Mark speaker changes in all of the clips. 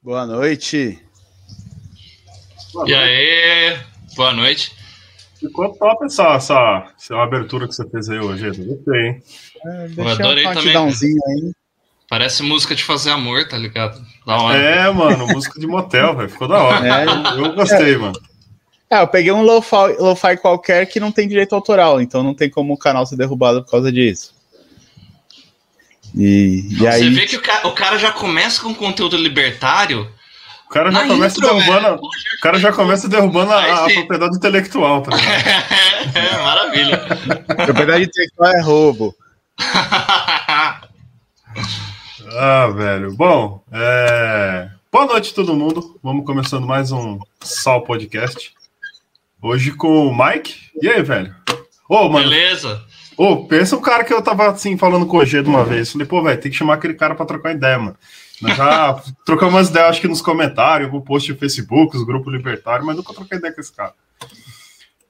Speaker 1: Boa noite.
Speaker 2: Boa e noite. aí, boa noite.
Speaker 3: Ficou top essa, essa, essa abertura que você fez aí hoje, gostei, hein?
Speaker 2: É, Eu adorei um também. Aí. Parece música de fazer amor, tá ligado?
Speaker 3: Da hora. É, mano, música de motel, velho. Ficou da hora. É, eu gostei, é. mano.
Speaker 1: É, eu peguei um lo-fi lo qualquer que não tem direito autoral, então não tem como o canal ser derrubado por causa disso. E, e
Speaker 2: Você
Speaker 1: aí...
Speaker 2: vê que o cara, o cara já começa com conteúdo libertário.
Speaker 3: O cara já começa intro, derrubando. o cara já começa derrubando a, a propriedade intelectual, tá
Speaker 2: é, maravilha.
Speaker 1: propriedade intelectual é roubo.
Speaker 3: ah, velho. Bom, é... boa noite todo mundo. Vamos começando mais um Sal Podcast. Hoje com o Mike. E aí, velho?
Speaker 2: Ô, oh, mano. Beleza.
Speaker 3: Ô, pensa o cara que eu tava assim falando com o G de uma vez. Falei, pô, velho, tem que chamar aquele cara pra trocar ideia, mano. Nós já trocamos umas ideias, acho que nos comentários, no post do Facebook, os grupos libertários, mas nunca troquei ideia com esse cara.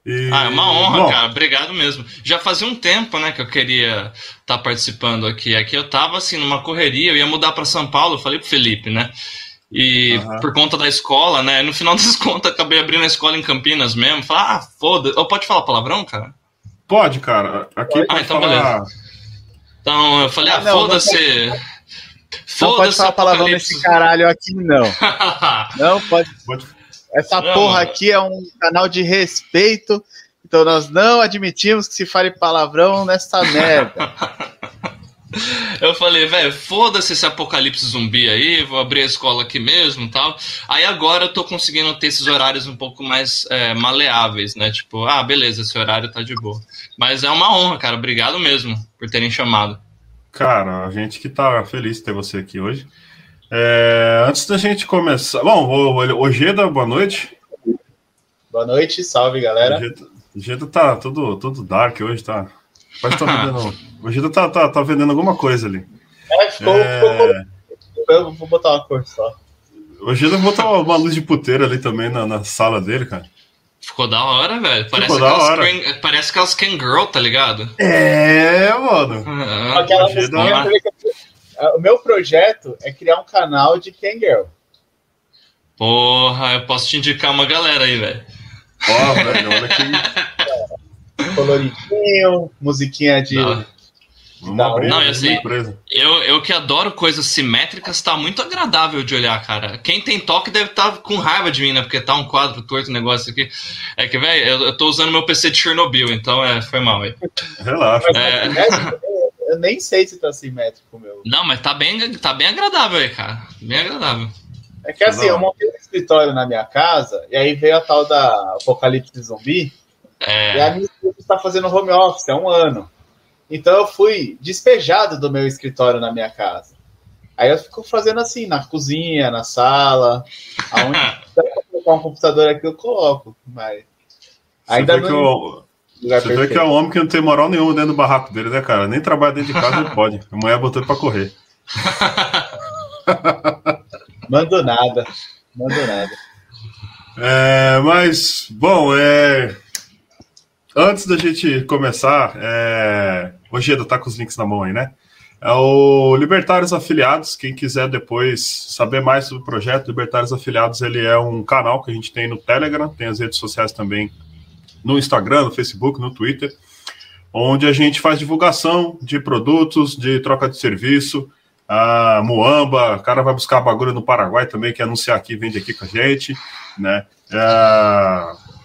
Speaker 2: E... Ah, é uma honra, Bom, cara. Obrigado mesmo. Já fazia um tempo, né, que eu queria estar tá participando aqui. Aqui eu tava assim numa correria, eu ia mudar para São Paulo, eu falei pro Felipe, né? E uhum. por conta da escola, né? No final das contas, acabei abrindo a escola em Campinas mesmo. Falar, ah, foda. Pode falar palavrão, cara?
Speaker 3: Pode, cara. Aqui
Speaker 2: ah, então falar... beleza. Então eu falei, ah, ah foda-se.
Speaker 1: Não pode falar palavrão nesse caralho aqui, não. não pode. Essa não, porra aqui é um canal de respeito. Então nós não admitimos que se fale palavrão nessa merda.
Speaker 2: Eu falei, velho, foda-se esse apocalipse zumbi aí, vou abrir a escola aqui mesmo tal. Aí agora eu tô conseguindo ter esses horários um pouco mais é, maleáveis, né? Tipo, ah, beleza, esse horário tá de boa. Mas é uma honra, cara. Obrigado mesmo por terem chamado.
Speaker 3: Cara, a gente que tá feliz de ter você aqui hoje. É, antes da gente começar. Bom, Ojeda, boa noite.
Speaker 1: Boa noite, salve galera.
Speaker 3: Ojeda tá tudo, tudo dark hoje, tá? Mas tá vendendo. O Ojeda tá, tá, tá vendendo alguma coisa ali.
Speaker 1: É, ficou. É... ficou eu vou botar uma cor só.
Speaker 3: O Ojeda botou uma luz de puteira ali também na, na sala dele, cara.
Speaker 2: Ficou da hora, velho. Parece, Ficou aquelas hora. Can, parece aquelas Girl, tá ligado?
Speaker 3: É, mano. Ah,
Speaker 1: Aquela o meu projeto é criar um canal de Girl.
Speaker 2: Porra, eu posso te indicar uma galera aí, velho.
Speaker 3: Ó, velho, olha que.
Speaker 1: Coloridinho, musiquinha de.
Speaker 2: Não. Não, abrir, não, assim, eu, eu que adoro coisas simétricas, tá muito agradável de olhar, cara. Quem tem toque deve estar tá com raiva de mim, né? Porque tá um quadro torto, negócio aqui. É que, velho, eu, eu tô usando meu PC de Chernobyl, então é, foi mal aí.
Speaker 3: Relaxa.
Speaker 1: É... Eu nem sei se tá simétrico, meu.
Speaker 2: Não, mas tá bem, tá bem agradável aí, cara. Bem agradável.
Speaker 1: É que assim, eu montei um escritório na minha casa, e aí veio a tal da Apocalipse Zumbi. É... E a minha esposa está fazendo home office há um ano. Então eu fui despejado do meu escritório na minha casa. Aí eu fico fazendo assim, na cozinha, na sala, aonde eu colocar um computador aqui, eu coloco. Mas
Speaker 3: ainda você não. você vê que é um homem que não tem moral nenhuma dentro do barraco dele, né, cara? Nem trabalhar dentro de casa ele pode. A mulher botou ele pra correr.
Speaker 1: Mando nada. Mando nada.
Speaker 3: É, mas, bom, é. Antes da gente começar, é... Rogério, tá com os links na mão aí, né? É o Libertários Afiliados. Quem quiser depois saber mais sobre o projeto, Libertários Afiliados, ele é um canal que a gente tem no Telegram, tem as redes sociais também no Instagram, no Facebook, no Twitter, onde a gente faz divulgação de produtos, de troca de serviço. A Muamba, o cara vai buscar bagulho no Paraguai também, que anunciar aqui, vende aqui com a gente, né? É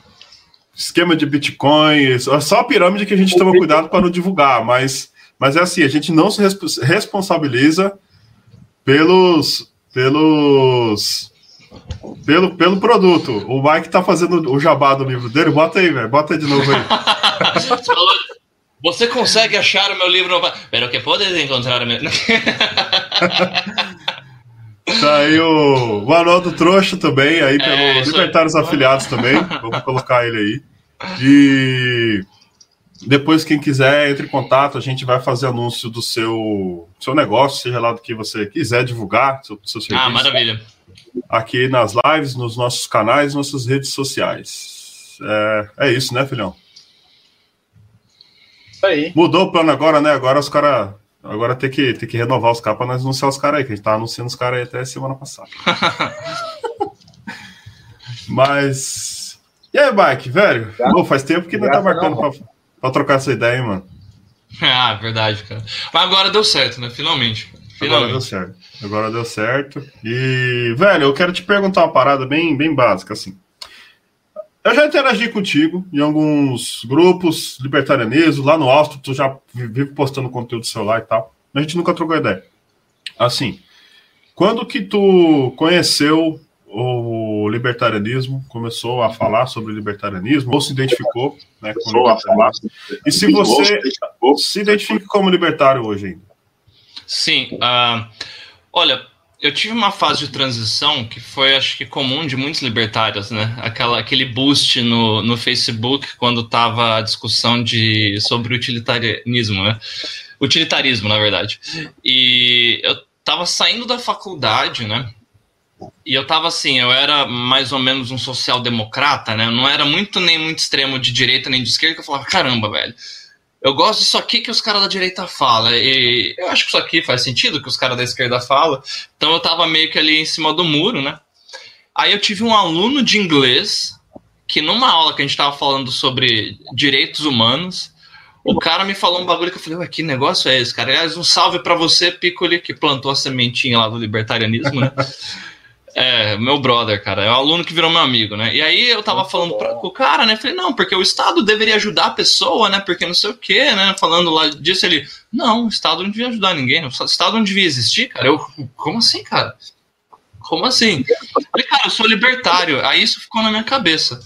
Speaker 3: esquema de Bitcoin, é só a pirâmide que a gente toma cuidado para não divulgar, mas, mas é assim, a gente não se responsabiliza pelos pelos pelo, pelo produto. O Mike tá fazendo o jabá do livro dele, bota aí, velho, bota aí de novo aí.
Speaker 2: Você consegue achar o meu livro, pero que pode encontrar meu...
Speaker 3: Tá aí o Manuel do Trouxa também, aí pelo é, Libertários Afiliados também. Vamos colocar ele aí. E depois, quem quiser, entre em contato. A gente vai fazer anúncio do seu, seu negócio, seja lá do que você quiser divulgar, seu, seu
Speaker 2: serviço. Ah, maravilha.
Speaker 3: Aqui nas lives, nos nossos canais, nossas redes sociais. É, é isso, né, filhão?
Speaker 1: Aí.
Speaker 3: Mudou o plano agora, né? Agora os caras Agora tem que, tem que renovar os caras pra nós anunciar os caras aí, que a gente tá anunciando os caras aí até semana passada. Mas. E aí, Bike, velho? Pô, faz tempo que não tá marcando não, pra, pra, trocar essa ideia, hein, mano.
Speaker 2: Ah, verdade, cara. Mas agora deu certo, né? Finalmente. Finalmente.
Speaker 3: Agora deu certo. Agora deu certo. E, velho, eu quero te perguntar uma parada bem, bem básica, assim. Eu já interagi contigo em alguns grupos libertarianismo, lá no Alto, tu já vive postando conteúdo do celular e tal. A gente nunca trocou ideia. Assim, quando que tu conheceu o libertarianismo, começou a falar sobre libertarianismo, ou se identificou né, com o libertarianismo? E se você se identifica como libertário hoje ainda?
Speaker 2: Sim. Uh, olha, eu tive uma fase de transição que foi, acho que, comum de muitos libertários, né? Aquela, aquele boost no, no Facebook quando estava a discussão de, sobre utilitarianismo, né? Utilitarismo, na verdade. E eu estava saindo da faculdade, né? E eu tava assim, eu era mais ou menos um social-democrata, né? Eu não era muito nem muito extremo de direita nem de esquerda, que eu falava, caramba, velho eu gosto disso aqui que os caras da direita falam. E eu acho que isso aqui faz sentido que os caras da esquerda falam. Então eu tava meio que ali em cima do muro, né? Aí eu tive um aluno de inglês que numa aula que a gente tava falando sobre direitos humanos, o cara me falou um bagulho que eu falei, ué, que negócio é esse, cara? Aliás, um salve para você, Piccoli, que plantou a sementinha lá do libertarianismo, né? É, meu brother, cara. É um aluno que virou meu amigo, né? E aí eu tava Muito falando pra, com o cara, né? Falei, não, porque o Estado deveria ajudar a pessoa, né? Porque não sei o quê, né? Falando lá disso, ele, não, o Estado não devia ajudar ninguém. O Estado não devia existir, cara. Eu, como assim, cara? Como assim? Falei, cara, eu sou libertário. Aí isso ficou na minha cabeça.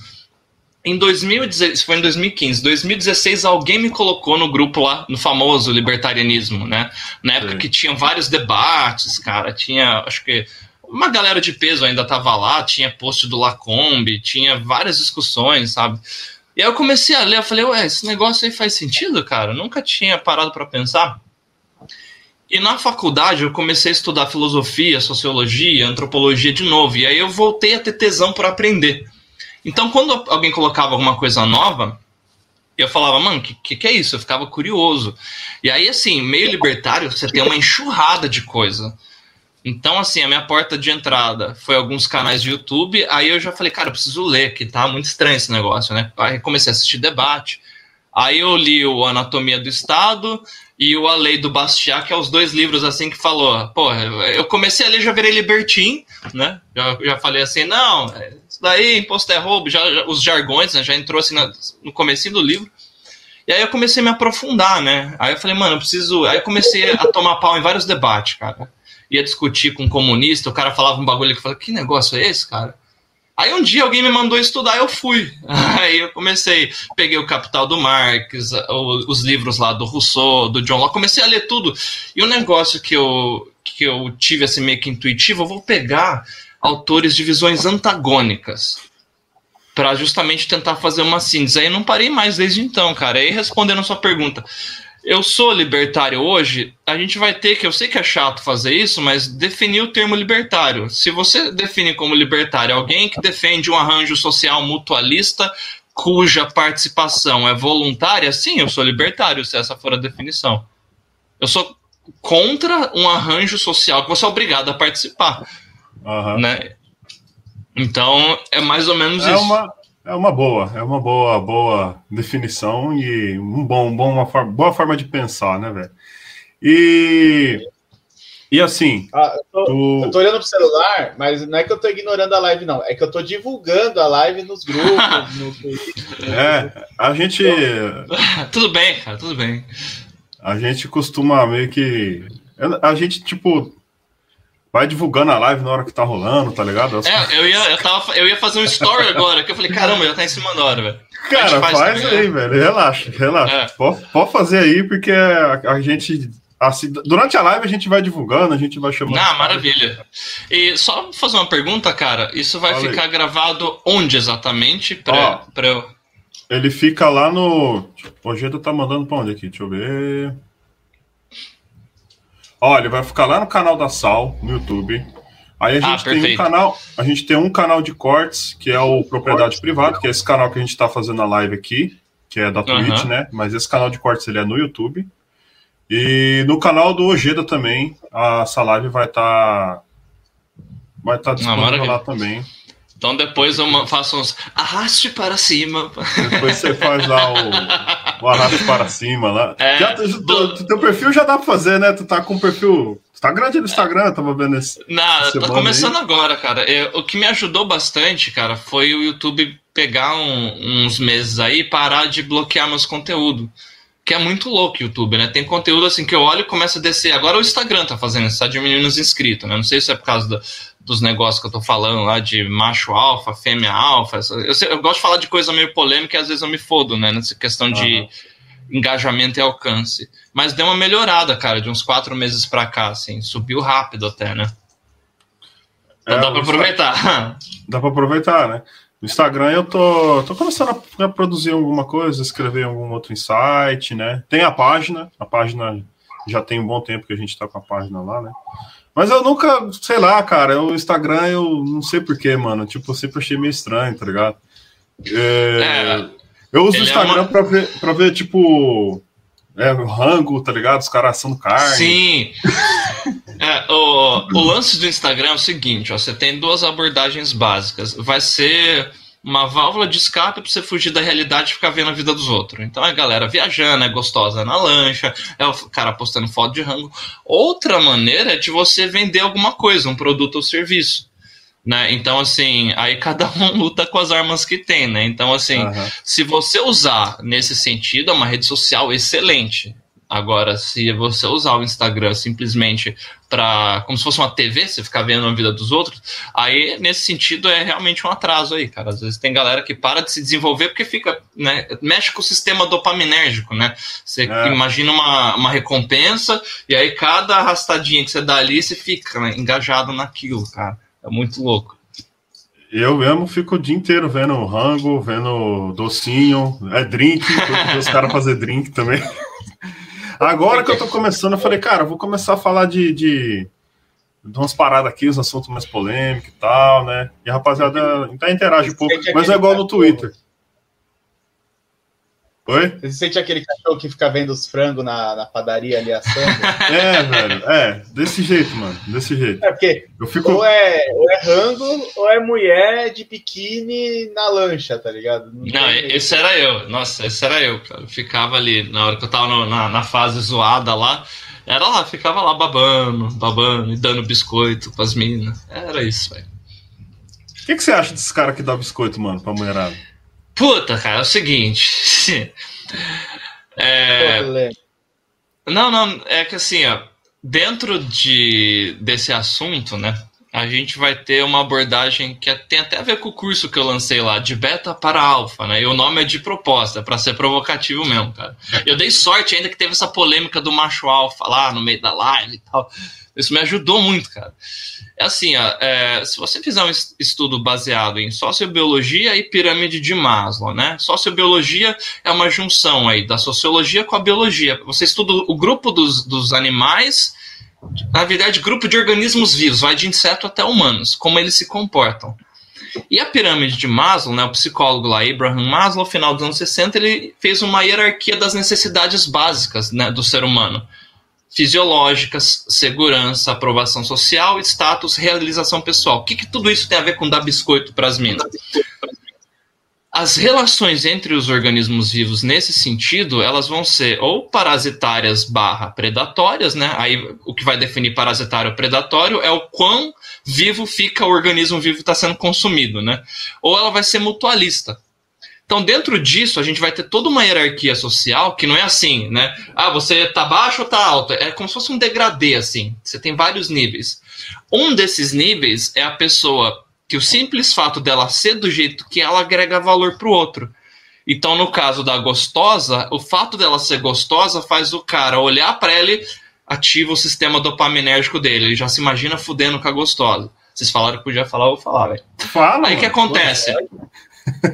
Speaker 2: Em 2016, foi em 2015, 2016 alguém me colocou no grupo lá, no famoso libertarianismo, né? Na época Sim. que tinham vários debates, cara, tinha, acho que uma galera de peso ainda tava lá, tinha post do Lacombe, tinha várias discussões, sabe? E aí eu comecei a ler, eu falei, ué, esse negócio aí faz sentido, cara? Eu nunca tinha parado para pensar. E na faculdade eu comecei a estudar filosofia, sociologia, antropologia de novo, e aí eu voltei a ter tesão por aprender. Então quando alguém colocava alguma coisa nova, eu falava, mano, que, que, que é isso? Eu ficava curioso. E aí, assim, meio libertário, você tem uma enxurrada de coisa. Então, assim, a minha porta de entrada foi alguns canais de YouTube. Aí eu já falei, cara, eu preciso ler, que tá muito estranho esse negócio, né? Aí comecei a assistir debate. Aí eu li o Anatomia do Estado e o A Lei do Bastiat, que é os dois livros assim que falou. Pô, eu comecei a ler, já virei libertim, né? Já, já falei assim, não, isso daí, imposto é roubo, já, já os jargões, né? Já entrou assim na, no começo do livro. E aí eu comecei a me aprofundar, né? Aí eu falei, mano, eu preciso. Aí eu comecei a tomar pau em vários debates, cara ia discutir com um comunista, o cara falava um bagulho que falei, que negócio é esse, cara? Aí um dia alguém me mandou estudar, eu fui. Aí eu comecei, peguei o Capital do Marx, os livros lá do Rousseau, do John Locke, comecei a ler tudo. E o um negócio que eu, que eu tive assim meio que intuitivo, eu vou pegar autores de visões antagônicas para justamente tentar fazer uma síntese. Aí eu não parei mais desde então, cara. Aí respondendo a sua pergunta, eu sou libertário hoje, a gente vai ter que, eu sei que é chato fazer isso, mas definir o termo libertário. Se você define como libertário alguém que defende um arranjo social mutualista cuja participação é voluntária, sim, eu sou libertário, se essa for a definição. Eu sou contra um arranjo social que você é obrigado a participar. Uhum. Né? Então, é mais ou menos
Speaker 3: é
Speaker 2: isso.
Speaker 3: Uma, é uma boa, é uma boa, boa definição e um bom, bom uma forma, boa forma de pensar, né, velho? E e assim.
Speaker 4: Ah, eu, tô, tu... eu tô olhando pro celular, mas não é que eu tô ignorando a live, não. É que eu tô divulgando a live nos grupos.
Speaker 3: no... É, a gente.
Speaker 2: tudo bem, cara, tudo bem.
Speaker 3: A gente costuma meio que. A gente, tipo, vai divulgando a live na hora que tá rolando, tá ligado?
Speaker 2: É, eu ia, eu, tava, eu ia fazer um story agora, que eu falei, caramba, já tá em cima da hora, velho.
Speaker 3: Cara, faz, faz também, aí, né? velho. Relaxa, relaxa. É. Pode, pode fazer aí, porque a, a gente Assim, durante a live a gente vai divulgando, a gente vai chamando.
Speaker 2: Ah, maravilha. E só fazer uma pergunta, cara. Isso vai ficar gravado onde exatamente? Pra, Ó, pra eu...
Speaker 3: Ele fica lá no. O Geda tá mandando pra onde aqui? Deixa eu ver. Olha, vai ficar lá no canal da Sal, no YouTube. Aí a gente ah, tem um canal, a gente tem um canal de cortes, que é o Propriedade Privada, que é esse canal que a gente está fazendo a live aqui, que é da Twitch, uhum. né? Mas esse canal de cortes ele é no YouTube. E no canal do Ojeda também, a live vai estar. Tá, vai estar tá disponível lá também.
Speaker 2: Então depois eu faço uns arraste para cima.
Speaker 3: Depois você faz lá o, o arraste para cima lá. É, já, do... Teu perfil já dá para fazer, né? Tu tá com o perfil. Tu tá grande no Instagram, tava vendo esse.
Speaker 2: Não, tá começando aí. agora, cara. Eu, o que me ajudou bastante, cara, foi o YouTube pegar um, uns meses aí e parar de bloquear meus conteúdos que é muito louco o YouTube, né? Tem conteúdo assim que eu olho e começa a descer. Agora o Instagram tá fazendo isso, tá diminuindo os inscritos, né? Não sei se é por causa do, dos negócios que eu tô falando lá de macho alfa, fêmea alfa. Eu, eu, gosto de falar de coisa meio polêmica e às vezes eu me fodo, né? Nessa questão de uhum. engajamento e alcance. Mas deu uma melhorada, cara, de uns quatro meses pra cá, assim. Subiu rápido até, né? Então é, dá pra aproveitar.
Speaker 3: Dá pra aproveitar, né? No Instagram eu tô, tô começando a produzir alguma coisa, escrever algum outro insight, né? Tem a página, a página já tem um bom tempo que a gente tá com a página lá, né? Mas eu nunca, sei lá, cara, o Instagram eu não sei porquê, mano. Tipo, eu sempre achei meio estranho, tá ligado? É, é, eu uso o Instagram é uma... pra, ver, pra ver, tipo, é, rango, tá ligado? Os caras assando carne.
Speaker 2: Sim. é, o, o lance do Instagram é o seguinte: ó, você tem duas abordagens básicas. Vai ser uma válvula de escape para você fugir da realidade e ficar vendo a vida dos outros. Então é a galera viajando, é gostosa na lancha, é o cara postando foto de rango. Outra maneira é de você vender alguma coisa, um produto ou serviço. Né? Então, assim, aí cada um luta com as armas que tem, né? Então, assim, uhum. se você usar nesse sentido, é uma rede social excelente. Agora, se você usar o Instagram simplesmente para como se fosse uma TV, você ficar vendo a vida dos outros, aí nesse sentido é realmente um atraso aí, cara. Às vezes tem galera que para de se desenvolver porque fica, né, mexe com o sistema dopaminérgico, né? Você é. imagina uma, uma recompensa e aí cada arrastadinha que você dá ali, você fica né, engajado naquilo, cara. É muito louco.
Speaker 3: Eu mesmo fico o dia inteiro vendo rango, vendo docinho, é drink, os caras fazer drink também. Agora que eu tô começando, eu falei, cara, eu vou começar a falar de, de, de umas paradas aqui, os assuntos mais polêmicos e tal, né? E a rapaziada até interage um pouco, mas é igual no Twitter.
Speaker 4: Oi? Você sente aquele cachorro que fica vendo os frangos na, na padaria ali assando?
Speaker 3: é, velho. É, desse jeito, mano. Desse jeito.
Speaker 4: É porque eu fico... ou, é, ou é rango ou é mulher de biquíni na lancha, tá ligado?
Speaker 2: Não, Não esse era eu. Nossa, esse era eu, cara. Eu ficava ali, na hora que eu tava no, na, na fase zoada lá, era lá, ficava lá babando, babando e dando biscoito pras minas. Era isso, velho.
Speaker 3: O que, que você acha desses caras que dá biscoito, mano, pra mulherada?
Speaker 2: Puta, cara, é o seguinte. é... Não, não, é que assim, ó, dentro de, desse assunto, né? A gente vai ter uma abordagem que é, tem até a ver com o curso que eu lancei lá, de beta para alfa, né? E o nome é de proposta, para ser provocativo mesmo, cara. Eu dei sorte ainda que teve essa polêmica do macho alfa lá no meio da live e tal. Isso me ajudou muito, cara. É assim, ó, é, se você fizer um estudo baseado em sociobiologia e pirâmide de Maslow, né? Sociobiologia é uma junção aí da sociologia com a biologia. Você estuda o grupo dos, dos animais, na verdade, grupo de organismos vivos, vai de inseto até humanos, como eles se comportam. E a pirâmide de Maslow, né, o psicólogo lá, Abraham Maslow, no final dos anos 60, ele fez uma hierarquia das necessidades básicas né, do ser humano fisiológicas, segurança, aprovação social, status, realização pessoal. O que, que tudo isso tem a ver com dar biscoito para as minas? As relações entre os organismos vivos nesse sentido, elas vão ser ou parasitárias barra predatórias, né? Aí o que vai definir parasitário ou predatório é o quão vivo fica o organismo vivo está sendo consumido, né? Ou ela vai ser mutualista. Então, dentro disso, a gente vai ter toda uma hierarquia social que não é assim, né? Ah, você tá baixo ou tá alto? É como se fosse um degradê, assim. Você tem vários níveis. Um desses níveis é a pessoa que o simples fato dela ser do jeito que ela agrega valor pro outro. Então, no caso da gostosa, o fato dela ser gostosa faz o cara olhar para ela e ativa o sistema dopaminérgico dele. Ele já se imagina fudendo com a gostosa. Vocês falaram que podia falar, eu vou falar, velho. Fala. Aí o que acontece?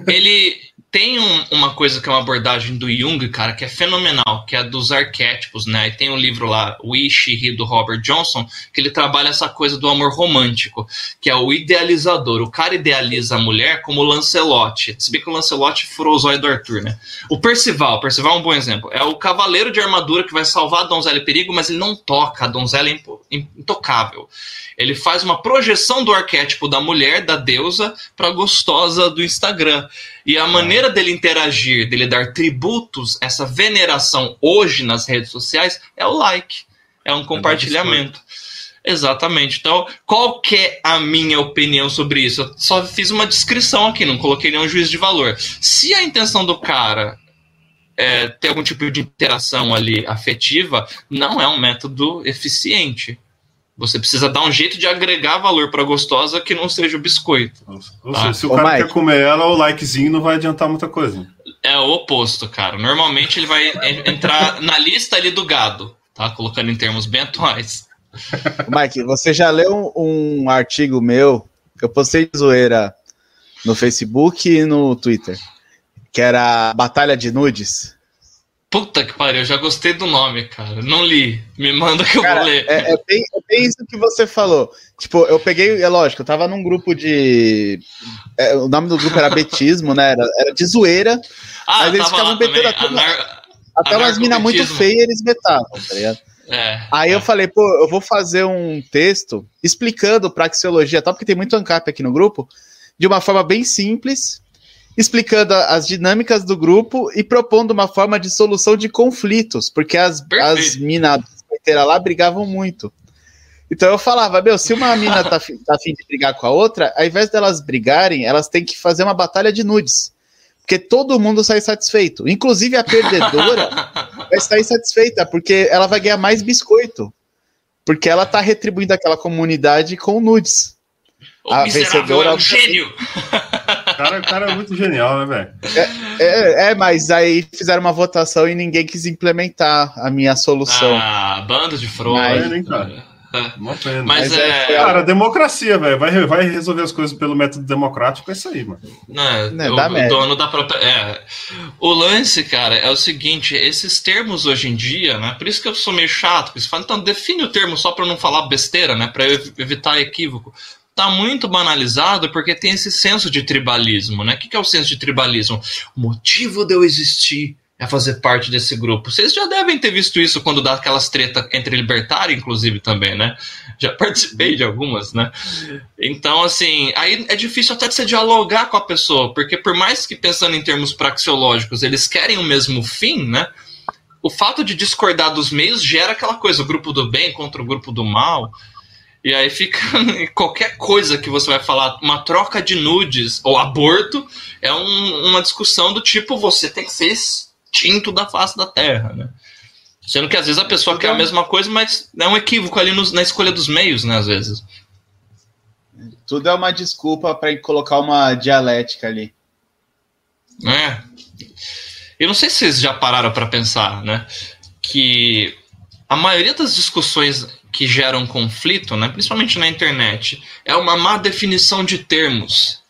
Speaker 2: Ele tem um, uma coisa que é uma abordagem do Jung, cara, que é fenomenal, que é a dos arquétipos, né? E tem um livro lá, O Ishi do Robert Johnson, que ele trabalha essa coisa do amor romântico, que é o idealizador. O cara idealiza a mulher como o Lancelot. Se bem que o Lancelot furou o zóio do Arthur, né? O Percival, Percival é um bom exemplo. É o cavaleiro de armadura que vai salvar a donzela em perigo, mas ele não toca, a donzela é intocável. Ele faz uma projeção do arquétipo da mulher, da deusa, para gostosa do Instagram. E a maneira dele interagir, dele dar tributos, essa veneração hoje nas redes sociais, é o like, é um compartilhamento. Exatamente. Então, qual que é a minha opinião sobre isso? Eu só fiz uma descrição aqui, não coloquei nenhum juízo de valor. Se a intenção do cara é ter algum tipo de interação ali afetiva, não é um método eficiente. Você precisa dar um jeito de agregar valor para gostosa que não seja o biscoito.
Speaker 3: Ou tá? seja, se o Ô, cara Mike. quer comer ela, o likezinho não vai adiantar muita coisa.
Speaker 2: É o oposto, cara. Normalmente ele vai entrar na lista ali do gado, tá? Colocando em termos bem atuais.
Speaker 1: Mike, você já leu um, um artigo meu que eu postei de zoeira no Facebook e no Twitter, que era Batalha de Nudes?
Speaker 2: Puta que pariu, eu já gostei do nome, cara. Não li. Me manda que eu cara, vou ler.
Speaker 1: É, é, bem, é, bem, isso que você falou. Tipo, eu peguei, é lógico, eu tava num grupo de. É, o nome do grupo era Betismo, né? Era, era de zoeira. Ah, mas eles ficavam betendo até, Anar... até umas minas muito feias eles betavam, tá ligado? É, Aí é. eu falei, pô, eu vou fazer um texto explicando praxeologia, tal, porque tem muito ANCAP aqui no grupo, de uma forma bem simples, explicando as dinâmicas do grupo e propondo uma forma de solução de conflitos, porque as, as minas lá brigavam muito. Então eu falava, meu, se uma mina tá, tá afim de brigar com a outra, ao invés delas brigarem, elas têm que fazer uma batalha de nudes. Porque todo mundo sai satisfeito. Inclusive a perdedora vai sair satisfeita, porque ela vai ganhar mais biscoito. Porque ela tá retribuindo aquela comunidade com nudes.
Speaker 2: O a vencedora é um gênio!
Speaker 3: cara, o cara é muito genial, né,
Speaker 1: velho? É, é, é, mas aí fizeram uma votação e ninguém quis implementar a minha solução.
Speaker 2: Ah, bando de frouxa.
Speaker 3: Mas, cara. Uma pena. Mas, Mas é... é... Cara, democracia, velho. Vai, vai resolver as coisas pelo método democrático, é isso aí, mano.
Speaker 2: Não, Não o, o dono da própria. É. O lance, cara, é o seguinte: esses termos hoje em dia, né? Por isso que eu sou meio chato, porque você fala, então define o termo só pra não falar besteira, né? Pra evitar equívoco está muito banalizado porque tem esse senso de tribalismo, né? O que, que é o senso de tribalismo? O motivo de eu existir é fazer parte desse grupo. Vocês já devem ter visto isso quando dá aquelas tretas entre libertário, inclusive, também, né? Já participei de algumas, né? Então, assim, aí é difícil até de você dialogar com a pessoa, porque por mais que pensando em termos praxeológicos, eles querem o mesmo fim, né? O fato de discordar dos meios gera aquela coisa, o grupo do bem contra o grupo do mal. E aí fica qualquer coisa que você vai falar, uma troca de nudes ou aborto, é um, uma discussão do tipo você tem que ser extinto da face da Terra, né? Sendo que às vezes a pessoa quer a mesma coisa, mas é um equívoco ali no, na escolha dos meios, né? Às vezes.
Speaker 1: Tudo é uma desculpa para colocar uma dialética ali.
Speaker 2: É. Eu não sei se vocês já pararam para pensar, né? Que a maioria das discussões que geram conflito, né, principalmente na internet, é uma má definição de termos.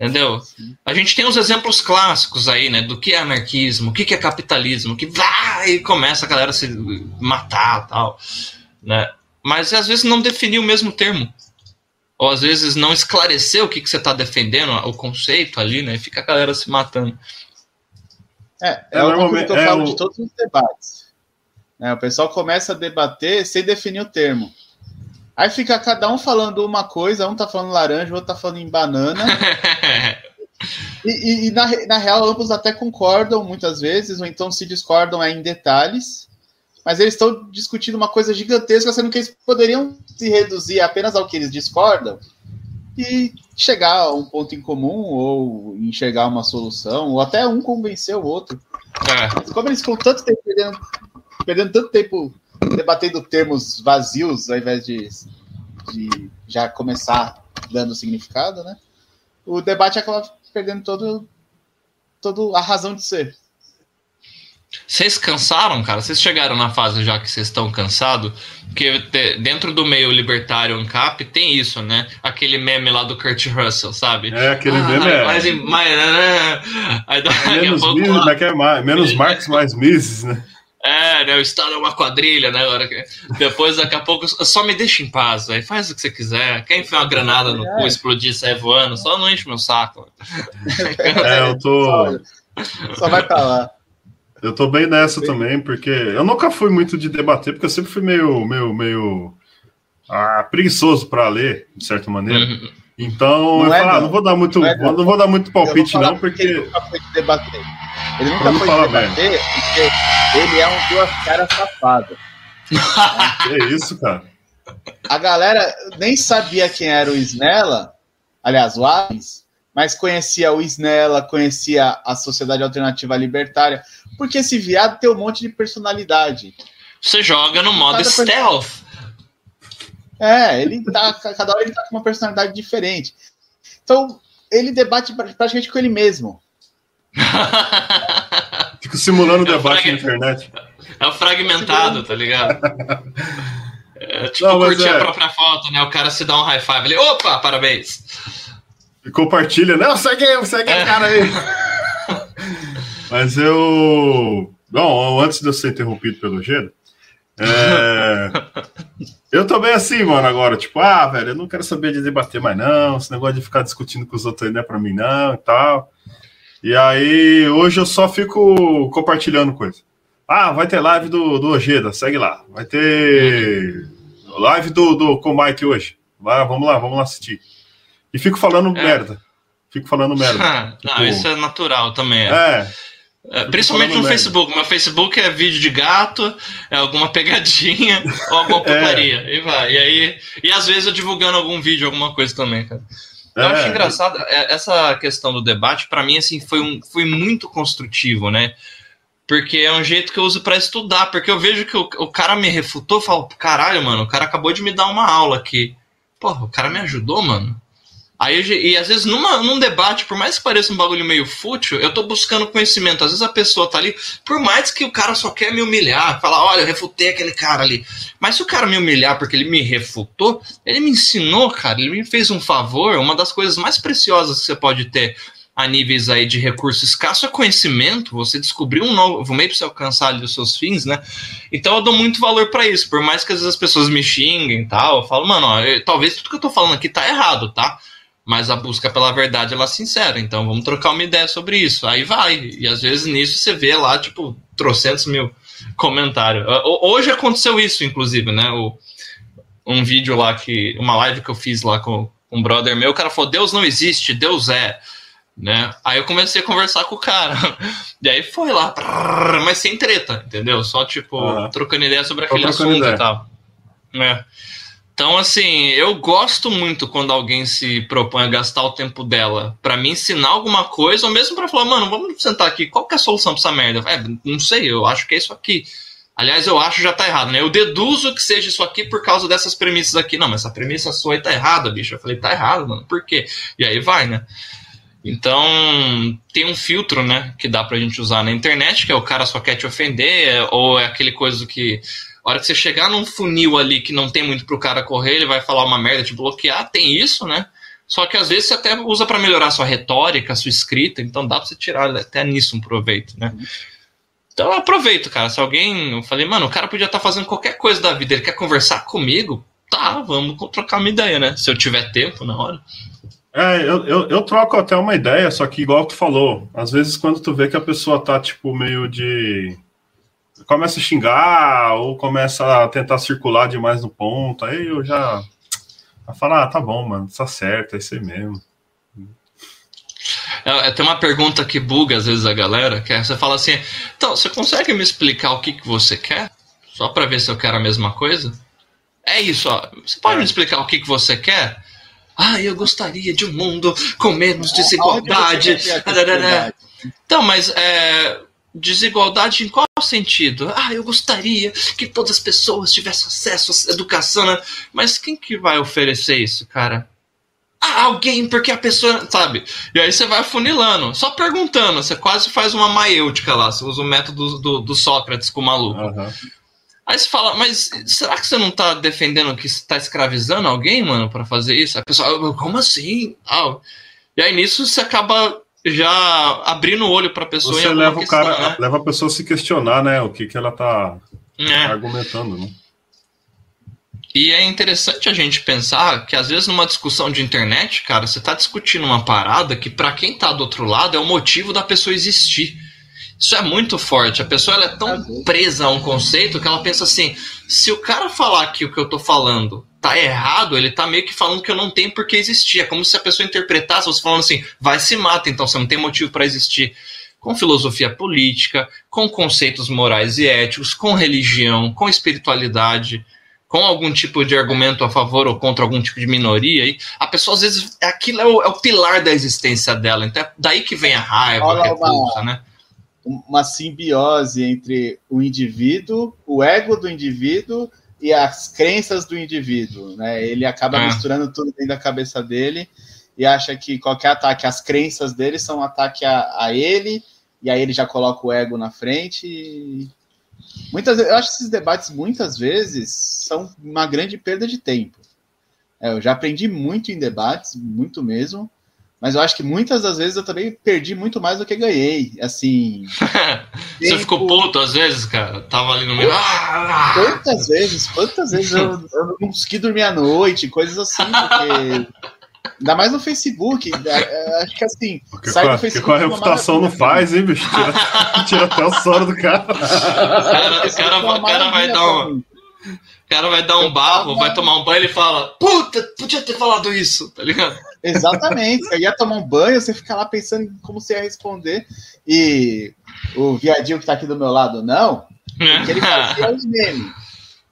Speaker 2: Entendeu? A gente tem os exemplos clássicos aí, né? Do que é anarquismo, o que é capitalismo, que vai e começa a galera a se matar tal. Né? Mas às vezes não definiu o mesmo termo. Ou às vezes não esclareceu o que, que você está defendendo, o conceito ali, né? E fica a galera se matando.
Speaker 1: É, é, é o que eu falo é o... de todos os debates. Né? O pessoal começa a debater sem definir o termo. Aí fica cada um falando uma coisa, um tá falando laranja, o outro tá falando em banana. e, e, e na, na real, ambos até concordam muitas vezes, ou então se discordam é em detalhes. Mas eles estão discutindo uma coisa gigantesca, sendo que eles poderiam se reduzir apenas ao que eles discordam e chegar a um ponto em comum, ou enxergar uma solução, ou até um convencer o outro. É. Como eles ficam tanto tempo perdendo perdendo tanto tempo debatendo termos vazios ao invés de, de já começar dando significado, né? O debate acaba perdendo todo, todo a razão de ser.
Speaker 2: Vocês cansaram, cara? Vocês chegaram na fase já que vocês estão cansados? Porque dentro do meio libertário ANCAP tem isso, né? Aquele meme lá do Kurt Russell, sabe?
Speaker 3: É, aquele ah, meme é. Mais, mais, né? Aí, é menos, pouco, Mises, lá... é mais, menos Marx, mais Mises, né?
Speaker 2: É, né? O Estado é uma quadrilha, né? Agora, depois, daqui a pouco, só me deixa em paz, aí faz o que você quiser. Quer enfiar uma granada no cu, explodir e sair voando, só não enche meu saco.
Speaker 3: É, eu tô.
Speaker 1: Só vai pra lá.
Speaker 3: Eu tô bem nessa bem... também, porque eu nunca fui muito de debater, porque eu sempre fui meio, meio, meio ah, preguiçoso para ler, de certa maneira. Uhum. Então, não eu é, falo, ah, não. vou dar muito, não, é, não. não vou dar muito palpite, não, porque.
Speaker 1: Ele nunca foi de debater. Ele nunca foi de debater mesmo. porque ele é um duas caras safado.
Speaker 3: é isso, cara.
Speaker 1: A galera nem sabia quem era o Snella, aliás, o Ares, mas conhecia o Snella, conhecia a Sociedade Alternativa Libertária, porque esse viado tem um monte de personalidade.
Speaker 2: Você joga no modo cada stealth.
Speaker 1: É, ele tá, cada hora ele tá com uma personalidade diferente. Então, ele debate praticamente com ele mesmo.
Speaker 3: Fico simulando o é debate frag... na internet.
Speaker 2: É o fragmentado, tá ligado? É, tipo, Não, curtir é... a própria foto, né? O cara se dá um high five ali, opa, parabéns.
Speaker 3: E compartilha, não, segue, segue é. cara aí. Mas eu. Bom, antes de eu ser interrompido pelo Geno, é... eu tô bem assim, mano, agora. Tipo, ah, velho, eu não quero saber de debater mais, não. Esse negócio de ficar discutindo com os outros aí não é pra mim, não, e tal. E aí, hoje eu só fico compartilhando coisa. Ah, vai ter live do, do Ojeda, segue lá. Vai ter live do, do com o Mike hoje. Vai, vamos lá, vamos lá assistir. E fico falando é. merda. Fico falando merda.
Speaker 2: não, tipo... isso é natural também. É. é. principalmente no merda. Facebook. Meu Facebook é vídeo de gato, é alguma pegadinha ou alguma é. putaria. É. E vai. E aí. E às vezes eu divulgando algum vídeo, alguma coisa também, cara. Eu acho é. engraçado, essa questão do debate, para mim, assim, foi, um, foi muito construtivo, né? Porque é um jeito que eu uso para estudar, porque eu vejo que o, o cara me refutou, eu falo, caralho, mano, o cara acabou de me dar uma aula aqui. Porra, o cara me ajudou, mano. Aí, e às vezes, numa, num debate, por mais que pareça um bagulho meio fútil, eu tô buscando conhecimento. Às vezes a pessoa tá ali, por mais que o cara só quer me humilhar, falar, olha, eu refutei aquele cara ali. Mas se o cara me humilhar porque ele me refutou, ele me ensinou, cara, ele me fez um favor. Uma das coisas mais preciosas que você pode ter a níveis aí de recurso escasso é conhecimento, você descobrir um novo meio para você alcançar ali os seus fins, né? Então eu dou muito valor para isso, por mais que às vezes as pessoas me xinguem e tal, eu falo, mano, ó, eu, talvez tudo que eu tô falando aqui tá errado, tá? Mas a busca pela verdade ela é sincera. Então vamos trocar uma ideia sobre isso. Aí vai. E às vezes nisso você vê lá, tipo, trocentos mil comentários. Hoje aconteceu isso, inclusive, né? O, um vídeo lá que. Uma live que eu fiz lá com, um brother meu, o cara falou: Deus não existe, Deus é. Né? Aí eu comecei a conversar com o cara. E aí foi lá, mas sem treta, entendeu? Só tipo, trocando ideia sobre aquele assunto ideia. e tal. É. Então, assim, eu gosto muito quando alguém se propõe a gastar o tempo dela para me ensinar alguma coisa, ou mesmo para falar, mano, vamos sentar aqui, qual que é a solução pra essa merda? É, não sei, eu acho que é isso aqui. Aliás, eu acho já tá errado, né? Eu deduzo que seja isso aqui por causa dessas premissas aqui. Não, mas essa premissa sua aí tá errada, bicho. Eu falei, tá errado, mano. Por quê? E aí vai, né? Então, tem um filtro, né, que dá pra gente usar na internet, que é o cara só quer te ofender, ou é aquele coisa que a hora que você chegar num funil ali que não tem muito pro cara correr, ele vai falar uma merda, te bloquear, tem isso, né? Só que às vezes você até usa para melhorar sua retórica, sua escrita, então dá pra você tirar até nisso um proveito, né? Então eu aproveito, cara. Se alguém. Eu falei, mano, o cara podia estar tá fazendo qualquer coisa da vida, ele quer conversar comigo, tá, vamos trocar uma ideia, né? Se eu tiver tempo na hora.
Speaker 3: É, eu, eu, eu, troco até uma ideia, só que igual tu falou, às vezes quando tu vê que a pessoa tá, tipo, meio de começa a xingar ou começa a tentar circular demais no ponto, aí eu já, já falo, ah, tá bom, mano, tá certo, é isso aí mesmo.
Speaker 2: É, é, tem uma pergunta que buga às vezes a galera, que é, você fala assim, então, você consegue me explicar o que, que você quer? Só para ver se eu quero a mesma coisa? É isso, ó. Você pode é. me explicar o que, que você quer? Ah, eu gostaria de um mundo com menos desigualdade. Então, mas é, Desigualdade em qual sentido? Ah, eu gostaria que todas as pessoas tivessem acesso à educação, né? mas quem que vai oferecer isso, cara? ah, alguém, porque a pessoa, sabe? E aí você vai funilando, só perguntando, você quase faz uma maiêutica lá, você usa o método do, do Sócrates com o maluco. Uhum. Aí você fala, mas será que você não tá defendendo que está escravizando alguém, mano, para fazer isso? A pessoa, como assim? Ah. E aí nisso você acaba já abrindo o olho para a pessoa.
Speaker 3: Você leva o cara, né? leva a pessoa a se questionar, né? O que, que ela tá é. argumentando, né?
Speaker 2: E é interessante a gente pensar que às vezes numa discussão de internet, cara, você tá discutindo uma parada que para quem tá do outro lado é o motivo da pessoa existir. Isso é muito forte. A pessoa ela é tão presa a um conceito que ela pensa assim: se o cara falar que o que eu tô falando tá errado, ele tá meio que falando que eu não tenho por que existir. É como se a pessoa interpretasse você falando assim: vai se mata, então você não tem motivo para existir. Com filosofia política, com conceitos morais e éticos, com religião, com espiritualidade, com algum tipo de argumento a favor ou contra algum tipo de minoria, e a pessoa às vezes aquilo é o, é o pilar da existência dela. Então é daí que vem a raiva, Olha a repulsa, né?
Speaker 1: uma simbiose entre o indivíduo, o ego do indivíduo e as crenças do indivíduo, né? Ele acaba é. misturando tudo dentro da cabeça dele e acha que qualquer ataque às crenças dele são um ataque a, a ele, e aí ele já coloca o ego na frente. E... Muitas eu acho que esses debates muitas vezes são uma grande perda de tempo. É, eu já aprendi muito em debates, muito mesmo. Mas eu acho que muitas das vezes eu também perdi muito mais do que ganhei. Assim.
Speaker 2: Você tempo... ficou puto às vezes, cara? Tava ali no meio.
Speaker 1: Ah! Quantas vezes? Quantas vezes eu, eu não consegui dormir à noite, coisas assim, porque. Ainda mais no Facebook. É, é, acho que assim.
Speaker 3: Porque sai do Facebook. Com a reputação não faz, hein, bicho? Tira, tira até o sono do cara. O
Speaker 2: cara, o cara, o cara vai dar um cara vai dar um barro, vai tomar um banho e fala: Puta, podia ter falado isso, tá ligado?
Speaker 1: Exatamente. Você ia tomar um banho, você fica lá pensando como você ia responder. E o viadinho que tá aqui do meu lado, não, porque ele fazia os memes,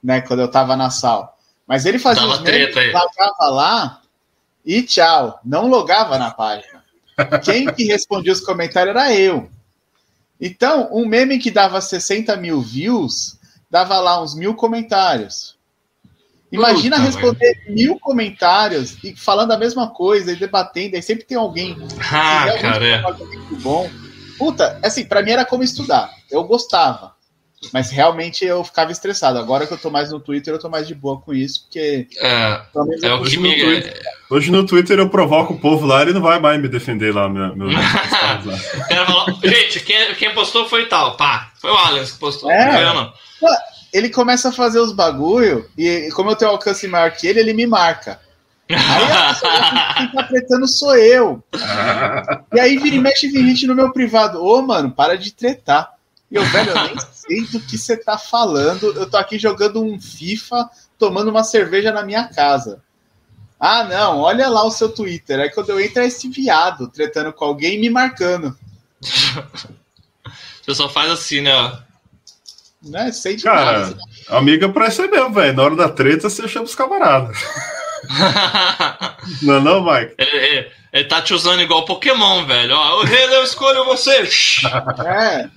Speaker 1: né? Quando eu tava na sala. Mas ele fazia Tava os memes, logava lá e tchau. Não logava na página. Quem que respondia os comentários era eu. Então, um meme que dava 60 mil views dava lá uns mil comentários. Imagina Puta, responder mãe. mil comentários e falando a mesma coisa e debatendo, aí sempre tem alguém
Speaker 2: ah, cara, é.
Speaker 1: muito bom. Puta, assim, para mim era como estudar. Eu gostava. Mas realmente eu ficava estressado. Agora que eu tô mais no Twitter, eu tô mais de boa com isso, porque.
Speaker 2: É, é o que me.
Speaker 3: Twitter, hoje no Twitter eu provoco o povo lá, ele não vai mais me defender lá. Meu, meu
Speaker 2: Gente, quem, quem postou foi tal. Pá, foi o Alan que postou. É. Não
Speaker 1: ele começa a fazer os bagulho, e como eu tenho alcance maior que ele, ele me marca. Aí a pessoa que tá apretando sou eu. E aí vira e mexe vem gente no meu privado. Ô, mano, para de tretar. E eu, velho, eu nem sei do que você tá falando. Eu tô aqui jogando um FIFA, tomando uma cerveja na minha casa. Ah, não, olha lá o seu Twitter. Aí quando eu entro é esse viado tretando com alguém e me marcando.
Speaker 2: Você só faz assim, né?
Speaker 1: Né? Sei de
Speaker 3: Cara, nada. amiga pra ser mesmo, velho. Na hora da treta, você chama os camaradas. não, é não, Mike?
Speaker 2: Ele, ele, ele, tá te usando igual Pokémon, velho. Ó, o rei, eu escolho você.
Speaker 1: é.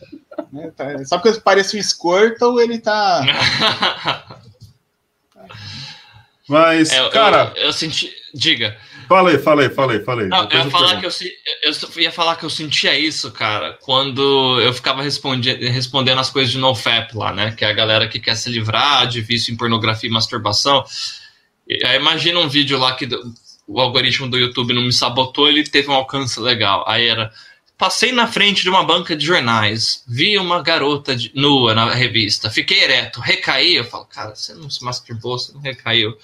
Speaker 1: é tá, só porque parece um Squirtle, ele tá.
Speaker 3: Mas, é, cara.
Speaker 2: Eu, eu senti. Diga.
Speaker 3: Falei, falei, falei, falei.
Speaker 2: Não, eu, ia falar que eu, eu, ia falar que eu sentia isso, cara, quando eu ficava respondendo as coisas de NoFap lá, né? Que é a galera que quer se livrar de vício em pornografia e masturbação. Imagina um vídeo lá que o algoritmo do YouTube não me sabotou, ele teve um alcance legal. Aí era. Passei na frente de uma banca de jornais, vi uma garota de, nua na revista, fiquei ereto, recaí. Eu falo, cara, você não se masturbou, você não recaiu.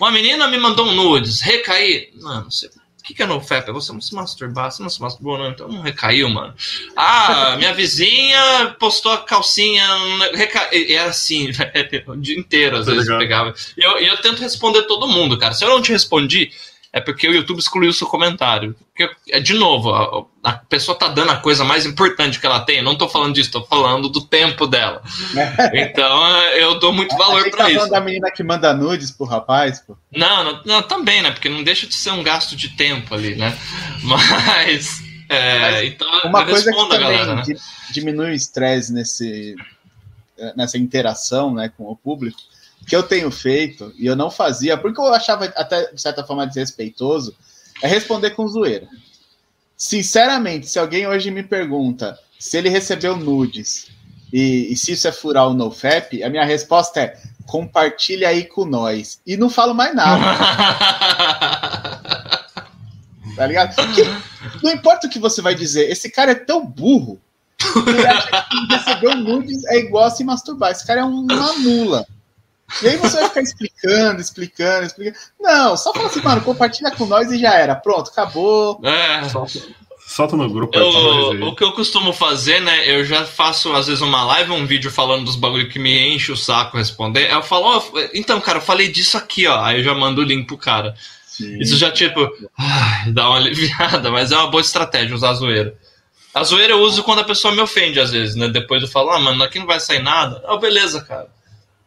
Speaker 2: Uma menina me mandou um nudes, recaí. Mano, você. O que, que é no FEP? Você não se masturbar, você não se masturbou, não, então não recaiu, mano. Ah, minha vizinha postou a calcinha, recaiu. É assim, o dia inteiro, às tá vezes, pegava. E eu, eu tento responder todo mundo, cara. Se eu não te respondi, é porque o YouTube excluiu o seu comentário. Porque, é, de novo, a, a, pessoa tá dando a coisa mais importante que ela tem. Eu não tô falando disso, tô falando do tempo dela. então eu dou muito valor para tá isso.
Speaker 1: da menina que manda nudes pro rapaz, pô.
Speaker 2: Não, não, não, também, né? Porque não deixa de ser um gasto de tempo ali, né? Mas. É, Mas então,
Speaker 1: uma coisa que também galera, né? diminui o estresse nesse, nessa interação né, com o público que eu tenho feito, e eu não fazia, porque eu achava até, de certa forma, desrespeitoso, é responder com zoeira. Sinceramente, se alguém hoje me pergunta se ele recebeu nudes e, e se isso é furar o NoFap, a minha resposta é compartilha aí com nós. E não falo mais nada. tá ligado? Porque não importa o que você vai dizer, esse cara é tão burro que ele acha que receber nudes é igual a se masturbar. Esse cara é uma nula. E aí você vai ficar explicando, explicando, explicando. Não, só fala assim, mano, compartilha com nós e já era. Pronto, acabou. É.
Speaker 3: Solta no grupo.
Speaker 2: Eu, o que eu costumo fazer, né? Eu já faço, às vezes, uma live, um vídeo falando dos bagulho que me enche o saco responder. Eu falo, oh, então, cara, eu falei disso aqui, ó. Aí eu já mando o link pro cara. Sim. Isso já, tipo, ai, dá uma aliviada, mas é uma boa estratégia usar a zoeira. A zoeira eu uso quando a pessoa me ofende, às vezes, né? Depois eu falo, ah, mano, aqui não vai sair nada. Ah, beleza, cara.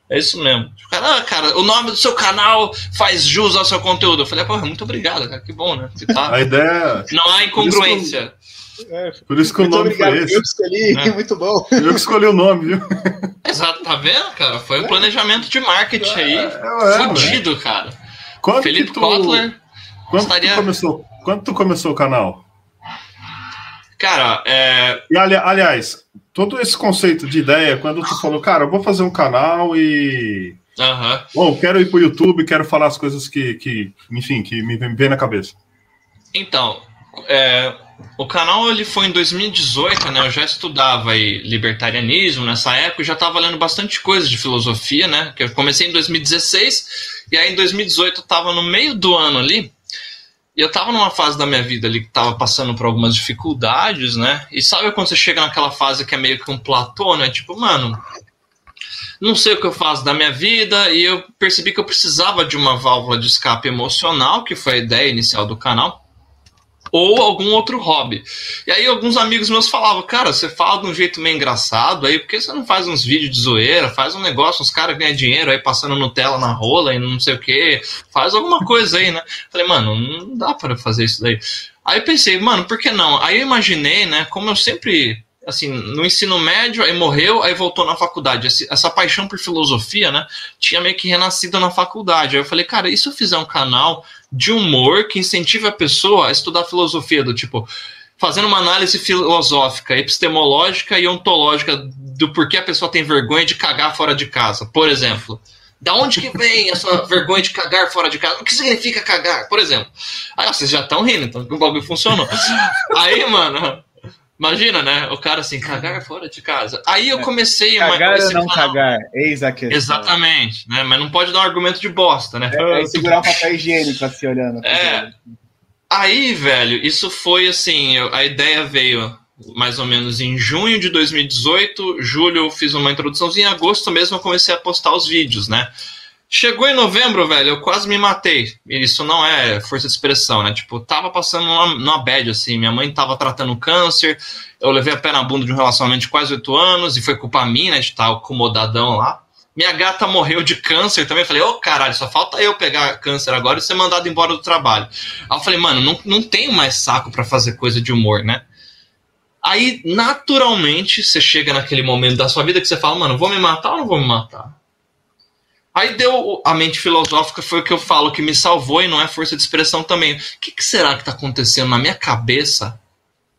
Speaker 2: É isso mesmo. O cara, ah, cara, o nome do seu canal faz jus ao seu conteúdo. Eu falei, porra, muito obrigado, cara, que bom, né?
Speaker 3: Tá... A ideia.
Speaker 2: Não há incongruência.
Speaker 3: É, por isso que o nome obrigado, foi esse.
Speaker 1: Eu que escolhi, é. muito bom.
Speaker 3: Eu que escolhi o nome, viu?
Speaker 2: Exato, tá vendo, cara? Foi um planejamento de marketing aí. É, é, fudido, cara.
Speaker 3: Quando Felipe tu... Kotler. Quando, estaria... tu começou, quando tu começou o canal?
Speaker 2: Cara, é.
Speaker 3: E, ali, aliás, todo esse conceito de ideia, quando tu falou, cara, eu vou fazer um canal e.
Speaker 2: Uhum.
Speaker 3: Bom, quero ir pro YouTube, quero falar as coisas que, que enfim, que me vem na cabeça.
Speaker 2: Então, é, o canal ele foi em 2018, né? Eu já estudava aí libertarianismo nessa época, já estava lendo bastante coisa de filosofia, né? Que eu comecei em 2016 e aí em 2018 eu estava no meio do ano ali e eu tava numa fase da minha vida ali que tava passando por algumas dificuldades, né? E sabe quando você chega naquela fase que é meio que um platô, né? Tipo, mano, não sei o que eu faço da minha vida e eu percebi que eu precisava de uma válvula de escape emocional, que foi a ideia inicial do canal ou algum outro hobby. E aí alguns amigos meus falavam, cara, você fala de um jeito meio engraçado, aí por que você não faz uns vídeos de zoeira, faz um negócio, uns caras ganham dinheiro aí passando Nutella na rola e não sei o que, faz alguma coisa aí, né? Falei, mano, não dá para fazer isso daí. Aí pensei, mano, por que não? Aí eu imaginei, né, como eu sempre assim, no ensino médio, aí morreu, aí voltou na faculdade. essa paixão por filosofia, né, tinha meio que renascido na faculdade. Aí eu falei, cara, e se eu fizer um canal de humor que incentive a pessoa a estudar filosofia, do tipo, fazendo uma análise filosófica, epistemológica e ontológica do porquê a pessoa tem vergonha de cagar fora de casa, por exemplo. Da onde que vem essa vergonha de cagar fora de casa? O que significa cagar, por exemplo? Aí vocês já estão rindo, então o bagulho funcionou. Aí, mano, Imagina, né? O cara assim, cagar fora de casa. Aí eu é. comecei
Speaker 1: a. Cagar ou não canal. cagar? Eis a questão.
Speaker 2: Exatamente, né? Mas não pode dar um argumento de bosta, né?
Speaker 1: É, é segurar um papel higiênico assim olhando.
Speaker 2: É. Aí, velho, isso foi assim: a ideia veio mais ou menos em junho de 2018. Julho eu fiz uma introduçãozinha. Em agosto mesmo eu comecei a postar os vídeos, né? Chegou em novembro, velho, eu quase me matei. Isso não é força de expressão, né? Tipo, tava passando numa, numa bad, assim. Minha mãe tava tratando câncer, eu levei a pé na bunda de um relacionamento de quase oito anos, e foi culpa minha, né, de estar acomodadão lá. Minha gata morreu de câncer também. Falei, ô oh, caralho, só falta eu pegar câncer agora e ser mandado embora do trabalho. Aí eu falei, mano, não, não tenho mais saco para fazer coisa de humor, né? Aí, naturalmente, você chega naquele momento da sua vida que você fala, mano, vou me matar ou não vou me matar? Aí deu a mente filosófica, foi o que eu falo, que me salvou e não é força de expressão também. O que, que será que está acontecendo na minha cabeça?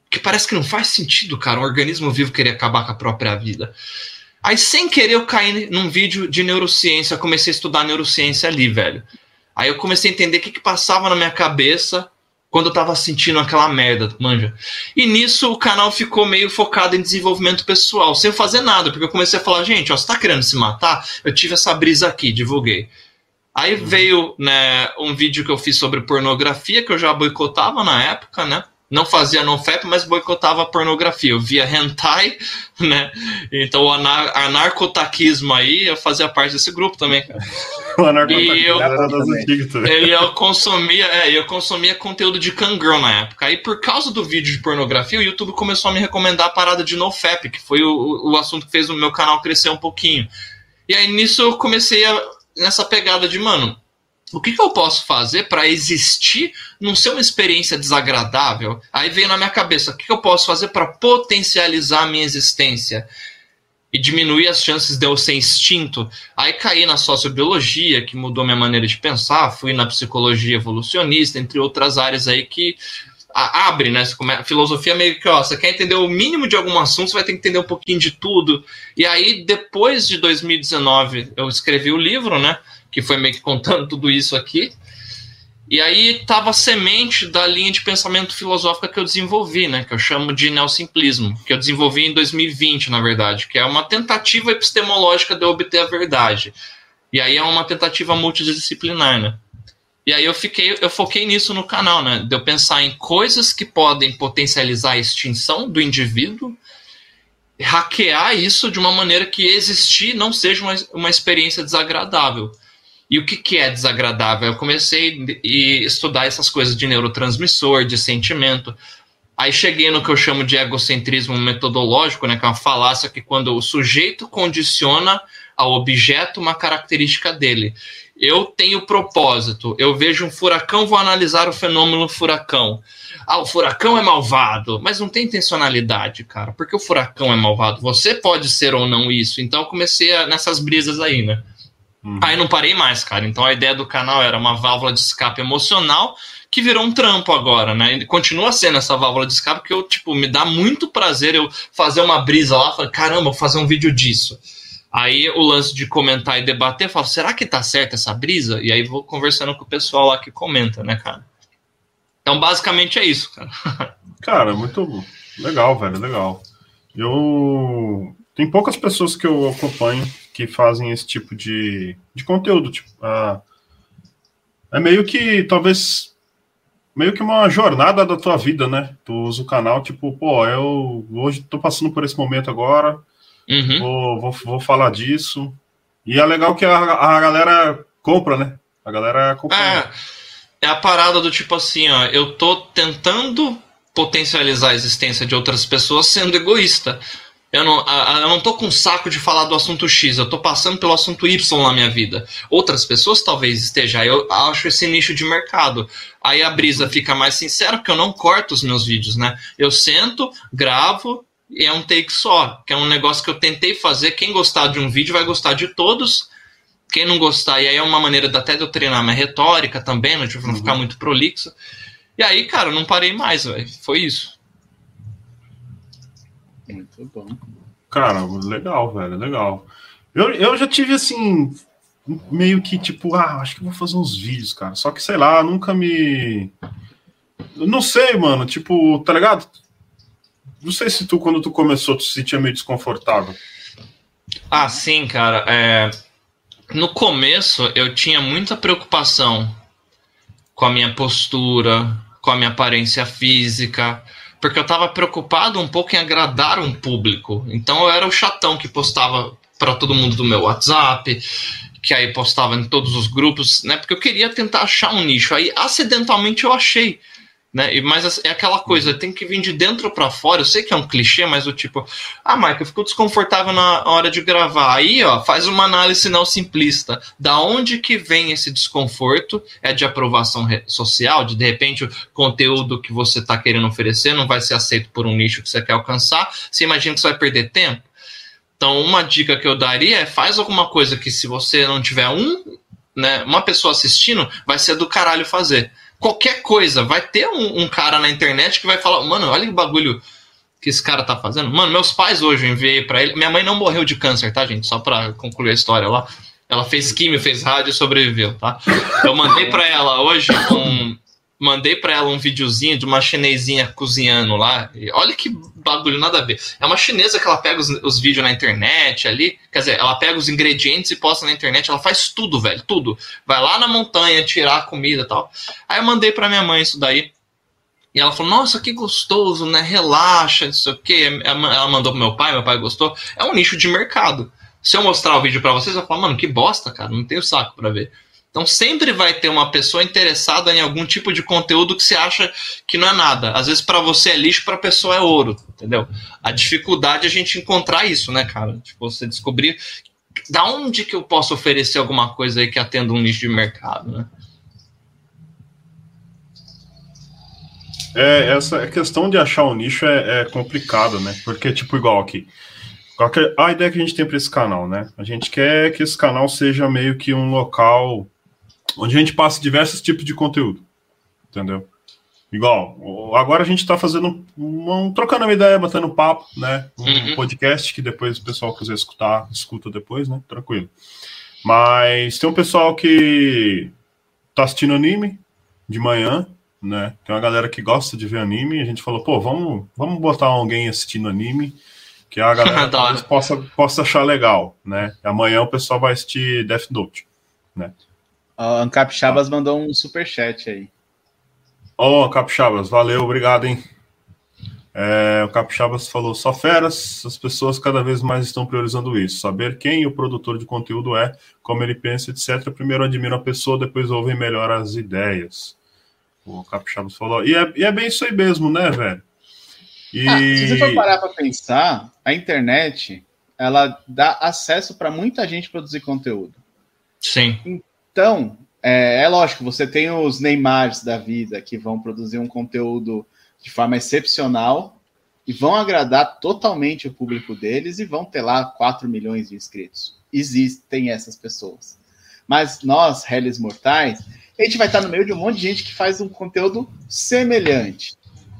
Speaker 2: Que parece que não faz sentido, cara, um organismo vivo querer acabar com a própria vida. Aí, sem querer, eu caí num vídeo de neurociência, comecei a estudar neurociência ali, velho. Aí eu comecei a entender o que, que passava na minha cabeça quando eu tava sentindo aquela merda, manja. E nisso o canal ficou meio focado em desenvolvimento pessoal, sem fazer nada, porque eu comecei a falar, gente, ó, você tá querendo se matar? Eu tive essa brisa aqui, divulguei. Aí uhum. veio né, um vídeo que eu fiz sobre pornografia, que eu já boicotava na época, né? Não fazia nofap, mas boicotava a pornografia. Eu via hentai, né? Então o anar anarcotaquismo aí, eu fazia parte desse grupo também. o anarcotaquismo e eu, era das antigas também. eu consumia, é, eu consumia conteúdo de Kangirl na época. Aí por causa do vídeo de pornografia, o YouTube começou a me recomendar a parada de nofap, que foi o, o assunto que fez o meu canal crescer um pouquinho. E aí nisso eu comecei a, nessa pegada de, mano, o que, que eu posso fazer para existir, não ser uma experiência desagradável? Aí veio na minha cabeça, o que, que eu posso fazer para potencializar a minha existência? e diminuir as chances de eu ser extinto. Aí caí na sociobiologia, que mudou minha maneira de pensar, fui na psicologia evolucionista, entre outras áreas aí que abre, né? A filosofia meio que, ó, você quer entender o mínimo de algum assunto, você vai ter que entender um pouquinho de tudo. E aí, depois de 2019, eu escrevi o livro, né? Que foi meio que contando tudo isso aqui. E aí estava a semente da linha de pensamento filosófica que eu desenvolvi, né? Que eu chamo de neosimplismo, que eu desenvolvi em 2020, na verdade, que é uma tentativa epistemológica de obter a verdade. E aí é uma tentativa multidisciplinar, né? E aí eu fiquei, eu foquei nisso no canal, né? De eu pensar em coisas que podem potencializar a extinção do indivíduo, hackear isso de uma maneira que existir não seja uma, uma experiência desagradável. E o que, que é desagradável? Eu comecei a estudar essas coisas de neurotransmissor, de sentimento. Aí cheguei no que eu chamo de egocentrismo metodológico, né, que é uma falácia que quando o sujeito condiciona ao objeto uma característica dele eu tenho propósito, eu vejo um furacão, vou analisar o fenômeno furacão. Ah, o furacão é malvado, mas não tem intencionalidade, cara, porque o furacão é malvado. Você pode ser ou não isso. Então comecei a, nessas brisas aí, né? Uhum. Aí não parei mais, cara. Então a ideia do canal era uma válvula de escape emocional que virou um trampo agora, né? E continua sendo essa válvula de escape que eu, tipo, me dá muito prazer eu fazer uma brisa lá, falar, caramba, vou fazer um vídeo disso. Aí o lance de comentar e debater, eu falo, será que tá certa essa brisa? E aí vou conversando com o pessoal lá que comenta, né, cara? Então, basicamente é isso, cara.
Speaker 3: Cara, muito legal, velho, legal. Eu. Tem poucas pessoas que eu acompanho que fazem esse tipo de, de conteúdo. Tipo, ah, é meio que, talvez, meio que uma jornada da tua vida, né? Tu usa o canal, tipo, pô, eu hoje tô passando por esse momento agora, Uhum. Vou, vou, vou, falar disso. E é legal que a, a galera compra, né? A galera compra.
Speaker 2: É, é a parada do tipo assim, ó, eu tô tentando potencializar a existência de outras pessoas sendo egoísta. Eu não, eu não tô com saco de falar do assunto X, eu tô passando pelo assunto Y na minha vida. Outras pessoas talvez estejam, eu acho esse nicho de mercado. Aí a brisa fica mais sincera, porque eu não corto os meus vídeos, né? Eu sento, gravo, e é um take só, que é um negócio que eu tentei fazer. Quem gostar de um vídeo vai gostar de todos. Quem não gostar, e aí é uma maneira até de eu treinar minha retórica também, né, tipo, não ficar uhum. muito prolixo. E aí, cara, não parei mais, velho. Foi isso.
Speaker 3: Muito bom. Cara, legal, velho, legal. Eu, eu já tive assim, meio que tipo, ah, acho que vou fazer uns vídeos, cara. Só que sei lá, nunca me. Eu não sei, mano. Tipo, tá ligado? Não sei se tu, quando tu começou, tu se sentia meio desconfortável.
Speaker 2: Ah, sim, cara. É... No começo, eu tinha muita preocupação com a minha postura, com a minha aparência física, porque eu estava preocupado um pouco em agradar um público. Então eu era o chatão que postava para todo mundo do meu WhatsApp, que aí postava em todos os grupos, né? Porque eu queria tentar achar um nicho. Aí acidentalmente eu achei. Né? Mas é aquela coisa, tem que vir de dentro para fora. Eu sei que é um clichê, mas o tipo, ah, Michael, ficou desconfortável na hora de gravar. Aí, ó, faz uma análise não simplista. Da onde que vem esse desconforto? É de aprovação social? De de repente o conteúdo que você está querendo oferecer não vai ser aceito por um nicho que você quer alcançar? Você imagina que você vai perder tempo? Então, uma dica que eu daria é faz alguma coisa que se você não tiver um, né, uma pessoa assistindo, vai ser do caralho fazer qualquer coisa. Vai ter um, um, cara na internet que vai falar, mano, olha que bagulho que esse cara tá fazendo. Mano, meus pais hoje eu enviei para ele. Minha mãe não morreu de câncer, tá, gente? Só pra concluir a história lá. Ela fez químio, fez rádio e sobreviveu, tá? Eu mandei para ela hoje um, mandei para ela um videozinho de uma chinesinha cozinhando lá. E olha que bagulho, nada a ver. É uma chinesa que ela pega os, os, vídeos na internet ali. Quer dizer, ela pega os ingredientes e posta na internet. Ela faz tudo, velho, tudo. Vai lá na montanha tirar a comida e tal. Aí eu mandei para minha mãe isso daí. E ela falou, nossa, que gostoso, né? Relaxa, não sei o quê. Ela mandou pro meu pai, meu pai gostou. É um nicho de mercado. Se eu mostrar o vídeo para vocês, eu falo, mano, que bosta, cara, não tenho saco para ver. Então sempre vai ter uma pessoa interessada em algum tipo de conteúdo que você acha que não é nada. Às vezes para você é lixo, para a pessoa é ouro, entendeu? A dificuldade é a gente encontrar isso, né, cara? Tipo, você descobrir da onde que eu posso oferecer alguma coisa aí que atenda um nicho de mercado, né?
Speaker 3: É, essa questão de achar um nicho é, é complicado, né? Porque, tipo, igual aqui. é a ideia que a gente tem para esse canal, né? A gente quer que esse canal seja meio que um local onde a gente passe diversos tipos de conteúdo, entendeu? Igual, agora a gente está fazendo um, trocando uma ideia, batendo papo, né? Um uhum. podcast que depois o pessoal quiser escutar, escuta depois, né? Tranquilo. Mas tem um pessoal que tá assistindo anime de manhã, né? Tem uma galera que gosta de ver anime a gente falou, pô, vamos, vamos botar alguém assistindo anime que a galera possa, possa achar legal, né? Amanhã o pessoal vai assistir Death Note, né?
Speaker 1: O Ancap Chabas ah. mandou um super chat aí.
Speaker 3: Ó, oh, Capixabas, valeu, obrigado, hein? É, o Capixabas falou: só feras, as pessoas cada vez mais estão priorizando isso. Saber quem o produtor de conteúdo é, como ele pensa, etc. Primeiro admira a pessoa, depois ouvem melhor as ideias. O Capixabas falou. E é, e é bem isso aí mesmo, né, velho?
Speaker 1: E... Ah, se você for parar para pensar, a internet ela dá acesso para muita gente produzir conteúdo.
Speaker 2: Sim.
Speaker 1: Então, é, é, lógico, você tem os Neymars da vida que vão produzir um conteúdo de forma excepcional e vão agradar totalmente o público deles e vão ter lá 4 milhões de inscritos. Existem essas pessoas. Mas nós, réis mortais, a gente vai estar no meio de um monte de gente que faz um conteúdo semelhante.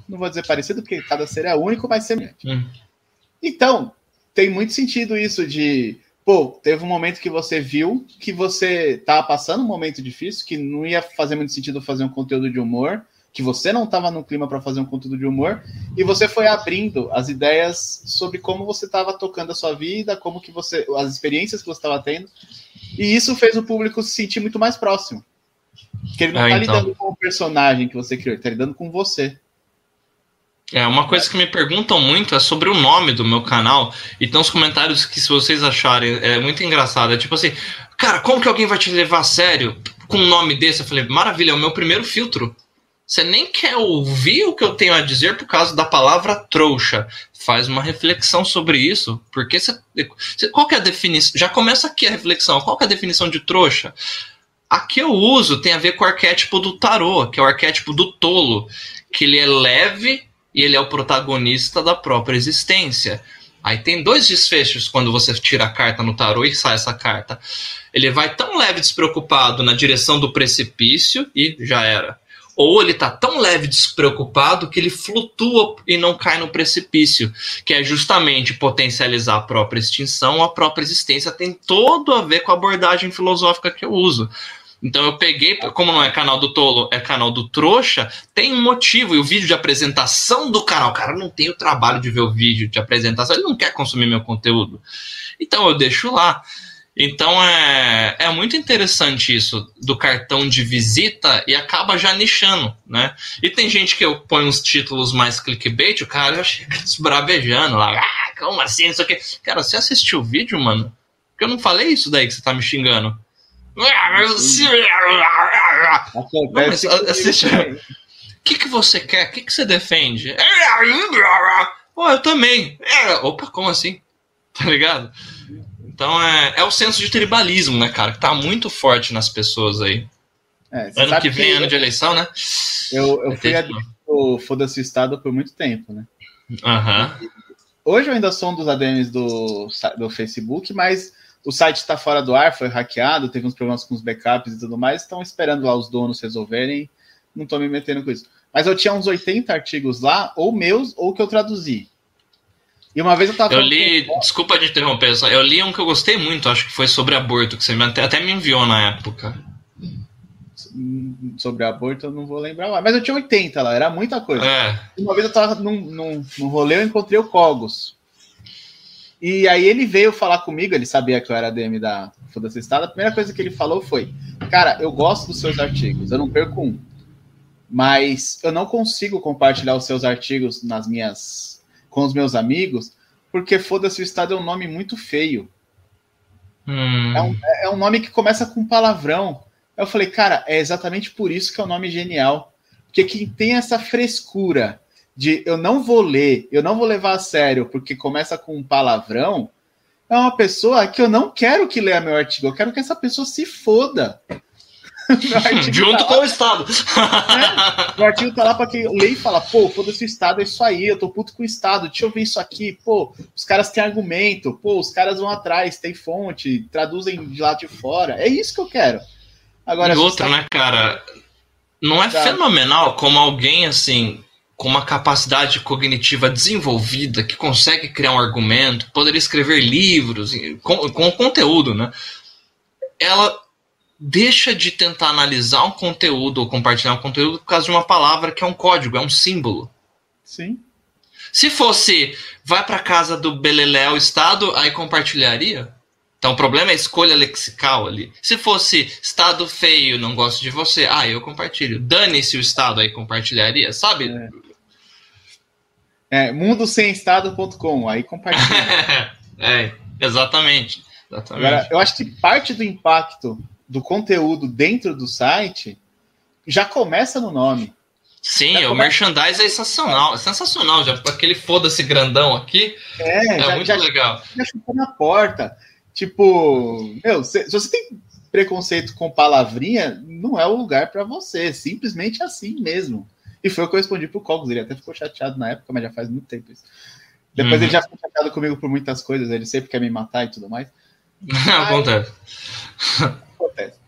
Speaker 1: Não vou dizer parecido, porque cada ser é único, mas semelhante. Hum. Então, tem muito sentido isso de pô, teve um momento que você viu que você estava passando um momento difícil, que não ia fazer muito sentido fazer um conteúdo de humor, que você não estava no clima para fazer um conteúdo de humor, e você foi abrindo as ideias sobre como você estava tocando a sua vida, como que você, as experiências que você estava tendo, e isso fez o público se sentir muito mais próximo. Que ele não está ah, então. lidando com o personagem que você criou, ele está lidando com você.
Speaker 2: É, uma coisa que me perguntam muito é sobre o nome do meu canal. E tem uns comentários que, se vocês acharem, é muito engraçado. É tipo assim, cara, como que alguém vai te levar a sério com um nome desse? Eu falei, maravilha, é o meu primeiro filtro. Você nem quer ouvir o que eu tenho a dizer por causa da palavra trouxa. Faz uma reflexão sobre isso. Porque você. Qual que é a definição? Já começa aqui a reflexão. Qual que é a definição de trouxa? A que eu uso tem a ver com o arquétipo do tarô, que é o arquétipo do tolo. Que ele é leve e ele é o protagonista da própria existência. Aí tem dois desfechos quando você tira a carta no tarô e sai essa carta. Ele vai tão leve despreocupado na direção do precipício e já era. Ou ele tá tão leve despreocupado que ele flutua e não cai no precipício, que é justamente potencializar a própria extinção, a própria existência tem todo a ver com a abordagem filosófica que eu uso. Então eu peguei, como não é canal do Tolo, é canal do Trouxa, tem um motivo. E o vídeo de apresentação do canal, cara não tem o trabalho de ver o vídeo de apresentação, ele não quer consumir meu conteúdo. Então eu deixo lá. Então é, é muito interessante isso do cartão de visita e acaba já nichando, né? E tem gente que eu ponho uns títulos mais clickbait, o cara já chega esbravejando lá, ah, como assim, isso aqui. Cara, você assistiu o vídeo, mano? Porque eu não falei isso daí que você tá me xingando. Não, mas assiste. O que, que você quer? O que, que você defende? Pô, eu também. Opa, como assim? Tá ligado? Então é, é o senso de tribalismo, né, cara? Que tá muito forte nas pessoas aí. É, ano que vem, que ano de eleição, né?
Speaker 1: Eu, eu fui o Foda-se Estado por muito tempo, né?
Speaker 2: Uhum.
Speaker 1: Hoje eu ainda sou um dos ADMs do, do Facebook, mas o site está fora do ar, foi hackeado, teve uns problemas com os backups e tudo mais, estão esperando lá os donos resolverem, não estou me metendo com isso. Mas eu tinha uns 80 artigos lá, ou meus, ou que eu traduzi. E uma vez eu tava.
Speaker 2: Eu li, com... desculpa de interromper, eu li um que eu gostei muito, acho que foi sobre aborto, que você até, até me enviou na época.
Speaker 1: Sobre aborto eu não vou lembrar lá, mas eu tinha 80 lá, era muita coisa.
Speaker 2: É.
Speaker 1: Uma vez eu tava num, num, num rolê, eu encontrei o Cogos. E aí ele veio falar comigo, ele sabia que eu era DM da Foda-se Estado. A primeira coisa que ele falou foi: Cara, eu gosto dos seus artigos, eu não perco um. Mas eu não consigo compartilhar os seus artigos nas minhas com os meus amigos, porque Foda-se o Estado é um nome muito feio.
Speaker 2: Hum.
Speaker 1: É, um, é um nome que começa com palavrão. Eu falei, cara, é exatamente por isso que é um nome genial. Porque quem tem essa frescura de eu não vou ler, eu não vou levar a sério porque começa com um palavrão, é uma pessoa que eu não quero que leia meu artigo, eu quero que essa pessoa se foda.
Speaker 2: Junto tá com o Estado.
Speaker 1: É, o artigo tá lá pra quem lê e fala, pô, foda-se o Estado, é isso aí, eu tô puto com o Estado, deixa eu ver isso aqui, pô, os caras têm argumento, pô, os caras vão atrás, tem fonte, traduzem de lá de fora. É isso que eu quero.
Speaker 2: Agora, e outra, tá... né, cara? Não é tá. fenomenal como alguém assim com uma capacidade cognitiva desenvolvida, que consegue criar um argumento, poderia escrever livros com, com conteúdo, né? Ela deixa de tentar analisar um conteúdo ou compartilhar um conteúdo por causa de uma palavra que é um código, é um símbolo.
Speaker 1: Sim.
Speaker 2: Se fosse vai para casa do Beleléu Estado, aí compartilharia? Então o problema é a escolha lexical ali. Se fosse Estado feio, não gosto de você, ah, eu compartilho. Dane-se o Estado, aí compartilharia, sabe? É.
Speaker 1: É, mundosemestado.com, aí compartilha.
Speaker 2: é, exatamente, exatamente.
Speaker 1: Agora, eu acho que parte do impacto do conteúdo dentro do site já começa no nome.
Speaker 2: Sim, já o começa... merchandise é sensacional, é sensacional, já aquele foda-se grandão aqui. É, é já, muito
Speaker 1: já,
Speaker 2: legal.
Speaker 1: Já chutou na porta. Tipo, meu, se, se, você tem preconceito com palavrinha, não é o lugar para você, simplesmente assim mesmo. E foi o que eu respondi pro Cogos. Ele até ficou chateado na época, mas já faz muito tempo isso. Depois uhum. ele já ficou chateado comigo por muitas coisas. Ele sempre quer me matar e tudo mais.
Speaker 2: Acontece.
Speaker 1: Acontece.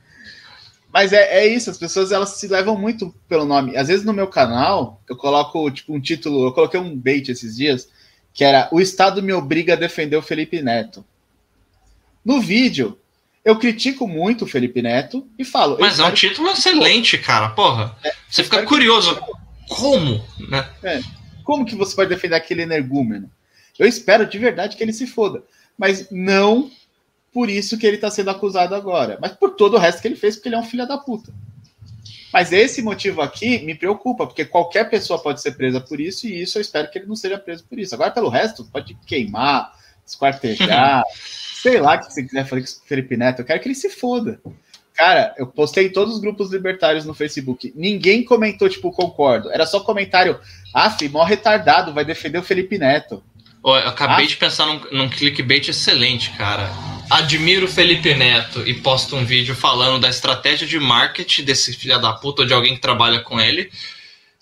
Speaker 1: Mas é, é isso, as pessoas elas se levam muito pelo nome. Às vezes no meu canal, eu coloco tipo um título, eu coloquei um bait esses dias, que era O Estado me obriga a defender o Felipe Neto. No vídeo, eu critico muito o Felipe Neto e falo.
Speaker 2: Mas é um título excelente, cara. Porra. É, você fica curioso. Que... Como? Né?
Speaker 1: É. Como que você pode defender aquele energúmeno? Eu espero de verdade que ele se foda. Mas não por isso que ele está sendo acusado agora. Mas por todo o resto que ele fez, porque ele é um filho da puta. Mas esse motivo aqui me preocupa, porque qualquer pessoa pode ser presa por isso, e isso eu espero que ele não seja preso por isso. Agora, pelo resto, pode queimar, esquartejar, sei lá o que você quiser fazer com o Felipe Neto, eu quero que ele se foda. Cara, eu postei em todos os grupos libertários no Facebook. Ninguém comentou, tipo, concordo. Era só comentário. Ah, mó retardado, vai defender o Felipe Neto.
Speaker 2: Oh, eu acabei ah. de pensar num, num clickbait excelente, cara. Admiro o Felipe Neto e posto um vídeo falando da estratégia de marketing desse filho da puta ou de alguém que trabalha com ele.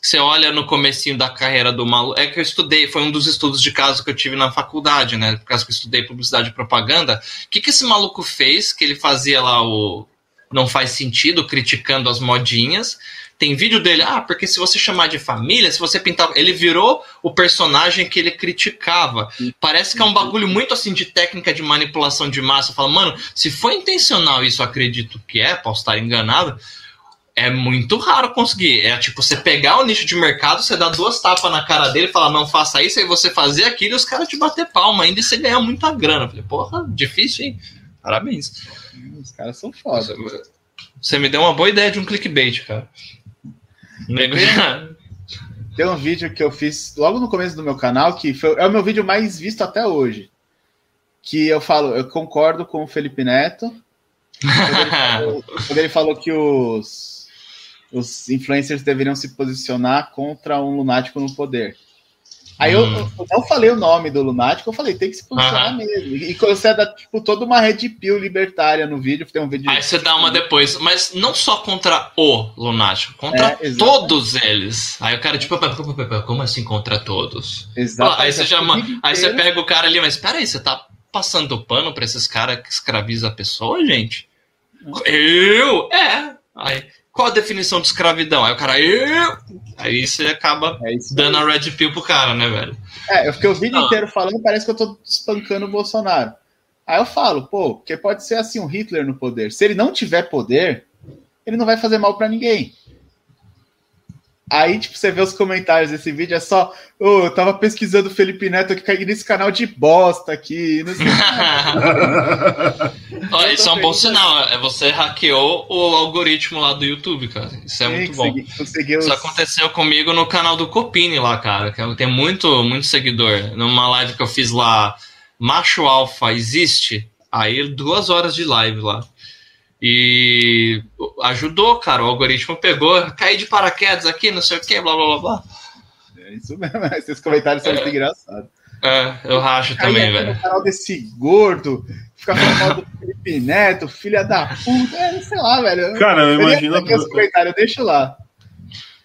Speaker 2: Você olha no comecinho da carreira do maluco. É que eu estudei, foi um dos estudos de caso que eu tive na faculdade, né? Por causa que eu estudei publicidade e propaganda. O que, que esse maluco fez? Que ele fazia lá o não faz sentido, criticando as modinhas. Tem vídeo dele, ah, porque se você chamar de família, se você pintar. Ele virou o personagem que ele criticava. Parece que é um bagulho muito assim de técnica de manipulação de massa. Fala, mano, se foi intencional isso, acredito que é, posso estar enganado. É muito raro conseguir. É tipo, você pegar o nicho de mercado, você dá duas tapas na cara dele falar, não faça isso, aí você fazer aquilo e os caras te bater palma ainda e você ganhar muita grana. falei, porra, difícil, hein? Parabéns.
Speaker 1: Os caras são foda.
Speaker 2: Você me deu uma boa ideia de um clickbait, cara.
Speaker 1: Tem um vídeo que eu fiz logo no começo do meu canal, que foi, é o meu vídeo mais visto até hoje. Que eu falo, eu concordo com o Felipe Neto. Quando ele falou, quando ele falou que os, os influencers deveriam se posicionar contra um lunático no poder. Aí hum. eu, eu, não falei o nome do Lunático, eu falei, tem que se posicionar mesmo. E, você dá tipo, toda uma red pill libertária no vídeo, tem um vídeo.
Speaker 2: Aí você dá uma depois, mas não só contra o Lunático, contra é, todos eles. Aí o cara, tipo, como assim contra todos? Exato. Aí você já. Aí você pega o cara ali, mas peraí, você tá passando pano pra esses caras que escravizam a pessoa, gente? Eu? É. Aí, qual a definição de escravidão? Aí o cara! Aí você acaba é dando a red pill pro cara, né, velho?
Speaker 1: É, eu fiquei o vídeo ah. inteiro falando, parece que eu tô espancando o Bolsonaro. Aí eu falo, pô, porque pode ser assim um Hitler no poder. Se ele não tiver poder, ele não vai fazer mal para ninguém. Aí, tipo, você vê os comentários desse vídeo, é só. Oh, eu tava pesquisando o Felipe Neto que caí nesse canal de bosta aqui. Não sei
Speaker 2: isso é um bom sinal. É você hackeou o algoritmo lá do YouTube, cara. Isso é Sim, muito bom. Consegui, Isso aconteceu comigo no canal do Copini lá, cara. Que tem muito, muito seguidor. Numa live que eu fiz lá, Macho Alfa existe. Aí, duas horas de live lá. E ajudou, cara. O algoritmo pegou, caí de paraquedas aqui, não sei o que, blá blá blá blá.
Speaker 1: É isso mesmo, esses comentários são é, muito engraçados.
Speaker 2: É, eu racho também, velho.
Speaker 1: No canal desse gordo, fica falando mal do Felipe Neto, filha da puta, é, sei lá, velho.
Speaker 3: Cara, eu imagino. Aqui
Speaker 1: os comentários, deixa lá.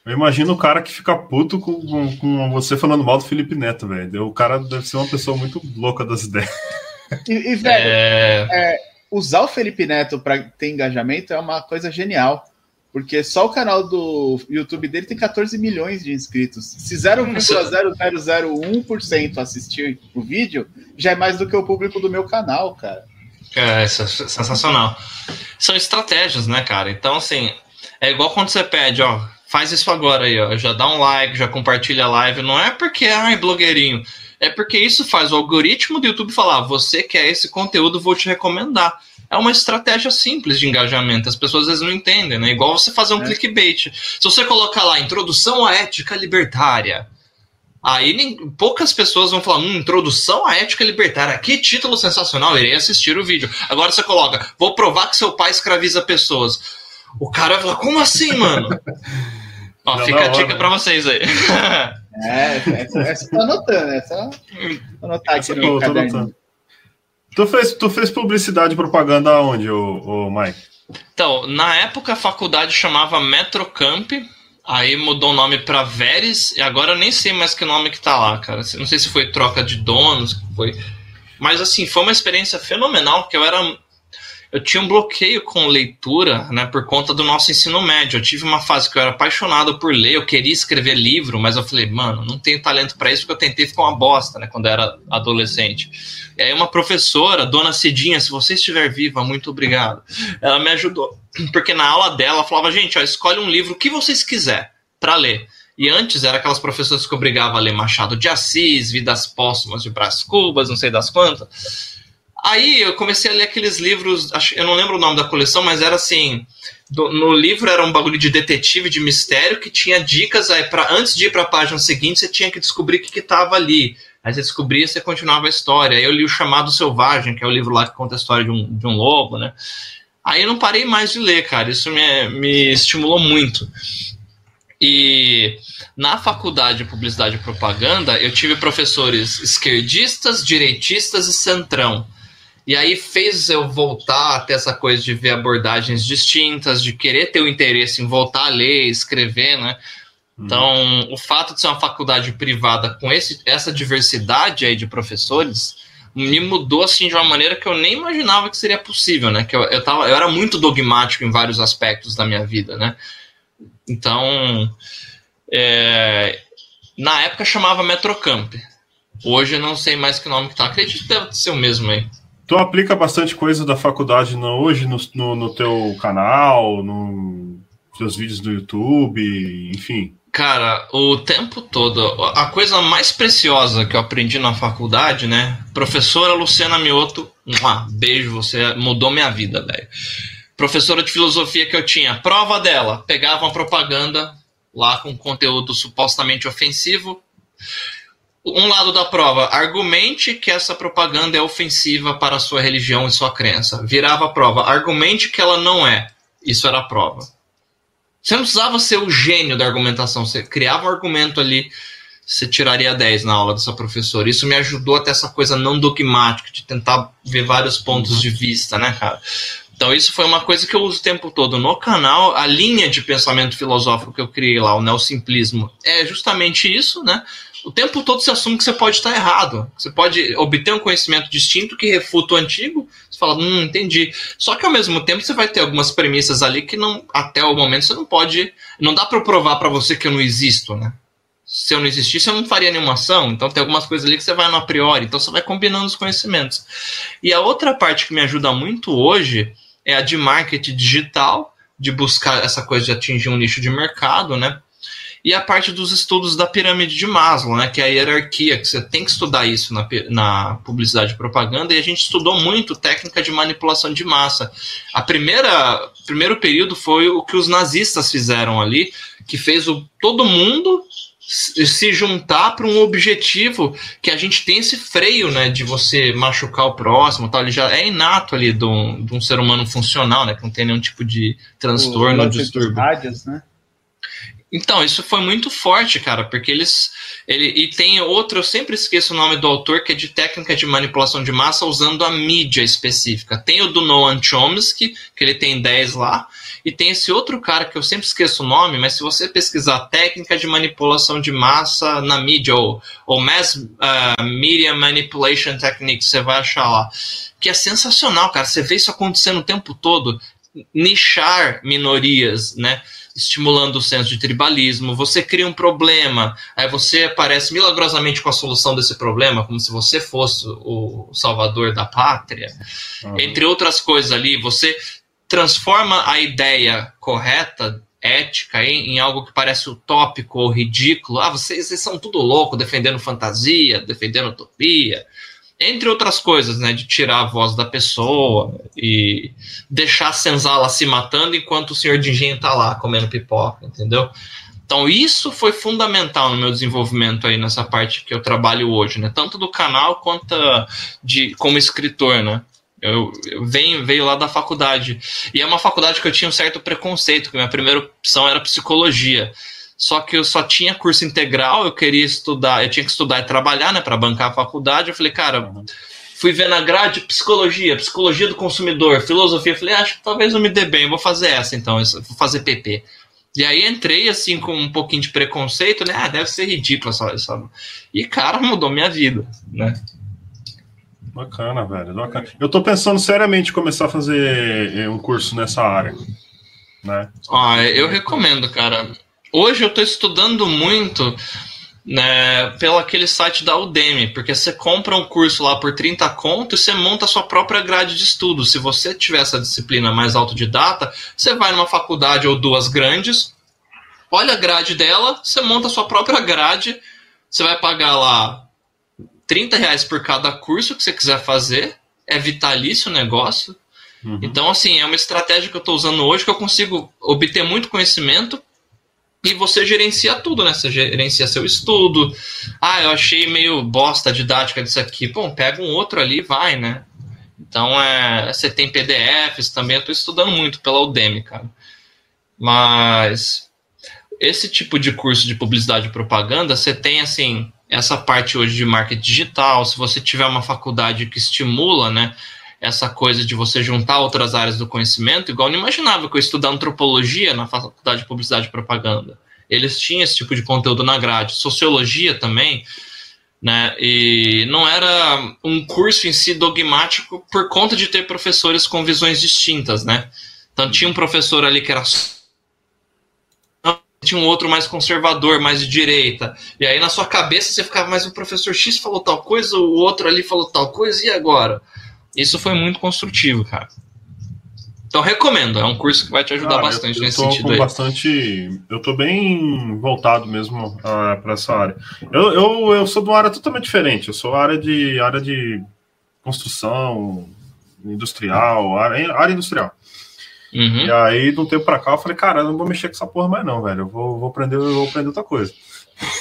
Speaker 3: Eu imagino o cara que fica puto com, com, com você falando mal do Felipe Neto, velho. O cara deve ser uma pessoa muito louca das ideias.
Speaker 1: E, e velho, é... É, usar o Felipe Neto para ter engajamento é uma coisa genial. Porque só o canal do YouTube dele tem 14 milhões de inscritos. Se 0,0001% assistir o vídeo, já é mais do que o público do meu canal, cara.
Speaker 2: É, é sensacional. São estratégias, né, cara? Então, assim, é igual quando você pede, ó, faz isso agora aí, ó, já dá um like, já compartilha a live. Não é porque, ai, blogueirinho. É porque isso faz o algoritmo do YouTube falar, você quer esse conteúdo, vou te recomendar é uma estratégia simples de engajamento. As pessoas às vezes não entendem, né? Igual você fazer um é. clickbait. Se você colocar lá introdução à ética libertária, aí nem, poucas pessoas vão falar, hum, introdução à ética libertária, que título sensacional, irei assistir o vídeo. Agora você coloca, vou provar que seu pai escraviza pessoas. O cara vai falar, como assim, mano? Ó, não, fica não, a dica para vocês aí.
Speaker 1: É, essa, essa tô anotando, essa. Vou anotar aqui no caderno.
Speaker 3: Tu fez, tu fez publicidade e propaganda aonde, o, o Mike?
Speaker 2: Então, na época a faculdade chamava Metrocamp, aí mudou o nome para Veres, e agora eu nem sei mais que nome que tá lá, cara. Não sei se foi troca de donos, foi. Mas assim, foi uma experiência fenomenal, que eu era eu tinha um bloqueio com leitura, né, por conta do nosso ensino médio. Eu tive uma fase que eu era apaixonado por ler, eu queria escrever livro, mas eu falei, mano, não tenho talento para isso porque eu tentei ficar uma bosta, né, quando eu era adolescente. E aí uma professora, Dona Cidinha, se você estiver viva, muito obrigado. Ela me ajudou, porque na aula dela falava, gente, ó, escolhe um livro que vocês quiser para ler. E antes era aquelas professoras que obrigavam a ler Machado de Assis, Vidas Póstumas de Brás Cubas, não sei das quantas. Aí eu comecei a ler aqueles livros, eu não lembro o nome da coleção, mas era assim. Do, no livro era um bagulho de detetive, de mistério, que tinha dicas aí para antes de ir para a página seguinte, você tinha que descobrir o que estava ali. Aí você descobria, você continuava a história. Aí eu li o Chamado Selvagem, que é o livro lá que conta a história de um, de um lobo, né? Aí eu não parei mais de ler, cara. Isso me, me estimulou muito. E na faculdade de publicidade e propaganda, eu tive professores esquerdistas, direitistas e centrão. E aí fez eu voltar a ter essa coisa de ver abordagens distintas, de querer ter o interesse em voltar a ler, escrever, né? Então, uhum. o fato de ser uma faculdade privada com esse, essa diversidade aí de professores me mudou assim de uma maneira que eu nem imaginava que seria possível, né? Que eu, eu, tava, eu era muito dogmático em vários aspectos da minha vida, né? Então, é, na época chamava Metrocamp. Hoje eu não sei mais que nome que tá. Acredito que deve ser o mesmo aí.
Speaker 3: Tu aplica bastante coisa da faculdade no, hoje no, no, no teu canal, nos teus vídeos do YouTube, enfim?
Speaker 2: Cara, o tempo todo. A coisa mais preciosa que eu aprendi na faculdade, né? Professora Luciana Mioto, um beijo, você mudou minha vida, velho. Professora de filosofia que eu tinha, prova dela, pegava uma propaganda lá com conteúdo supostamente ofensivo um lado da prova, argumente que essa propaganda é ofensiva para a sua religião e sua crença. Virava a prova, argumente que ela não é. Isso era a prova. Você não precisava ser o gênio da argumentação, você criava um argumento ali, você tiraria 10 na aula dessa professora. Isso me ajudou a ter essa coisa não dogmática, de tentar ver vários pontos uhum. de vista, né, cara? Então, isso foi uma coisa que eu uso o tempo todo no canal. A linha de pensamento filosófico que eu criei lá, o neosimplismo, é justamente isso, né? O tempo todo se assume que você pode estar errado. Você pode obter um conhecimento distinto que refuta o antigo. Você fala, hum, entendi. Só que ao mesmo tempo você vai ter algumas premissas ali que não, até o momento você não pode. Não dá para provar para você que eu não existo, né? Se eu não existisse, eu não faria nenhuma ação. Então tem algumas coisas ali que você vai no a priori. Então você vai combinando os conhecimentos. E a outra parte que me ajuda muito hoje é a de marketing digital, de buscar essa coisa de atingir um nicho de mercado, né? E a parte dos estudos da pirâmide de Maslow, né, que é a hierarquia, que você tem que estudar isso na, na publicidade e propaganda, e a gente estudou muito técnica de manipulação de massa. A primeira primeiro período foi o que os nazistas fizeram ali, que fez o, todo mundo se juntar para um objetivo que a gente tem esse freio, né, de você machucar o próximo, tal, ele já é inato ali de um, de um ser humano funcional, né, que não tem nenhum tipo de transtorno, o, distúrbio. Rádios, né? Então, isso foi muito forte, cara, porque eles. Ele, e tem outro, eu sempre esqueço o nome do autor, que é de técnica de manipulação de massa usando a mídia específica. Tem o do Noam Chomsky, que ele tem 10 lá, e tem esse outro cara que eu sempre esqueço o nome, mas se você pesquisar técnica de manipulação de massa na mídia, ou, ou Mass uh, Media Manipulation Techniques, você vai achar lá. Que é sensacional, cara. Você vê isso acontecendo o tempo todo. Nichar minorias, né? Estimulando o senso de tribalismo, você cria um problema, aí você aparece milagrosamente com a solução desse problema, como se você fosse o salvador da pátria. Uhum. Entre outras coisas ali, você transforma a ideia correta, ética, em, em algo que parece utópico ou ridículo. Ah, vocês, vocês são tudo louco defendendo fantasia, defendendo utopia entre outras coisas, né, de tirar a voz da pessoa e deixar a senzala se matando enquanto o senhor de engenho tá lá comendo pipoca, entendeu? Então isso foi fundamental no meu desenvolvimento aí nessa parte que eu trabalho hoje, né, tanto do canal quanto de como escritor, né. Eu, eu venho, veio lá da faculdade. E é uma faculdade que eu tinha um certo preconceito, que minha primeira opção era psicologia. Só que eu só tinha curso integral, eu queria estudar, eu tinha que estudar e trabalhar, né, para bancar a faculdade. Eu falei, cara, fui ver na grade psicologia, psicologia do consumidor, filosofia. Eu falei, acho que talvez eu me dê bem, vou fazer essa então, vou fazer PP. E aí entrei assim com um pouquinho de preconceito, né? Ah, deve ser ridículo essa, essa. E cara, mudou minha vida, né?
Speaker 3: Bacana, velho. Bacana. Eu tô pensando seriamente em começar a fazer eh, um curso nessa área. Né?
Speaker 2: Ah, eu recomendo, cara. Hoje eu estou estudando muito né, pelo aquele site da Udemy, porque você compra um curso lá por 30 conto e você monta a sua própria grade de estudo. Se você tiver essa disciplina mais autodidata, você vai numa faculdade ou duas grandes, olha a grade dela, você monta a sua própria grade, você vai pagar lá 30 reais por cada curso que você quiser fazer, é vitalício o negócio. Uhum. Então, assim, é uma estratégia que eu estou usando hoje que eu consigo obter muito conhecimento e você gerencia tudo, né? Você gerencia seu estudo. Ah, eu achei meio bosta a didática disso aqui. Bom, pega um outro ali e vai, né? Então, é, você tem PDFs também. Eu estou estudando muito pela Udemy, cara. Mas esse tipo de curso de publicidade e propaganda, você tem, assim, essa parte hoje de marketing digital. Se você tiver uma faculdade que estimula, né? Essa coisa de você juntar outras áreas do conhecimento, igual eu não imaginava que eu estudar antropologia na faculdade de publicidade e propaganda. Eles tinham esse tipo de conteúdo na grade. Sociologia também, né? E não era um curso em si dogmático por conta de ter professores com visões distintas, né? Então tinha um professor ali que era tinha um outro mais conservador, mais de direita. E aí na sua cabeça você ficava, mas o professor X falou tal coisa, o outro ali falou tal coisa, e agora? Isso foi muito construtivo, cara. Então recomendo, é um curso que vai te ajudar cara, bastante eu, eu nesse sentido aí.
Speaker 3: Bastante, eu tô bem voltado mesmo ah, para essa área. Eu, eu, eu sou de uma área totalmente diferente. Eu sou área de área de construção industrial, área, área industrial. Uhum. E aí, de um tempo para cá, eu falei, cara, eu não vou mexer com essa porra mais não, velho. Eu vou, vou aprender, eu vou aprender outra coisa.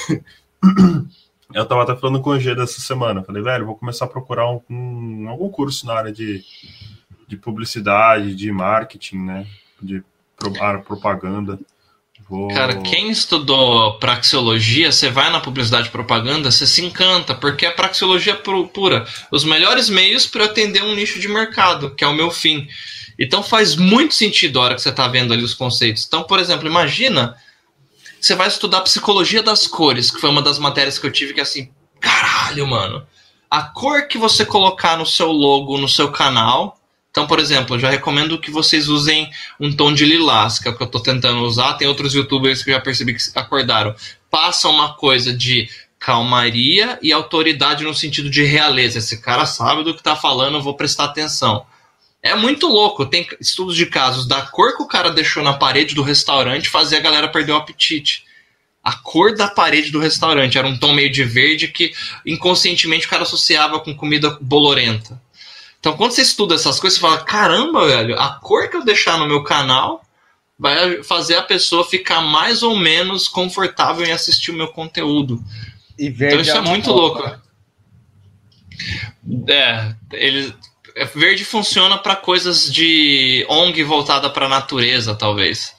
Speaker 3: Eu tava até falando com o G dessa semana. Falei, velho, vou começar a procurar um, um, algum curso na área de, de publicidade, de marketing, né? De propaganda.
Speaker 2: Vou... Cara, quem estudou praxeologia, você vai na publicidade e propaganda, você se encanta, porque é praxeologia pura. Os melhores meios para atender um nicho de mercado, que é o meu fim. Então faz muito sentido a hora que você está vendo ali os conceitos. Então, por exemplo, imagina você vai estudar psicologia das cores, que foi uma das matérias que eu tive que assim, caralho, mano. A cor que você colocar no seu logo, no seu canal. Então, por exemplo, eu já recomendo que vocês usem um tom de lilás, que é o que eu tô tentando usar. Tem outros youtubers que eu já percebi que acordaram. Passa uma coisa de calmaria e autoridade no sentido de realeza. Esse cara sabe do que tá falando, eu vou prestar atenção. É muito louco. Tem estudos de casos da cor que o cara deixou na parede do restaurante fazer a galera perder o apetite. A cor da parede do restaurante era um tom meio de verde que inconscientemente o cara associava com comida bolorenta. Então, quando você estuda essas coisas, você fala: caramba, velho, a cor que eu deixar no meu canal vai fazer a pessoa ficar mais ou menos confortável em assistir o meu conteúdo. então, isso é, é muito louco. É, eles verde funciona para coisas de ONG voltada para a natureza, talvez.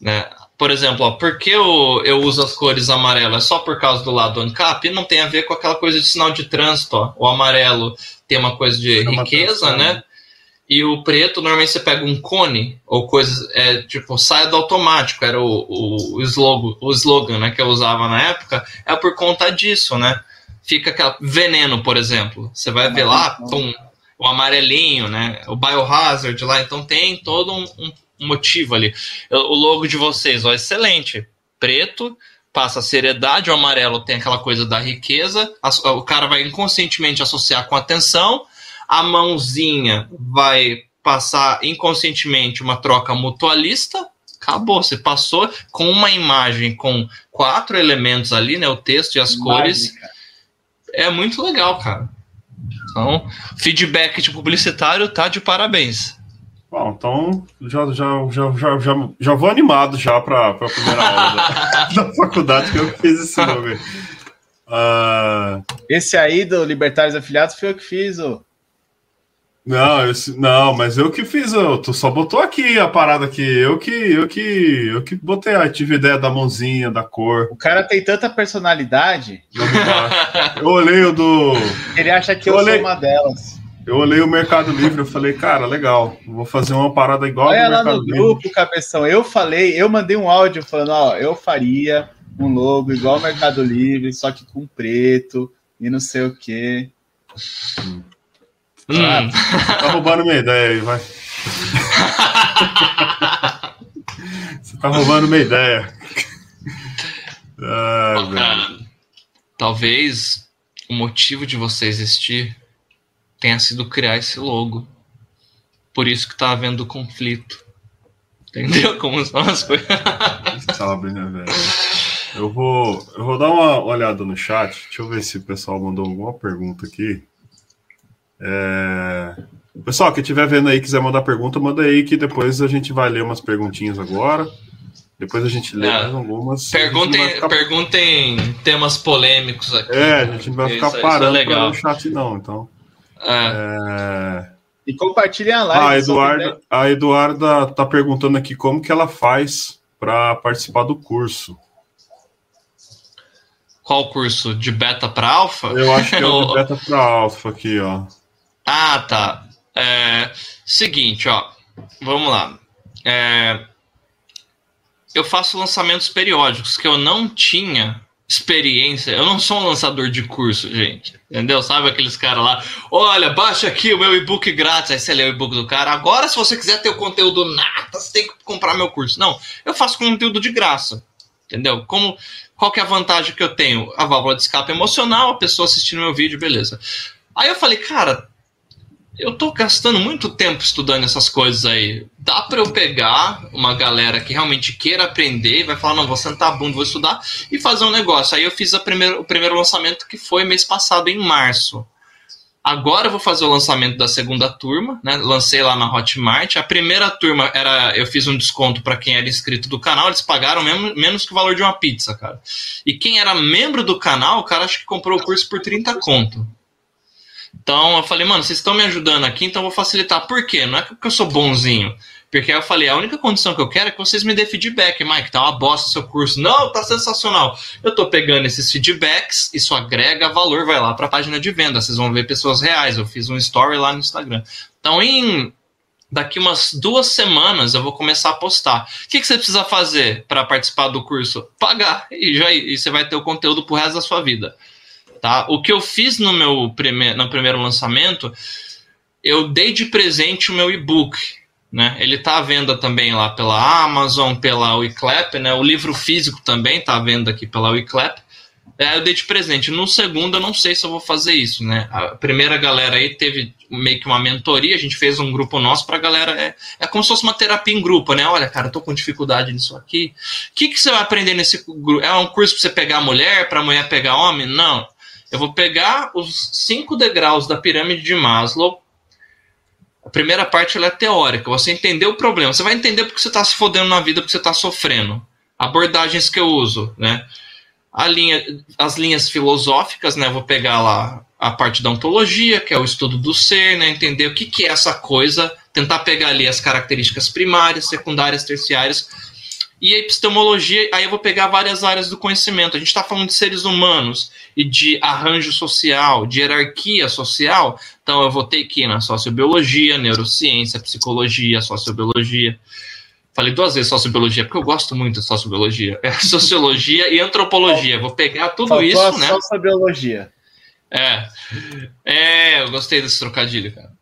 Speaker 2: Né? por exemplo, ó, por que eu, eu uso as cores amarelo? É só por causa do lado ANCAP? Não tem a ver com aquela coisa de sinal de trânsito. Ó. O amarelo tem uma coisa de é riqueza, né? E o preto, normalmente você pega um cone, ou coisas, é, tipo, saia do automático, era o, o, o, slogan, o slogan né, que eu usava na época, é por conta disso, né? Fica aquela veneno, por exemplo. Você vai ver lá, pum, o amarelinho, né? O biohazard lá, então tem todo um, um motivo ali. O logo de vocês, ó, excelente. Preto, passa a seriedade, o amarelo tem aquela coisa da riqueza, o cara vai inconscientemente associar com atenção, a mãozinha vai passar inconscientemente uma troca mutualista, acabou, você passou com uma imagem com quatro elementos ali, né, o texto e as Mágica. cores. É muito legal, cara. Então, feedback de publicitário tá de parabéns.
Speaker 3: Bom, então já, já, já, já, já, já vou animado já para a primeira aula da, da, faculdade que eu fiz esse nome.
Speaker 1: Uh... Esse aí do Libertários Afiliados foi eu que fiz, ô.
Speaker 3: Não, esse, não, mas eu que fiz, eu, tu só botou aqui a parada aqui, eu que, eu que, eu que botei, eu tive ideia da mãozinha, da cor.
Speaker 1: O cara tem tanta personalidade.
Speaker 3: Eu olhei o do.
Speaker 1: Ele acha que eu, eu olhei... sou uma delas.
Speaker 3: Eu olhei o Mercado Livre, eu falei, cara, legal, vou fazer uma parada igual
Speaker 1: Olha lá no Livre. grupo, cabeção. Eu falei, eu mandei um áudio falando, ó, eu faria um logo igual o Mercado Livre, só que com preto e não sei o quê.
Speaker 3: Hum. Ah, tá roubando minha ideia aí, vai. Você tá roubando minha ideia.
Speaker 2: Ai, talvez o motivo de você existir tenha sido criar esse logo. Por isso que tá havendo conflito. Entendeu como são as coisas?
Speaker 3: Sabe, né, velho? Eu vou, eu vou dar uma olhada no chat. Deixa eu ver se o pessoal mandou alguma pergunta aqui. É... Pessoal, que estiver vendo aí quiser mandar pergunta, manda aí que depois a gente vai ler umas perguntinhas agora. Depois a gente lê é. algumas.
Speaker 2: Perguntem, ficar... perguntem temas polêmicos aqui.
Speaker 3: É, a gente não vai ficar isso, parando isso é para o chat, não. Então.
Speaker 1: É. é... E compartilhem a live.
Speaker 3: Ah, a Eduarda, a Eduarda tá perguntando aqui como que ela faz para participar do curso.
Speaker 2: Qual curso? De beta para alfa?
Speaker 3: Eu acho que é o de beta para alfa aqui, ó.
Speaker 2: Ah, tá. É, seguinte, ó. Vamos lá. É, eu faço lançamentos periódicos que eu não tinha experiência. Eu não sou um lançador de curso, gente. Entendeu? Sabe aqueles caras lá? Olha, baixa aqui o meu e-book grátis. Aí você lê o e-book do cara. Agora, se você quiser ter o conteúdo nada, você tem que comprar meu curso. Não, eu faço conteúdo de graça. Entendeu? Como, qual que é a vantagem que eu tenho? A válvula de escape emocional, a pessoa assistindo meu vídeo, beleza. Aí eu falei, cara, eu tô gastando muito tempo estudando essas coisas aí. Dá para eu pegar uma galera que realmente queira aprender e vai falar, não, vou sentar a bunda, vou estudar e fazer um negócio. Aí eu fiz o primeiro lançamento que foi mês passado, em março. Agora eu vou fazer o lançamento da segunda turma, né? Lancei lá na Hotmart. A primeira turma era, eu fiz um desconto para quem era inscrito do canal, eles pagaram mesmo, menos que o valor de uma pizza, cara. E quem era membro do canal, o cara acho que comprou o curso por 30 conto. Então eu falei, mano, vocês estão me ajudando aqui, então eu vou facilitar. Por quê? Não é porque eu sou bonzinho. Porque aí eu falei, a única condição que eu quero é que vocês me dêem feedback. Mike, tá uma bosta o seu curso. Não, tá sensacional. Eu tô pegando esses feedbacks, isso agrega valor, vai lá pra página de venda. Vocês vão ver pessoas reais. Eu fiz um story lá no Instagram. Então, em daqui umas duas semanas eu vou começar a postar. O que, que você precisa fazer para participar do curso? Pagar. E, já, e você vai ter o conteúdo pro resto da sua vida. Tá? O que eu fiz no meu prime no primeiro lançamento, eu dei de presente o meu e-book. Né? Ele está à venda também lá pela Amazon, pela Wiclap, né? O livro físico também está à venda aqui pela Wiclap. É, eu dei de presente. No segundo, eu não sei se eu vou fazer isso, né? A primeira galera aí teve meio que uma mentoria, a gente fez um grupo nosso pra galera. É, é como se fosse uma terapia em grupo, né? Olha, cara, eu tô com dificuldade nisso aqui. O que, que você vai aprender nesse grupo? É um curso pra você pegar mulher, pra mulher pegar homem? Não. Eu vou pegar os cinco degraus da pirâmide de Maslow. A primeira parte é teórica, você entender o problema. Você vai entender porque você está se fodendo na vida, porque você está sofrendo. Abordagens que eu uso, né? A linha, as linhas filosóficas, né? Vou pegar lá a parte da ontologia, que é o estudo do ser, né? Entender o que, que é essa coisa, tentar pegar ali as características primárias, secundárias, terciárias e a epistemologia, aí eu vou pegar várias áreas do conhecimento. A gente está falando de seres humanos e de arranjo social, de hierarquia social, então eu vou ter que ir na sociobiologia, neurociência, psicologia, sociobiologia. Falei duas vezes sociobiologia, porque eu gosto muito de sociobiologia. É sociologia e antropologia. Vou pegar tudo Faltou isso, né?
Speaker 1: Sociobiologia.
Speaker 2: É. É, eu gostei desse trocadilho, cara.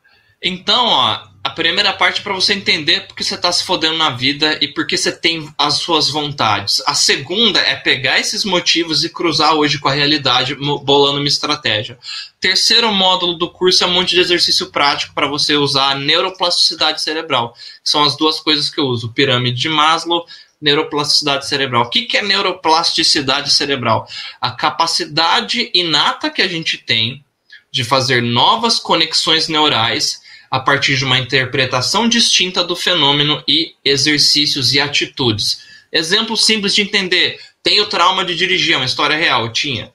Speaker 2: Então, ó, a primeira parte é para você entender porque você está se fodendo na vida e porque você tem as suas vontades. A segunda é pegar esses motivos e cruzar hoje com a realidade, bolando uma estratégia. Terceiro módulo do curso é um monte de exercício prático para você usar a neuroplasticidade cerebral. São as duas coisas que eu uso: pirâmide de Maslow, neuroplasticidade cerebral. O que, que é neuroplasticidade cerebral? A capacidade inata que a gente tem de fazer novas conexões neurais a partir de uma interpretação distinta do fenômeno e exercícios e atitudes. Exemplo simples de entender: tenho trauma de dirigir, é uma história real, tinha.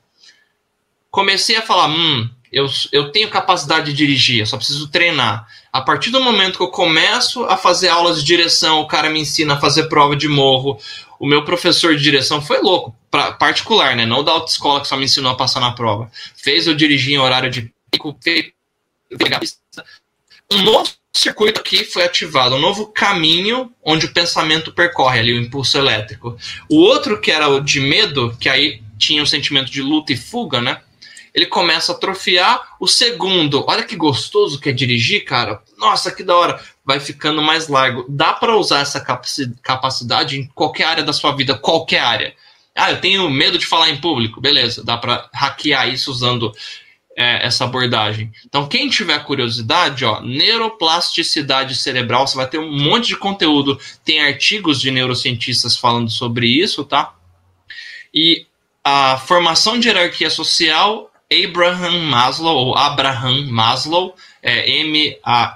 Speaker 2: Comecei a falar, hum, eu, eu tenho capacidade de dirigir, eu só preciso treinar. A partir do momento que eu começo a fazer aulas de direção, o cara me ensina a fazer prova de morro. O meu professor de direção foi louco, pra, particular, né? Não da autoescola que só me ensinou a passar na prova. Fez eu dirigir em horário de pico, fez pegar pista um novo circuito aqui foi ativado, um novo caminho onde o pensamento percorre ali, o impulso elétrico. O outro, que era o de medo, que aí tinha o sentimento de luta e fuga, né? Ele começa a atrofiar. O segundo, olha que gostoso que é dirigir, cara. Nossa, que da hora. Vai ficando mais largo. Dá para usar essa capacidade em qualquer área da sua vida, qualquer área. Ah, eu tenho medo de falar em público. Beleza, dá para hackear isso usando é, essa abordagem. Então, quem tiver curiosidade, ó, neuroplasticidade cerebral, você vai ter um monte de conteúdo. Tem artigos de neurocientistas falando sobre isso, tá? E a formação de hierarquia social, Abraham Maslow, ou Abraham Maslow, é M-A-S-L-O-W,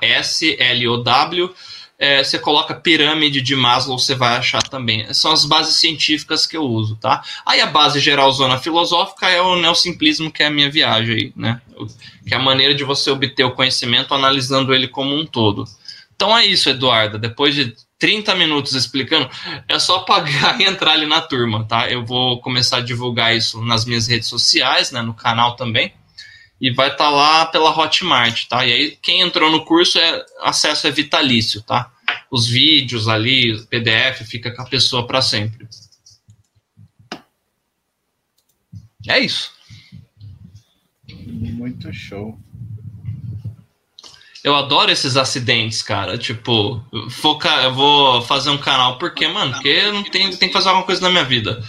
Speaker 2: é, você coloca pirâmide de Maslow, você vai achar também. São as bases científicas que eu uso, tá? Aí a base geral zona filosófica é o neosimplismo, que é a minha viagem aí, né? Que é a maneira de você obter o conhecimento analisando ele como um todo. Então é isso, Eduarda. Depois de 30 minutos explicando, é só pagar e entrar ali na turma, tá? Eu vou começar a divulgar isso nas minhas redes sociais, né? No canal também e vai estar tá lá pela Hotmart, tá? E aí quem entrou no curso é acesso é vitalício, tá? Os vídeos ali, PDF fica com a pessoa para sempre. É isso.
Speaker 1: Muito show.
Speaker 2: Eu adoro esses acidentes, cara. Tipo, focar, eu vou fazer um canal porque, mano, porque não tenho, tenho que fazer alguma coisa na minha vida.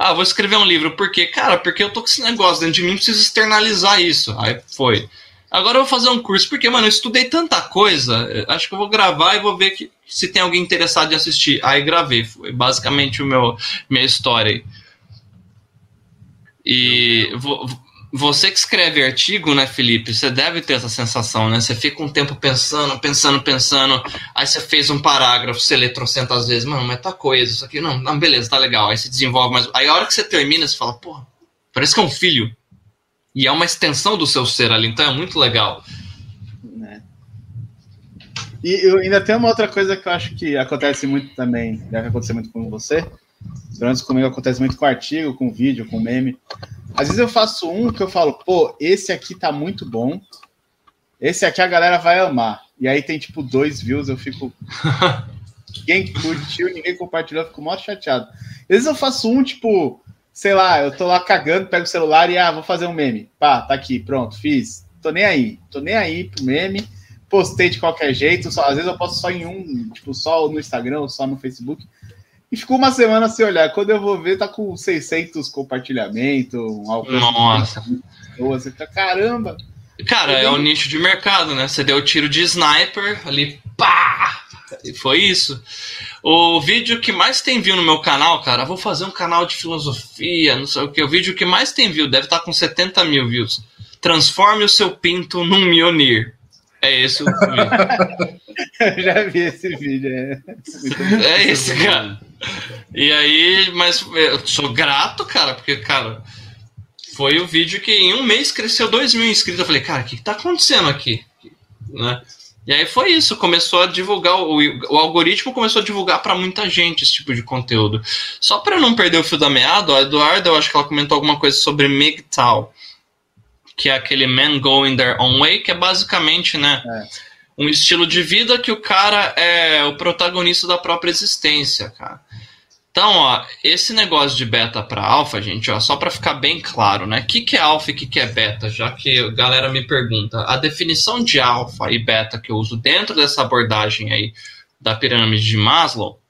Speaker 2: Ah, vou escrever um livro. Por quê? Cara, porque eu tô com esse negócio dentro de mim, preciso externalizar isso. Aí foi. Agora eu vou fazer um curso, porque, mano, eu estudei tanta coisa. Acho que eu vou gravar e vou ver que, se tem alguém interessado em assistir. Aí gravei. Foi basicamente o meu minha história aí. E vou, você que escreve artigo, né, Felipe? Você deve ter essa sensação, né? Você fica um tempo pensando, pensando, pensando. Aí você fez um parágrafo, você lê trocentas vezes. Mano, mas tá coisa, isso aqui. Não, não, beleza, tá legal. Aí você desenvolve mais. Aí a hora que você termina, você fala, porra, parece que é um filho. E é uma extensão do seu ser ali, então é muito legal.
Speaker 1: É. E eu ainda tem uma outra coisa que eu acho que acontece muito também, deve acontecer muito com você. Pelo menos comigo acontece muito com artigo, com vídeo, com meme às vezes eu faço um que eu falo, pô, esse aqui tá muito bom. Esse aqui a galera vai amar. E aí tem tipo dois views, eu fico. Ninguém curtiu, ninguém compartilhou, eu fico mó chateado. Às vezes eu faço um, tipo, sei lá, eu tô lá cagando, pego o celular e ah, vou fazer um meme. Pá, tá aqui, pronto, fiz. Tô nem aí. Tô nem aí pro meme. Postei de qualquer jeito. Só, às vezes eu posto só em um, tipo, só no Instagram, só no Facebook. E ficou uma semana sem olhar. Quando eu vou ver, tá com 600 compartilhamentos,
Speaker 2: algo Nossa.
Speaker 1: Você fica, caramba.
Speaker 2: Cara, é o nicho de mercado, né? Você deu o tiro de sniper ali, pá! E foi isso. O vídeo que mais tem view no meu canal, cara, vou fazer um canal de filosofia, não sei o que. O vídeo que mais tem view deve estar tá com 70 mil views. Transforme o seu pinto num Mionir. É esse o vídeo.
Speaker 1: Eu já vi esse vídeo. É,
Speaker 2: é esse, cara. E aí, mas eu sou grato, cara, porque, cara, foi o vídeo que em um mês cresceu 2 mil inscritos. Eu falei, cara, o que, que tá acontecendo aqui? Né? E aí foi isso, começou a divulgar, o, o algoritmo começou a divulgar para muita gente esse tipo de conteúdo. Só para não perder o fio da meada, a Eduardo, eu acho que ela comentou alguma coisa sobre MGTOW, que é aquele Man Going Their Own Way, que é basicamente, né, é. Um estilo de vida que o cara é o protagonista da própria existência, cara. Então, ó, esse negócio de beta para alfa, gente, ó, só para ficar bem claro, né? O que, que é alfa e o que, que é beta? Já que a galera me pergunta, a definição de alfa e beta que eu uso dentro dessa abordagem aí da pirâmide de Maslow,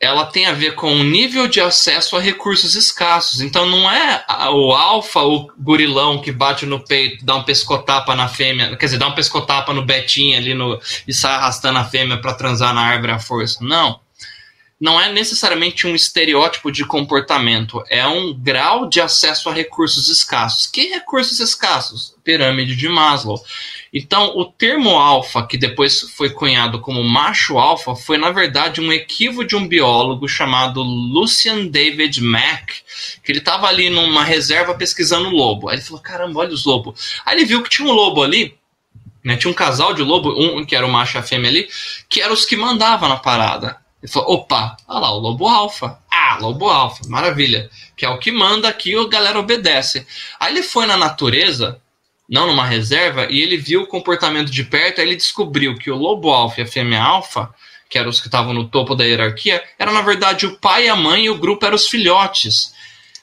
Speaker 2: ela tem a ver com o nível de acesso a recursos escassos. Então, não é o alfa, o gurilão que bate no peito, dá um pescotapa na fêmea, quer dizer, dá um pescotapa no betinho ali no, e sai arrastando a fêmea para transar na árvore à força. Não não é necessariamente um estereótipo de comportamento, é um grau de acesso a recursos escassos. Que recursos escassos? Pirâmide de Maslow. Então, o termo alfa, que depois foi cunhado como macho alfa, foi na verdade um equívoco de um biólogo chamado Lucian David Mack, que ele estava ali numa reserva pesquisando lobo. Aí ele falou: caramba, olha os lobos. Aí ele viu que tinha um lobo ali. Né, tinha um casal de lobo, um que era o macho e a fêmea ali, que eram os que mandavam na parada. Ele falou: opa, olha lá, o lobo alfa. Ah, lobo alfa, maravilha. Que é o que manda aqui, a galera obedece. Aí ele foi na natureza, não numa reserva, e ele viu o comportamento de perto, aí ele descobriu que o lobo alfa e a fêmea alfa, que eram os que estavam no topo da hierarquia, era na verdade o pai, a mãe e o grupo eram os filhotes.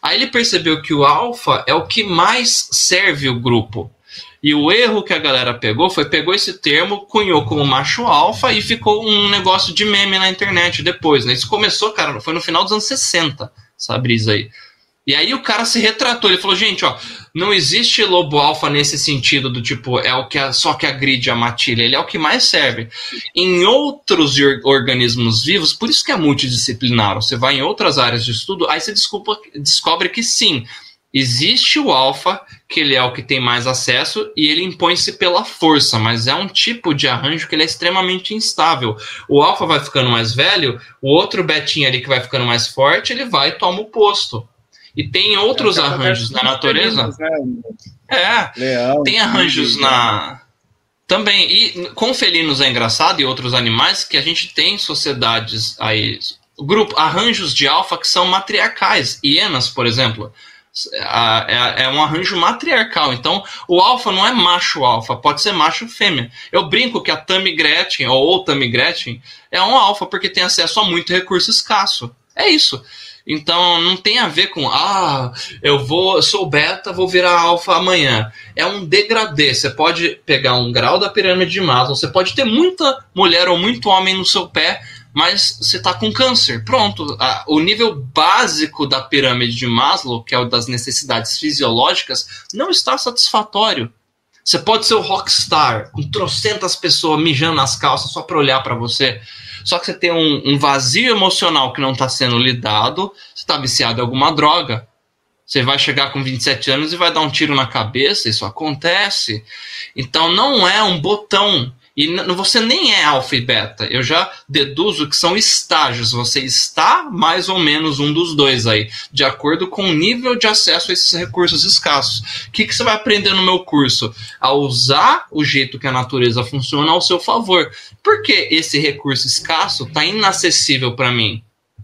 Speaker 2: Aí ele percebeu que o alfa é o que mais serve o grupo. E o erro que a galera pegou foi pegou esse termo, cunhou como macho alfa e ficou um negócio de meme na internet depois, né? Isso começou, cara, foi no final dos anos 60, essa brisa aí. E aí o cara se retratou, ele falou, gente, ó, não existe lobo alfa nesse sentido do tipo, é o que a, só que agride a matilha, ele é o que mais serve. Em outros organismos vivos, por isso que é multidisciplinar, você vai em outras áreas de estudo, aí você desculpa, descobre que sim, Existe o alfa, que ele é o que tem mais acesso, e ele impõe-se pela força, mas é um tipo de arranjo que ele é extremamente instável. O alfa vai ficando mais velho, o outro betinho ali que vai ficando mais forte, ele vai e toma o posto. E tem outros é, arranjos na natureza. Felinos, né? É, Leão, tem arranjos na. Também, e com felinos é engraçado e outros animais que a gente tem sociedades aí, grupo, arranjos de alfa que são matriarcais. Hienas, por exemplo, é, é, um arranjo matriarcal. Então, o alfa não é macho alfa, pode ser macho fêmea. Eu brinco que a Tammy Gretchen, ou o Tammy Gretchen, é um alfa porque tem acesso a muito recurso escasso. É isso. Então, não tem a ver com, ah, eu vou, sou beta, vou virar alfa amanhã. É um degradê. Você pode pegar um grau da pirâmide de Maslow, você pode ter muita mulher ou muito homem no seu pé, mas você está com câncer. Pronto. o nível básico da pirâmide de Maslow, que é o das necessidades fisiológicas, não está satisfatório. Você pode ser o rockstar, com trocentas pessoas mijando nas calças só para olhar para você. Só que você tem um, um vazio emocional que não está sendo lidado, você está viciado em alguma droga. Você vai chegar com 27 anos e vai dar um tiro na cabeça, isso acontece. Então não é um botão e você nem é alfa e beta. Eu já deduzo que são estágios. Você está mais ou menos um dos dois aí, de acordo com o nível de acesso a esses recursos escassos. O que, que você vai aprender no meu curso? A usar o jeito que a natureza funciona ao seu favor. Porque esse recurso escasso está inacessível para mim.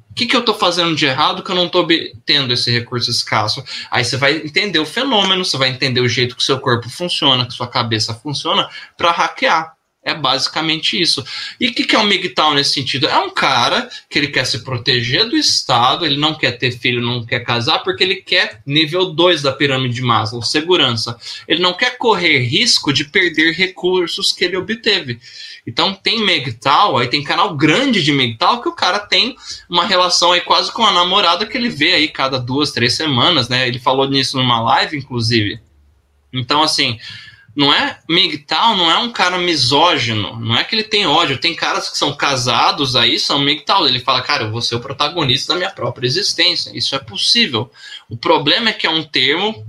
Speaker 2: O que, que eu estou fazendo de errado que eu não estou obtendo esse recurso escasso? Aí você vai entender o fenômeno, você vai entender o jeito que seu corpo funciona, que sua cabeça funciona, para hackear. É basicamente isso. E o que, que é um MGTOW nesse sentido? É um cara que ele quer se proteger do Estado, ele não quer ter filho, não quer casar, porque ele quer nível 2 da pirâmide de Maslow, segurança. Ele não quer correr risco de perder recursos que ele obteve. Então tem MGTOW, aí tem canal grande de MGTOW que o cara tem uma relação aí quase com a namorada que ele vê aí cada duas, três semanas, né? Ele falou nisso numa live, inclusive. Então, assim, não é MGTOW, não é um cara misógino, não é que ele tem ódio. Tem caras que são casados aí, são MGTOW. Ele fala, cara, eu vou ser o protagonista da minha própria existência. Isso é possível. O problema é que é um termo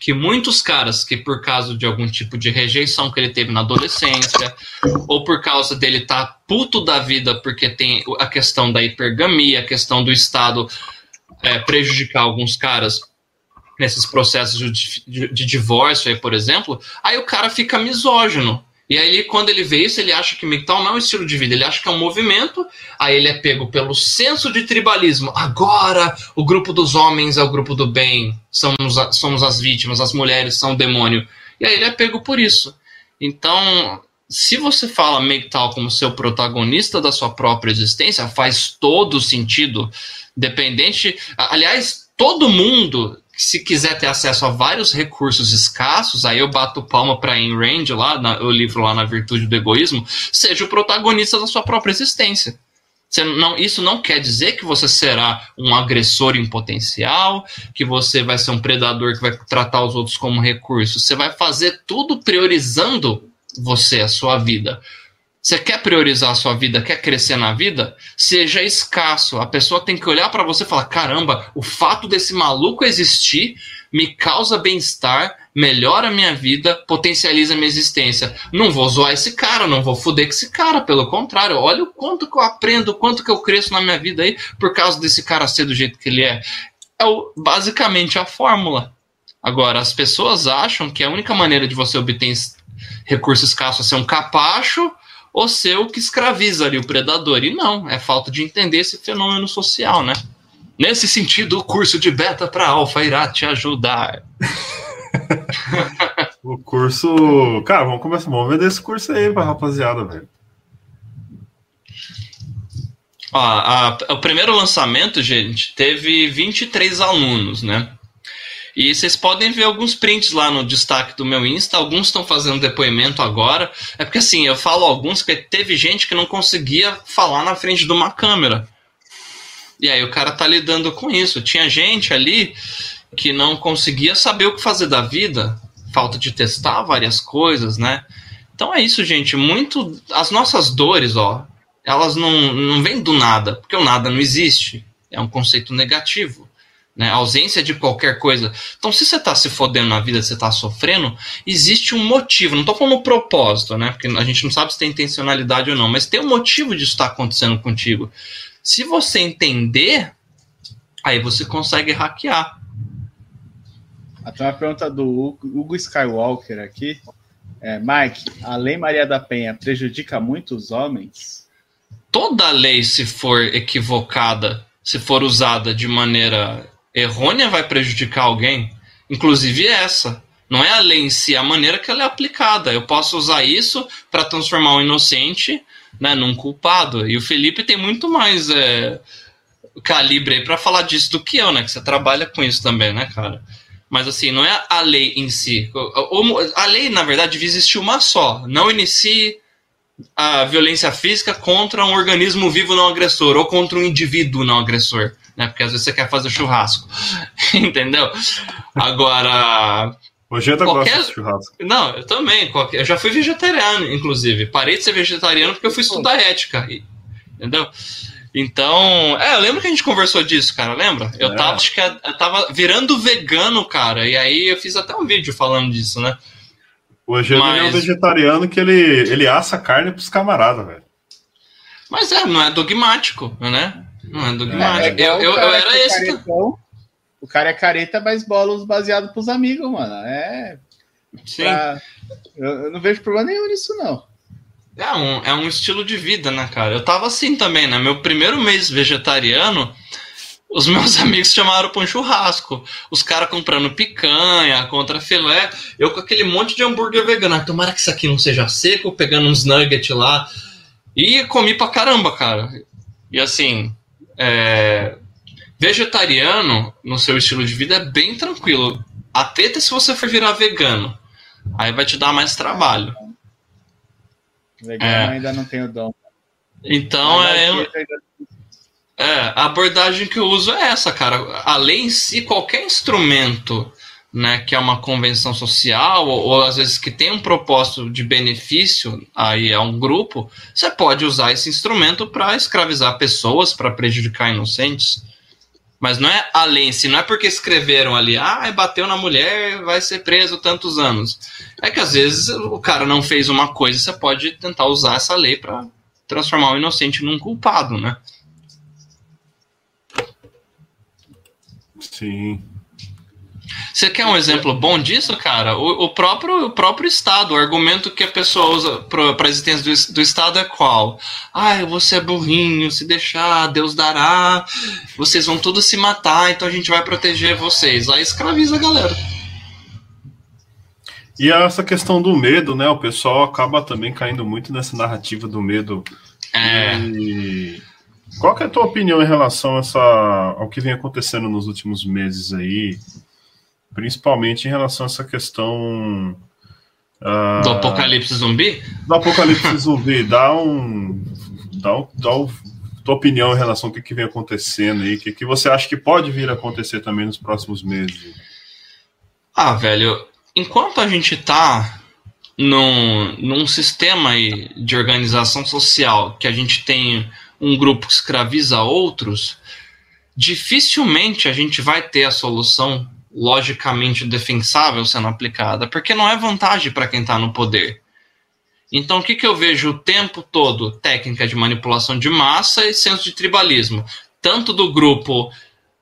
Speaker 2: que muitos caras que por causa de algum tipo de rejeição que ele teve na adolescência, ou por causa dele estar tá puto da vida porque tem a questão da hipergamia, a questão do Estado é, prejudicar alguns caras nesses processos de, de, de, divórcio aí, por exemplo, aí o cara fica misógino. E aí, quando ele vê isso, ele acha que MGTOW não é um estilo de vida, ele acha que é um movimento, aí ele é pego pelo senso de tribalismo. Agora, o grupo dos homens é o grupo do bem, somos, a, somos as vítimas, as mulheres são o demônio. E aí ele é pego por isso. Então, se você fala MGTOW como seu protagonista da sua própria existência, faz todo sentido, dependente. Aliás, todo mundo se quiser ter acesso a vários recursos escassos, aí eu bato palma para Ayn Rand, lá, na, o livro lá na Virtude do Egoísmo, seja o protagonista da sua própria existência. Não, isso não quer dizer que você será um agressor em potencial, que você vai ser um predador que vai tratar os outros como recurso. Você vai fazer tudo priorizando você, a sua vida. Você quer priorizar a sua vida, quer crescer na vida? Seja escasso. A pessoa tem que olhar para você e falar: caramba, o fato desse maluco existir me causa bem-estar, melhora a minha vida, potencializa a minha existência. Não vou zoar esse cara, não vou foder com esse cara, pelo contrário, olha o quanto que eu aprendo, o quanto que eu cresço na minha vida aí por causa desse cara ser do jeito que ele é. É o, basicamente a fórmula. Agora, as pessoas acham que a única maneira de você obter recurso escasso é ser um capacho o que escraviza ali o predador. E não, é falta de entender esse fenômeno social, né? Nesse sentido, o curso de beta para alfa irá te ajudar.
Speaker 3: o curso. Cara, vamos começar. Vamos vender esse curso aí pra rapaziada, velho.
Speaker 2: Ó, a, o primeiro lançamento, gente, teve 23 alunos, né? E vocês podem ver alguns prints lá no destaque do meu Insta. Alguns estão fazendo depoimento agora. É porque assim, eu falo alguns porque teve gente que não conseguia falar na frente de uma câmera. E aí o cara tá lidando com isso. Tinha gente ali que não conseguia saber o que fazer da vida, falta de testar várias coisas, né? Então é isso, gente. Muito. As nossas dores, ó, elas não, não vêm do nada, porque o nada não existe. É um conceito negativo né? ausência de qualquer coisa. Então, se você está se fodendo na vida, você está sofrendo, existe um motivo. Não estou falando propósito, né? Porque a gente não sabe se tem intencionalidade ou não, mas tem um motivo disso estar tá acontecendo contigo. Se você entender, aí você consegue hackear.
Speaker 1: Até uma pergunta do Hugo Skywalker aqui. É, Mike, a Lei Maria da Penha prejudica muito os homens?
Speaker 2: Toda lei, se for equivocada, se for usada de maneira errônea vai prejudicar alguém, inclusive essa. Não é a lei em si, é a maneira que ela é aplicada. Eu posso usar isso para transformar um inocente né, num culpado. E o Felipe tem muito mais é, calibre para falar disso do que eu, né? Que você trabalha com isso também, né, cara? Mas assim, não é a lei em si. A lei, na verdade, devia existir uma só. Não inicie a violência física contra um organismo vivo não agressor ou contra um indivíduo não agressor né? Porque às vezes você quer fazer churrasco, entendeu? Agora.
Speaker 3: Hoje eu qualquer... gosto de churrasco.
Speaker 2: Não, eu também. Qualquer... Eu já fui vegetariano, inclusive. Parei de ser vegetariano porque eu fui estudar ética, entendeu? Então, é, eu lembro que a gente conversou disso, cara, lembra? Eu é. tava, acho que eu tava virando vegano, cara, e aí eu fiz até um vídeo falando disso, né?
Speaker 3: Hoje Mas... é um vegetariano que ele, ele assa carne pros camaradas, velho.
Speaker 2: Mas é, não é dogmático, né? Não é dogmático. É, é eu, eu, eu era é esse.
Speaker 1: Caretão, o cara é careta, mas bolos baseado pros amigos, mano. É. Sim. Pra... Eu, eu, não vejo problema nenhum nisso, não.
Speaker 2: É um, é um estilo de vida, né, cara? Eu tava assim também, né? Meu primeiro mês vegetariano, os meus amigos chamaram para um churrasco. Os caras comprando picanha, contra filé. Eu com aquele monte de hambúrguer vegano. Ah, tomara que isso aqui não seja seco, pegando uns nuggets lá. E comi pra caramba, cara. E assim, é, vegetariano, no seu estilo de vida, é bem tranquilo. A teta é se você for virar vegano. Aí vai te dar mais trabalho.
Speaker 1: Vegano é. ainda não tem o dom.
Speaker 2: Então é, é. A abordagem que eu uso é essa, cara. A lei em si, qualquer instrumento né, que é uma convenção social, ou, ou, às vezes que tem um propósito de benefício aí a um grupo, você pode usar esse instrumento para escravizar pessoas, para prejudicar inocentes. Mas não é a lei em si, não é porque escreveram ali, ah, bateu na mulher, vai ser preso tantos anos. É que às vezes o cara não fez uma coisa, você pode tentar usar essa lei para transformar o inocente num culpado, né?
Speaker 3: Sim.
Speaker 2: Você quer um exemplo bom disso, cara? O, o, próprio, o próprio Estado, o argumento que a pessoa usa para a existência do, do Estado é qual? Ah, você é burrinho, se deixar, Deus dará, vocês vão todos se matar, então a gente vai proteger vocês. Aí escraviza a galera.
Speaker 3: E essa questão do medo, né? O pessoal acaba também caindo muito nessa narrativa do medo. É. E... Qual é a tua opinião em relação a essa, ao que vem acontecendo nos últimos meses aí? Principalmente em relação a essa questão.
Speaker 2: Uh, do apocalipse zumbi?
Speaker 3: Do apocalipse zumbi. Dá um. Dá, um, dá um, tua opinião em relação ao que, que vem acontecendo aí. O que, que você acha que pode vir a acontecer também nos próximos meses?
Speaker 2: Ah, velho, enquanto a gente tá num, num sistema de organização social que a gente tem um grupo que escraviza outros, dificilmente a gente vai ter a solução logicamente defensável sendo aplicada, porque não é vantagem para quem está no poder. Então, o que, que eu vejo o tempo todo? Técnica de manipulação de massa e senso de tribalismo. Tanto do grupo,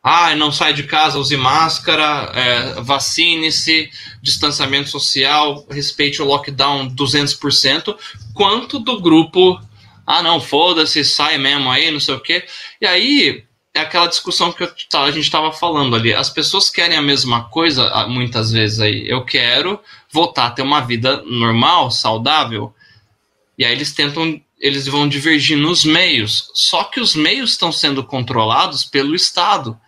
Speaker 2: ah, não sai de casa, use máscara, é, vacine-se, distanciamento social, respeite o lockdown 200%, quanto do grupo, ah, não, foda-se, sai mesmo aí, não sei o quê. E aí, é aquela discussão que a gente estava falando ali. As pessoas querem a mesma coisa ah, muitas vezes aí. Eu quero voltar a ter uma vida normal, saudável. E aí eles tentam, eles vão divergir nos meios. Só que os meios estão sendo controlados pelo Estado.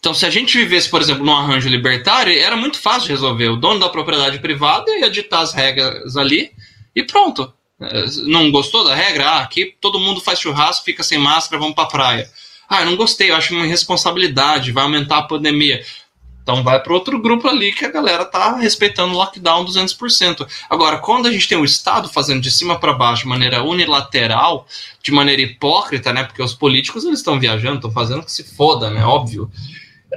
Speaker 2: Então, se a gente vivesse, por exemplo, num arranjo libertário, era muito fácil resolver. O dono da propriedade privada ia ditar as regras ali e pronto. Eh, não gostou da regra? Ah, aqui todo mundo faz churrasco, fica sem máscara, vamos pra praia. Ah, não gostei, eu acho uma irresponsabilidade, vai aumentar a pandemia. Então vai para outro grupo ali que a galera tá respeitando o lockdown 200%. Agora, quando a gente tem o Estado fazendo de cima para baixo de maneira unilateral, de maneira hipócrita, né? Porque os políticos eles estão viajando, estão fazendo que se foda, né? Óbvio.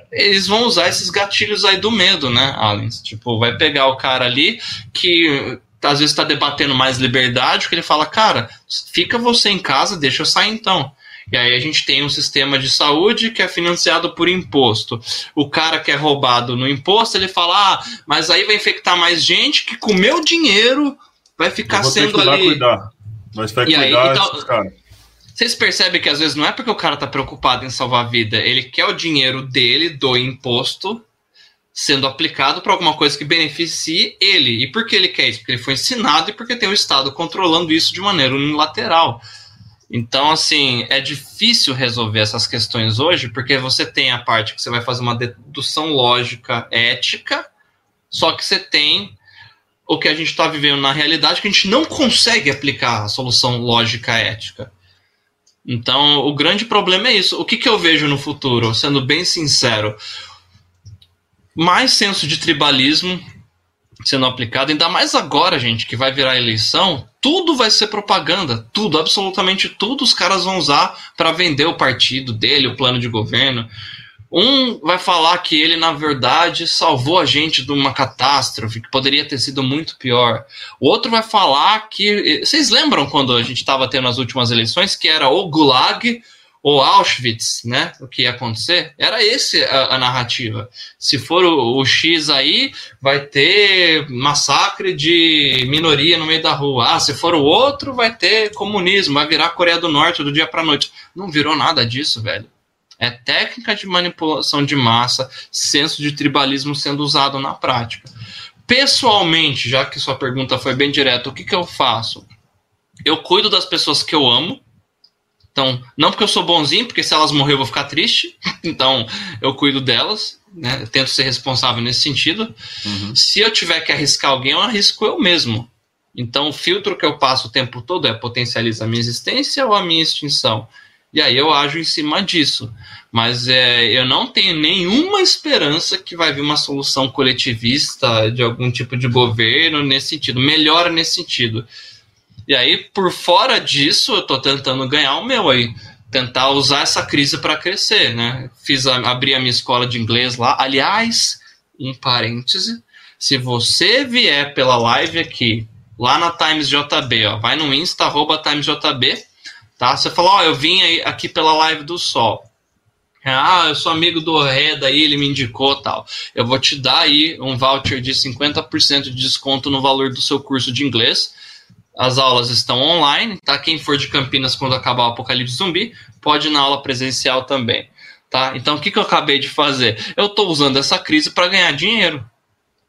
Speaker 2: Eles vão usar esses gatilhos aí do medo, né, Alens? Tipo, vai pegar o cara ali que às vezes está debatendo mais liberdade, que ele fala, cara, fica você em casa, deixa eu sair então. E aí a gente tem um sistema de saúde que é financiado por imposto. O cara que é roubado no imposto, ele fala: ah, mas aí vai infectar mais gente que com meu dinheiro vai ficar sendo ali. Cuidar.
Speaker 3: Mas vai e cuidar aí, então,
Speaker 2: Vocês percebem que às vezes não é porque o cara tá preocupado em salvar a vida, ele quer o dinheiro dele do imposto sendo aplicado para alguma coisa que beneficie ele. E por que ele quer isso? Porque ele foi ensinado e porque tem o Estado controlando isso de maneira unilateral. Então, assim, é difícil resolver essas questões hoje, porque você tem a parte que você vai fazer uma dedução lógica ética, só que você tem o que a gente está vivendo na realidade, que a gente não consegue aplicar a solução lógica ética. Então, o grande problema é isso. O que, que eu vejo no futuro, sendo bem sincero? Mais senso de tribalismo, sendo aplicado, ainda mais agora, gente, que vai virar eleição, tudo vai ser propaganda, tudo, absolutamente tudo os caras vão usar para vender o partido dele, o plano de governo. Um vai falar que ele, na verdade, salvou a gente de uma catástrofe que poderia ter sido muito pior. O outro vai falar que. Vocês lembram quando a gente estava tendo as últimas eleições que era o Gulag ou Auschwitz, né? O que ia acontecer? Era esse a, a narrativa. Se for o, o, X aí, vai ter massacre de minoria no meio da rua. Ah, se for o outro, vai ter comunismo, vai virar Coreia do Norte do dia para noite. Não virou nada disso, velho. É técnica de manipulação de massa, senso de tribalismo sendo usado na prática. Pessoalmente, já que sua pergunta foi bem direta, o que, que eu faço? Eu cuido das pessoas que eu amo, então, não porque eu sou bonzinho, porque se elas morrer eu vou ficar triste. Então, eu cuido delas, né? Eu tento ser responsável nesse sentido. Uhum. Se eu tiver que arriscar alguém, eu arrisco eu mesmo. Então, o filtro que eu passo o tempo todo é potencializa a minha existência ou a minha extinção. E aí eu ajo em cima disso. Mas é, eu não tenho nenhuma esperança que vai vir uma solução coletivista de algum tipo de governo nesse sentido. Melhora nesse sentido. E aí, por fora disso, eu tô tentando ganhar o meu aí. Tentar usar essa crise para crescer, né? Fiz a, abri a minha escola de inglês lá. Aliás, um parêntese. Se você vier pela live aqui, lá na Times JB, ó, vai no Insta, arroba TimesJB, tá? Você falou, ó, eu vim aí, aqui pela live do Sol. Ah, eu sou amigo do Reda aí, ele me indicou tal. Eu vou te dar aí um voucher de 50% de desconto no valor do seu curso de inglês. As aulas estão online, tá? Quem for de Campinas quando acabar o Apocalipse Zumbi, pode ir na aula presencial também, tá? Então, o que, que eu acabei de fazer? Eu estou usando essa crise para ganhar dinheiro.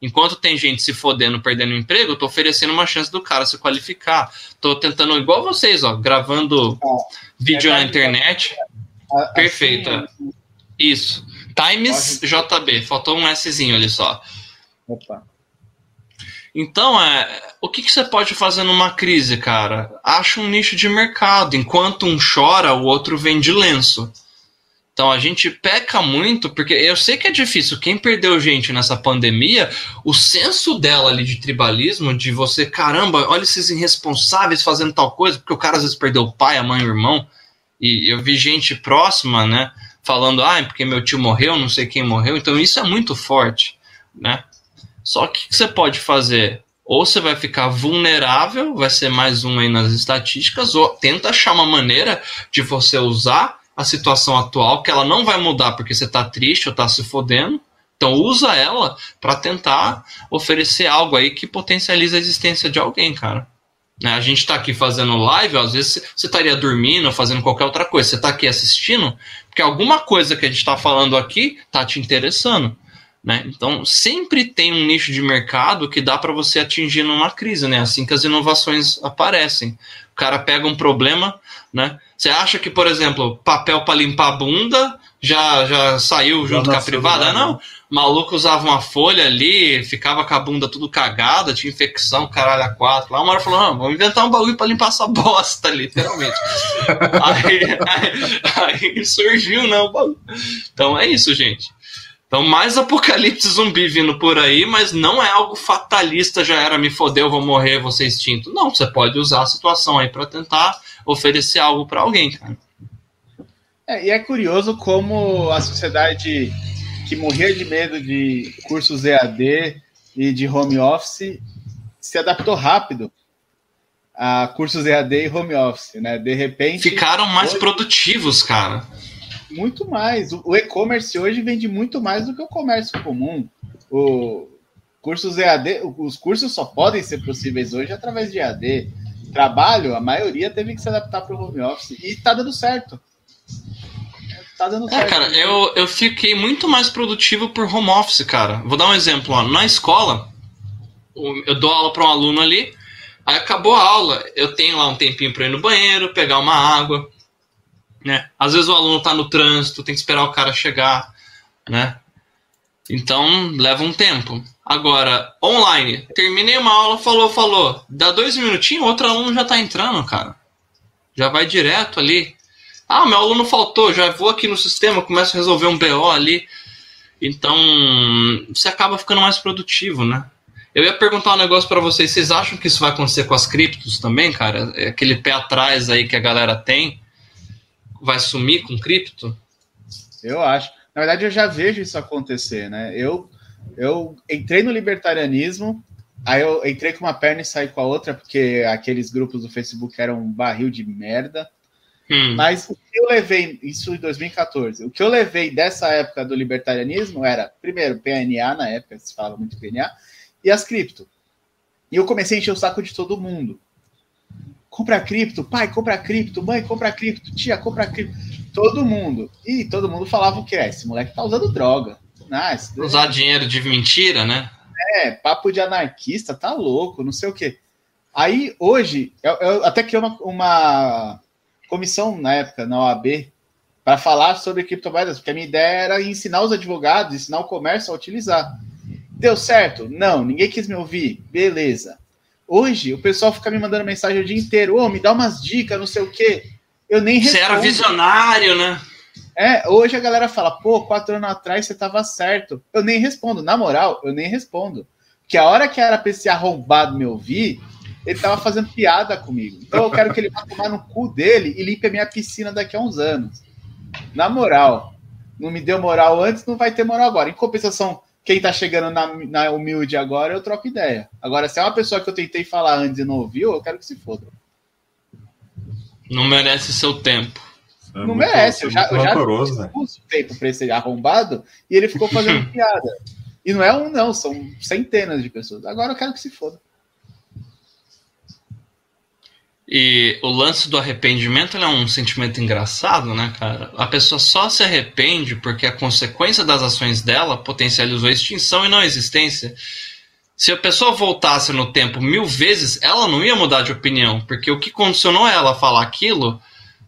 Speaker 2: Enquanto tem gente se fodendo, perdendo emprego, eu tô oferecendo uma chance do cara se qualificar. Tô tentando, igual vocês, ó, gravando é, vídeo é na internet. Assim, Perfeito. Assim, Isso. Times JB. Faltou um Szinho ali só. Opa. Então, é, o que, que você pode fazer numa crise, cara? Acha um nicho de mercado. Enquanto um chora, o outro vende lenço. Então a gente peca muito, porque eu sei que é difícil. Quem perdeu gente nessa pandemia, o senso dela ali de tribalismo, de você, caramba, olha esses irresponsáveis fazendo tal coisa, porque o cara às vezes perdeu o pai, a mãe, o irmão. E eu vi gente próxima, né, falando, ah, porque meu tio morreu, não sei quem morreu. Então isso é muito forte, né? Só que o que você pode fazer? Ou você vai ficar vulnerável, vai ser mais um aí nas estatísticas, ou tenta achar uma maneira de você usar a situação atual, que ela não vai mudar porque você está triste ou está se fodendo. Então usa ela para tentar oferecer algo aí que potencializa a existência de alguém, cara. Né? A gente está aqui fazendo live, às vezes você estaria dormindo fazendo qualquer outra coisa. Você está aqui assistindo porque alguma coisa que a gente está falando aqui está te interessando. Né? Então sempre tem um nicho de mercado que dá para você atingir numa crise, né? Assim que as inovações aparecem. O cara pega um problema, né? Você acha que, por exemplo, papel para limpar a bunda já, já saiu junto com a privada? Não. maluco usava uma folha ali, ficava com a bunda tudo cagada, tinha infecção, caralho, a quatro. Lá uma hora falou: vamos inventar um bagulho para limpar essa bosta, literalmente. aí, aí, aí, surgiu, né? O bagulho. Então é isso, gente. Então, mais apocalipse zumbi vindo por aí, mas não é algo fatalista, já era me fodeu, vou morrer, vou ser extinto. Não, você pode usar a situação aí para tentar oferecer algo para alguém, cara.
Speaker 1: É, e é curioso como a sociedade que morria de medo de cursos EAD e de home office se adaptou rápido a cursos EAD e home office, né? De repente.
Speaker 2: Ficaram mais hoje... produtivos, cara
Speaker 1: muito mais. O e-commerce hoje vende muito mais do que o comércio comum. O cursos EAD, os cursos só podem ser possíveis hoje através de EAD. Trabalho, a maioria teve que se adaptar para o home office e está dando certo.
Speaker 2: Tá dando é, certo. É, cara, eu, eu fiquei muito mais produtivo por home office, cara. Vou dar um exemplo. Ó. Na escola, eu dou aula para um aluno ali, aí acabou a aula, eu tenho lá um tempinho para ir no banheiro, pegar uma água, né? Às vezes o aluno está no trânsito, tem que esperar o cara chegar, né? Então leva um tempo. Agora, online, terminei uma aula, falou, falou, dá dois minutinhos, outro aluno já está entrando, cara. Já vai direto ali. Ah, meu aluno faltou, já vou aqui no sistema, começo a resolver um BO ali. Então, você acaba ficando mais produtivo, né? Eu ia perguntar um negócio para vocês. Vocês acham que isso vai acontecer com as criptos também, cara? É aquele pé atrás aí que a galera tem vai sumir com cripto?
Speaker 1: Eu acho. Na verdade, eu já vejo isso acontecer, né? Eu, eu entrei no libertarianismo, aí eu entrei com uma perna e saí com a outra, porque aqueles grupos do Facebook eram um barril de merda. Hum. Mas o que eu levei, isso em 2014, o que eu levei dessa época do libertarianismo era, primeiro, PNA, na época se falava muito PNA, e as cripto. E eu comecei a encher o saco de todo mundo compra cripto, pai, compra cripto, mãe, compra cripto, tia, compra cripto. Todo mundo. E todo mundo falava o que é? Esse moleque tá usando droga.
Speaker 2: Ah, Usar dinheiro de mentira, né?
Speaker 1: É, papo de anarquista, tá louco, não sei o quê. Aí, hoje, eu, eu até criei uma, uma comissão na época, na OAB, para falar sobre criptomoedas, porque a minha ideia era ensinar os advogados, ensinar o comércio a utilizar. Deu certo? Não, ninguém quis me ouvir. Beleza. Hoje, o pessoal fica me mandando mensagem o dia inteiro, ô, oh, me dá umas dicas, não sei o quê. Eu nem
Speaker 2: respondo. Você era visionário, né?
Speaker 1: É, hoje a galera fala, pô, quatro anos atrás você tava certo. Eu nem respondo. Na moral, eu nem respondo. Porque a hora que era pra esse arrombado me ouvir, ele tava fazendo piada comigo. Então eu quero que ele vá tomar no cu dele e limpe a minha piscina daqui a uns anos. Na moral. Não me deu moral antes, não vai ter moral agora. Em compensação, quem tá chegando na, na humilde agora, eu troco ideia. Agora, se é uma pessoa que eu tentei falar antes e não ouviu, eu quero que se foda.
Speaker 2: Não merece seu tempo.
Speaker 1: É não muito, merece. Eu já, eu já pus tempo pra esse arrombado e ele ficou fazendo piada. E não é um, não, são centenas de pessoas. Agora eu quero que se foda.
Speaker 2: E o lance do arrependimento é um sentimento engraçado, né, cara? A pessoa só se arrepende porque a consequência das ações dela potencializou a extinção e não a existência. Se a pessoa voltasse no tempo mil vezes, ela não ia mudar de opinião, porque o que condicionou ela a falar aquilo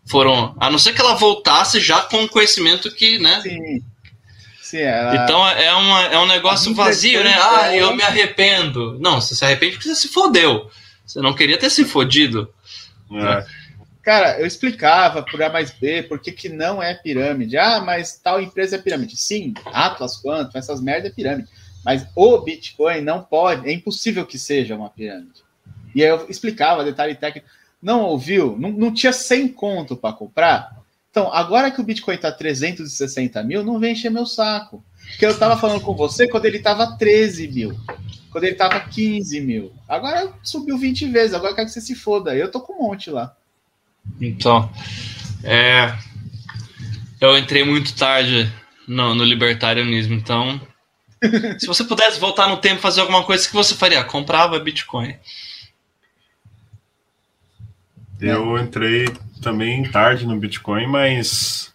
Speaker 2: foram. A não ser que ela voltasse já com o conhecimento que, né? Sim. Sim ela... Então é, uma, é um negócio vazio, né? Ah, eu me arrependo. Não, você se arrepende porque você se fodeu. Você não queria ter se fodido.
Speaker 1: É. Cara, eu explicava por A mais B por que, que não é pirâmide. Ah, mas tal empresa é pirâmide. Sim, Atlas, quanto, essas merdas é pirâmide. Mas o Bitcoin não pode, é impossível que seja uma pirâmide. E aí eu explicava detalhe técnico. Não ouviu? Não, não tinha 100 conto para comprar? Então, agora que o Bitcoin está 360 mil, não vem encher meu saco. Porque eu estava falando com você quando ele estava 13 mil quando ele tava 15 mil. Agora subiu 20 vezes, agora eu quero que você se foda. Eu tô com um monte lá.
Speaker 2: Então, é. Eu entrei muito tarde no, no libertarianismo, então. se você pudesse voltar no tempo e fazer alguma coisa, o que você faria? Comprava Bitcoin.
Speaker 3: Eu entrei também tarde no Bitcoin, mas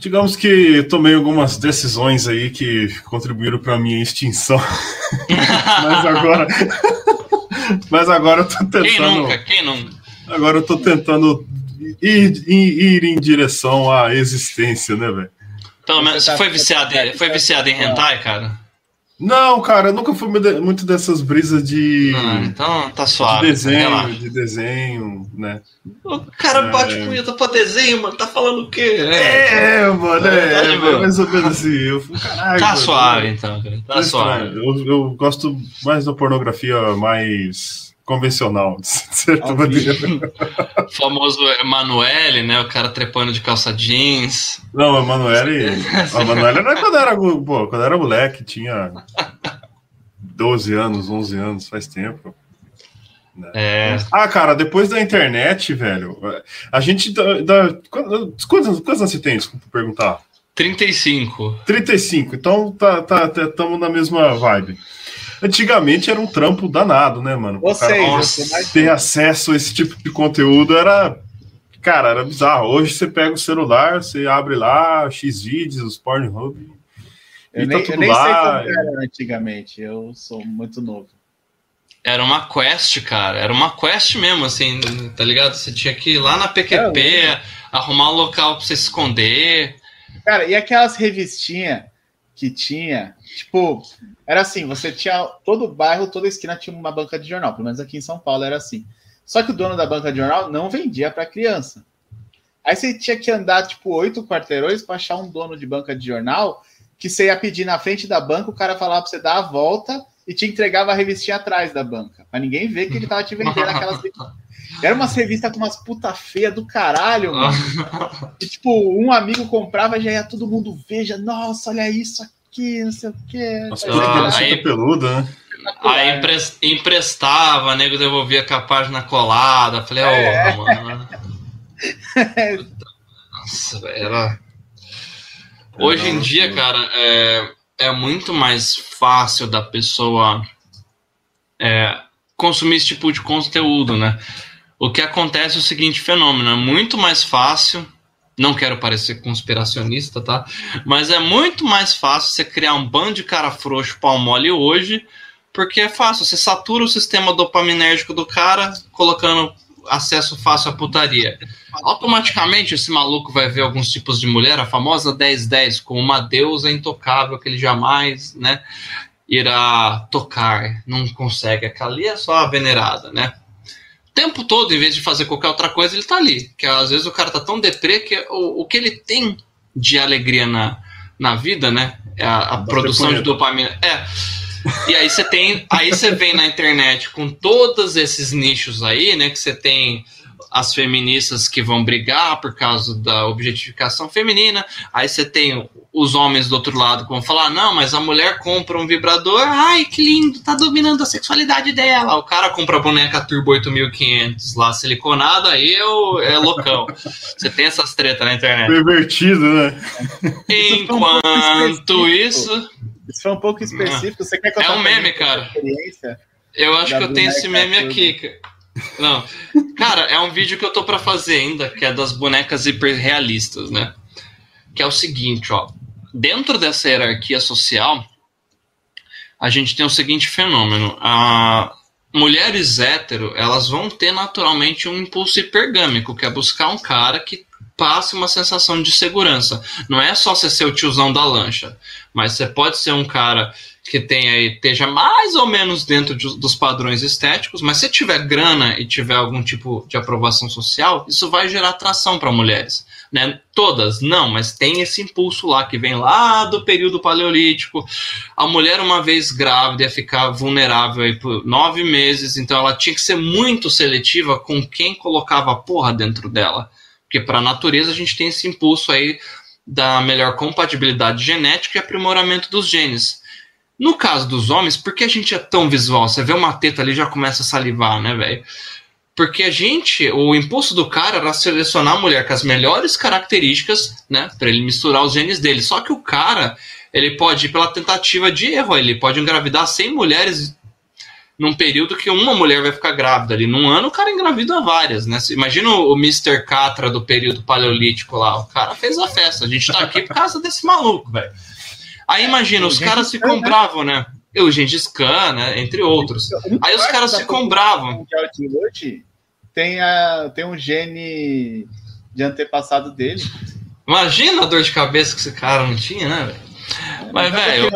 Speaker 3: Digamos que tomei algumas decisões aí que contribuíram para minha extinção. mas agora. mas agora eu tô tentando. Quem nunca? Quem nunca? Agora eu tô tentando ir, ir, ir em direção à existência, né, velho?
Speaker 2: Pelo menos você foi viciado, foi viciado em hentai, cara?
Speaker 3: Não, cara, eu nunca fui muito dessas brisas de.
Speaker 2: Ah, então tá suave.
Speaker 3: De desenho, de desenho, né?
Speaker 2: O cara é... bate punheta pra desenho, mano. Tá falando o quê?
Speaker 3: É, é mano, é, é, é mais ou menos assim. Eu,
Speaker 2: caralho, tá mano, suave, então, cara. Tá suave.
Speaker 3: Eu, eu gosto mais da pornografia mais convencional, de certa maneira.
Speaker 2: O famoso Emanuele, né? O cara trepando de calça jeans.
Speaker 3: Não, o Emanuele. a Emanuele era quando era, pô, quando era moleque, tinha 12 anos, 11 anos, faz tempo. Né? É. Ah, cara, depois da internet, velho, a gente. Da, da, quantos, quantos anos você tem? Desculpa perguntar.
Speaker 2: 35.
Speaker 3: 35, então tá, tá, tá, na mesma vibe. Antigamente era um trampo danado, né, mano?
Speaker 1: Vocês,
Speaker 3: cara, ter acesso a esse tipo de conteúdo era. Cara, era bizarro. Hoje você pega o celular, você abre lá, X vídeos, os Pornhub.
Speaker 1: Eu, tá nem, eu nem sei como era antigamente, eu sou muito novo.
Speaker 2: Era uma quest, cara. Era uma quest mesmo, assim, tá ligado? Você tinha que ir lá na PQP, é, arrumar um local pra você se esconder.
Speaker 1: Cara, e aquelas revistinhas que tinha, tipo, era assim, você tinha todo bairro, toda esquina tinha uma banca de jornal, pelo menos aqui em São Paulo era assim. Só que o dono da banca de jornal não vendia para criança. Aí você tinha que andar tipo oito quarteirões para achar um dono de banca de jornal que você ia pedir na frente da banca, o cara falava para você dar a volta e te entregava a revistinha atrás da banca, para ninguém ver que ele tava te vendendo aquelas Era umas revistas com umas puta feia do caralho, mano. E, tipo, um amigo comprava já ia todo mundo veja, nossa, olha isso aqui aqui, não sei o quê. Nossa,
Speaker 3: ah, aí, peluda, né?
Speaker 2: Aí emprestava, nego devolvia com a página colada. Falei, ó, é. oh, mano. Nossa, era. Hoje em dia, cara, é, é muito mais fácil da pessoa é, consumir esse tipo de conteúdo, né? O que acontece é o seguinte fenômeno: é muito mais fácil não quero parecer conspiracionista, tá? Mas é muito mais fácil você criar um bando de cara frouxo pau mole hoje, porque é fácil. Você satura o sistema dopaminérgico do cara, colocando acesso fácil à putaria. Automaticamente esse maluco vai ver alguns tipos de mulher, a famosa 10-10, como uma deusa intocável que ele jamais, né, irá tocar, não consegue. Aquela ali é só a venerada, né? Tempo todo, em vez de fazer qualquer outra coisa, ele tá ali. Que às vezes o cara tá tão deprê que o, o que ele tem de alegria na, na vida, né? É a, a produção de dopamina. É. E aí você tem. Aí você vem na internet com todos esses nichos aí, né? Que você tem as feministas que vão brigar por causa da objetificação feminina. Aí você tem os homens do outro lado que vão falar: não, mas a mulher compra um vibrador, ai que lindo, tá dominando a sexualidade dela. O cara compra a boneca Turbo 8500 lá siliconada, aí eu, é loucão. você tem essas tretas na internet.
Speaker 3: Pervertido, né?
Speaker 2: Enquanto isso.
Speaker 1: Isso foi um pouco específico. Você quer que eu
Speaker 2: É um meme, cara. Eu acho que eu tenho esse meme aqui. Não. Cara, é um vídeo que eu tô para fazer ainda, que é das bonecas hiperrealistas, né? Que é o seguinte, ó. Dentro dessa hierarquia social, a gente tem o seguinte fenômeno. A mulheres hétero, elas vão ter naturalmente um impulso hipergâmico, que é buscar um cara que passe uma sensação de segurança. Não é só você ser o tiozão da lancha, mas você pode ser um cara que tenha esteja mais ou menos dentro de, dos padrões estéticos, mas se tiver grana e tiver algum tipo de aprovação social, isso vai gerar atração para mulheres. Né? Todas, não, mas tem esse impulso lá que vem lá do período paleolítico. A mulher, uma vez grávida, ia ficar vulnerável aí por nove meses, então ela tinha que ser muito seletiva com quem colocava a porra dentro dela. Porque para a natureza a gente tem esse impulso aí da melhor compatibilidade genética e aprimoramento dos genes. No caso dos homens, por que a gente é tão visual? Você vê uma teta ali já começa a salivar, né, velho? Porque a gente, o impulso do cara era selecionar a mulher com as melhores características, né, para ele misturar os genes dele. Só que o cara, ele pode ir pela tentativa de erro, ele pode engravidar 100 mulheres num período que uma mulher vai ficar grávida ali. Num ano o cara engravida várias, né? Imagina o Mr. Catra do período paleolítico lá. O cara fez a festa. A gente tá aqui por causa desse maluco, velho. Aí imagina, os caras se compravam, né? O Gengis Khan, né? Entre outros. Aí os caras se compravam.
Speaker 1: tem, a, tem um gene de antepassado dele.
Speaker 2: Imagina a dor de cabeça que esse cara não tinha, né, velho? Mas, velho.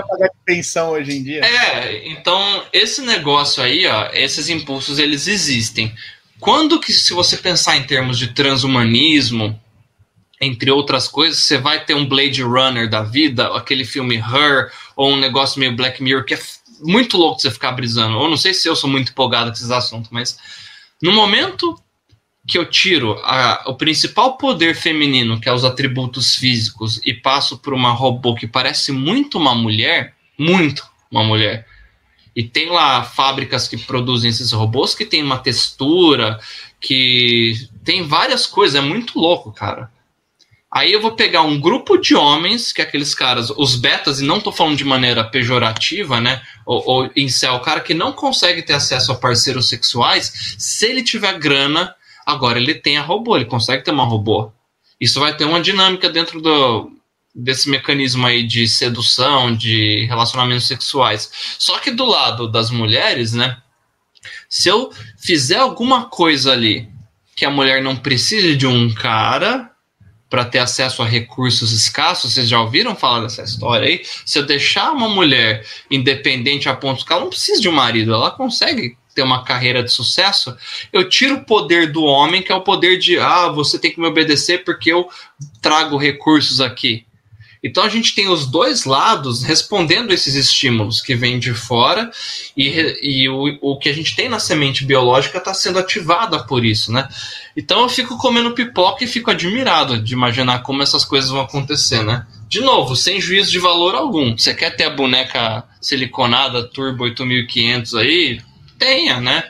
Speaker 1: pensão hoje em dia.
Speaker 2: É, então, esse negócio aí, ó, esses impulsos, eles existem. Quando que, se você pensar em termos de transhumanismo, entre outras coisas, você vai ter um Blade Runner da vida, aquele filme Her, ou um negócio meio Black Mirror, que é muito louco você ficar brisando. Ou não sei se eu sou muito empolgado com esses assuntos, mas no momento que eu tiro a, o principal poder feminino, que é os atributos físicos, e passo por uma robô que parece muito uma mulher, muito uma mulher, e tem lá fábricas que produzem esses robôs que tem uma textura, que tem várias coisas, é muito louco, cara. Aí eu vou pegar um grupo de homens, que é aqueles caras, os betas, e não tô falando de maneira pejorativa, né? Ou, ou incel, o cara que não consegue ter acesso a parceiros sexuais, se ele tiver grana, Agora ele tem a robô, ele consegue ter uma robô. Isso vai ter uma dinâmica dentro do, desse mecanismo aí de sedução, de relacionamentos sexuais. Só que do lado das mulheres, né? Se eu fizer alguma coisa ali que a mulher não precise de um cara para ter acesso a recursos escassos, vocês já ouviram falar dessa história aí? Se eu deixar uma mulher independente a ponto que ela não precisa de um marido, ela consegue ter uma carreira de sucesso, eu tiro o poder do homem, que é o poder de, ah, você tem que me obedecer porque eu trago recursos aqui. Então a gente tem os dois lados respondendo esses estímulos que vêm de fora e, e o, o que a gente tem na semente biológica está sendo ativada por isso, né? Então eu fico comendo pipoca e fico admirado de imaginar como essas coisas vão acontecer, né? De novo, sem juízo de valor algum. Você quer ter a boneca siliconada Turbo 8500 aí? tenha, né?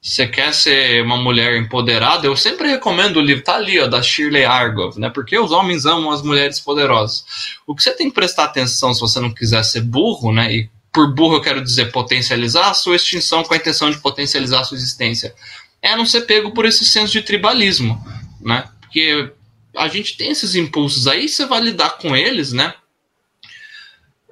Speaker 2: Você quer ser uma mulher empoderada? Eu sempre recomendo o livro, tá ali, ó, da Shirley Argov, né? Porque os homens amam as mulheres poderosas. O que você tem que prestar atenção se você não quiser ser burro, né? E por burro eu quero dizer potencializar a sua extinção com a intenção de potencializar a sua existência. É não ser pego por esse senso de tribalismo, né? Porque a gente tem esses impulsos aí, você vai lidar com eles, né?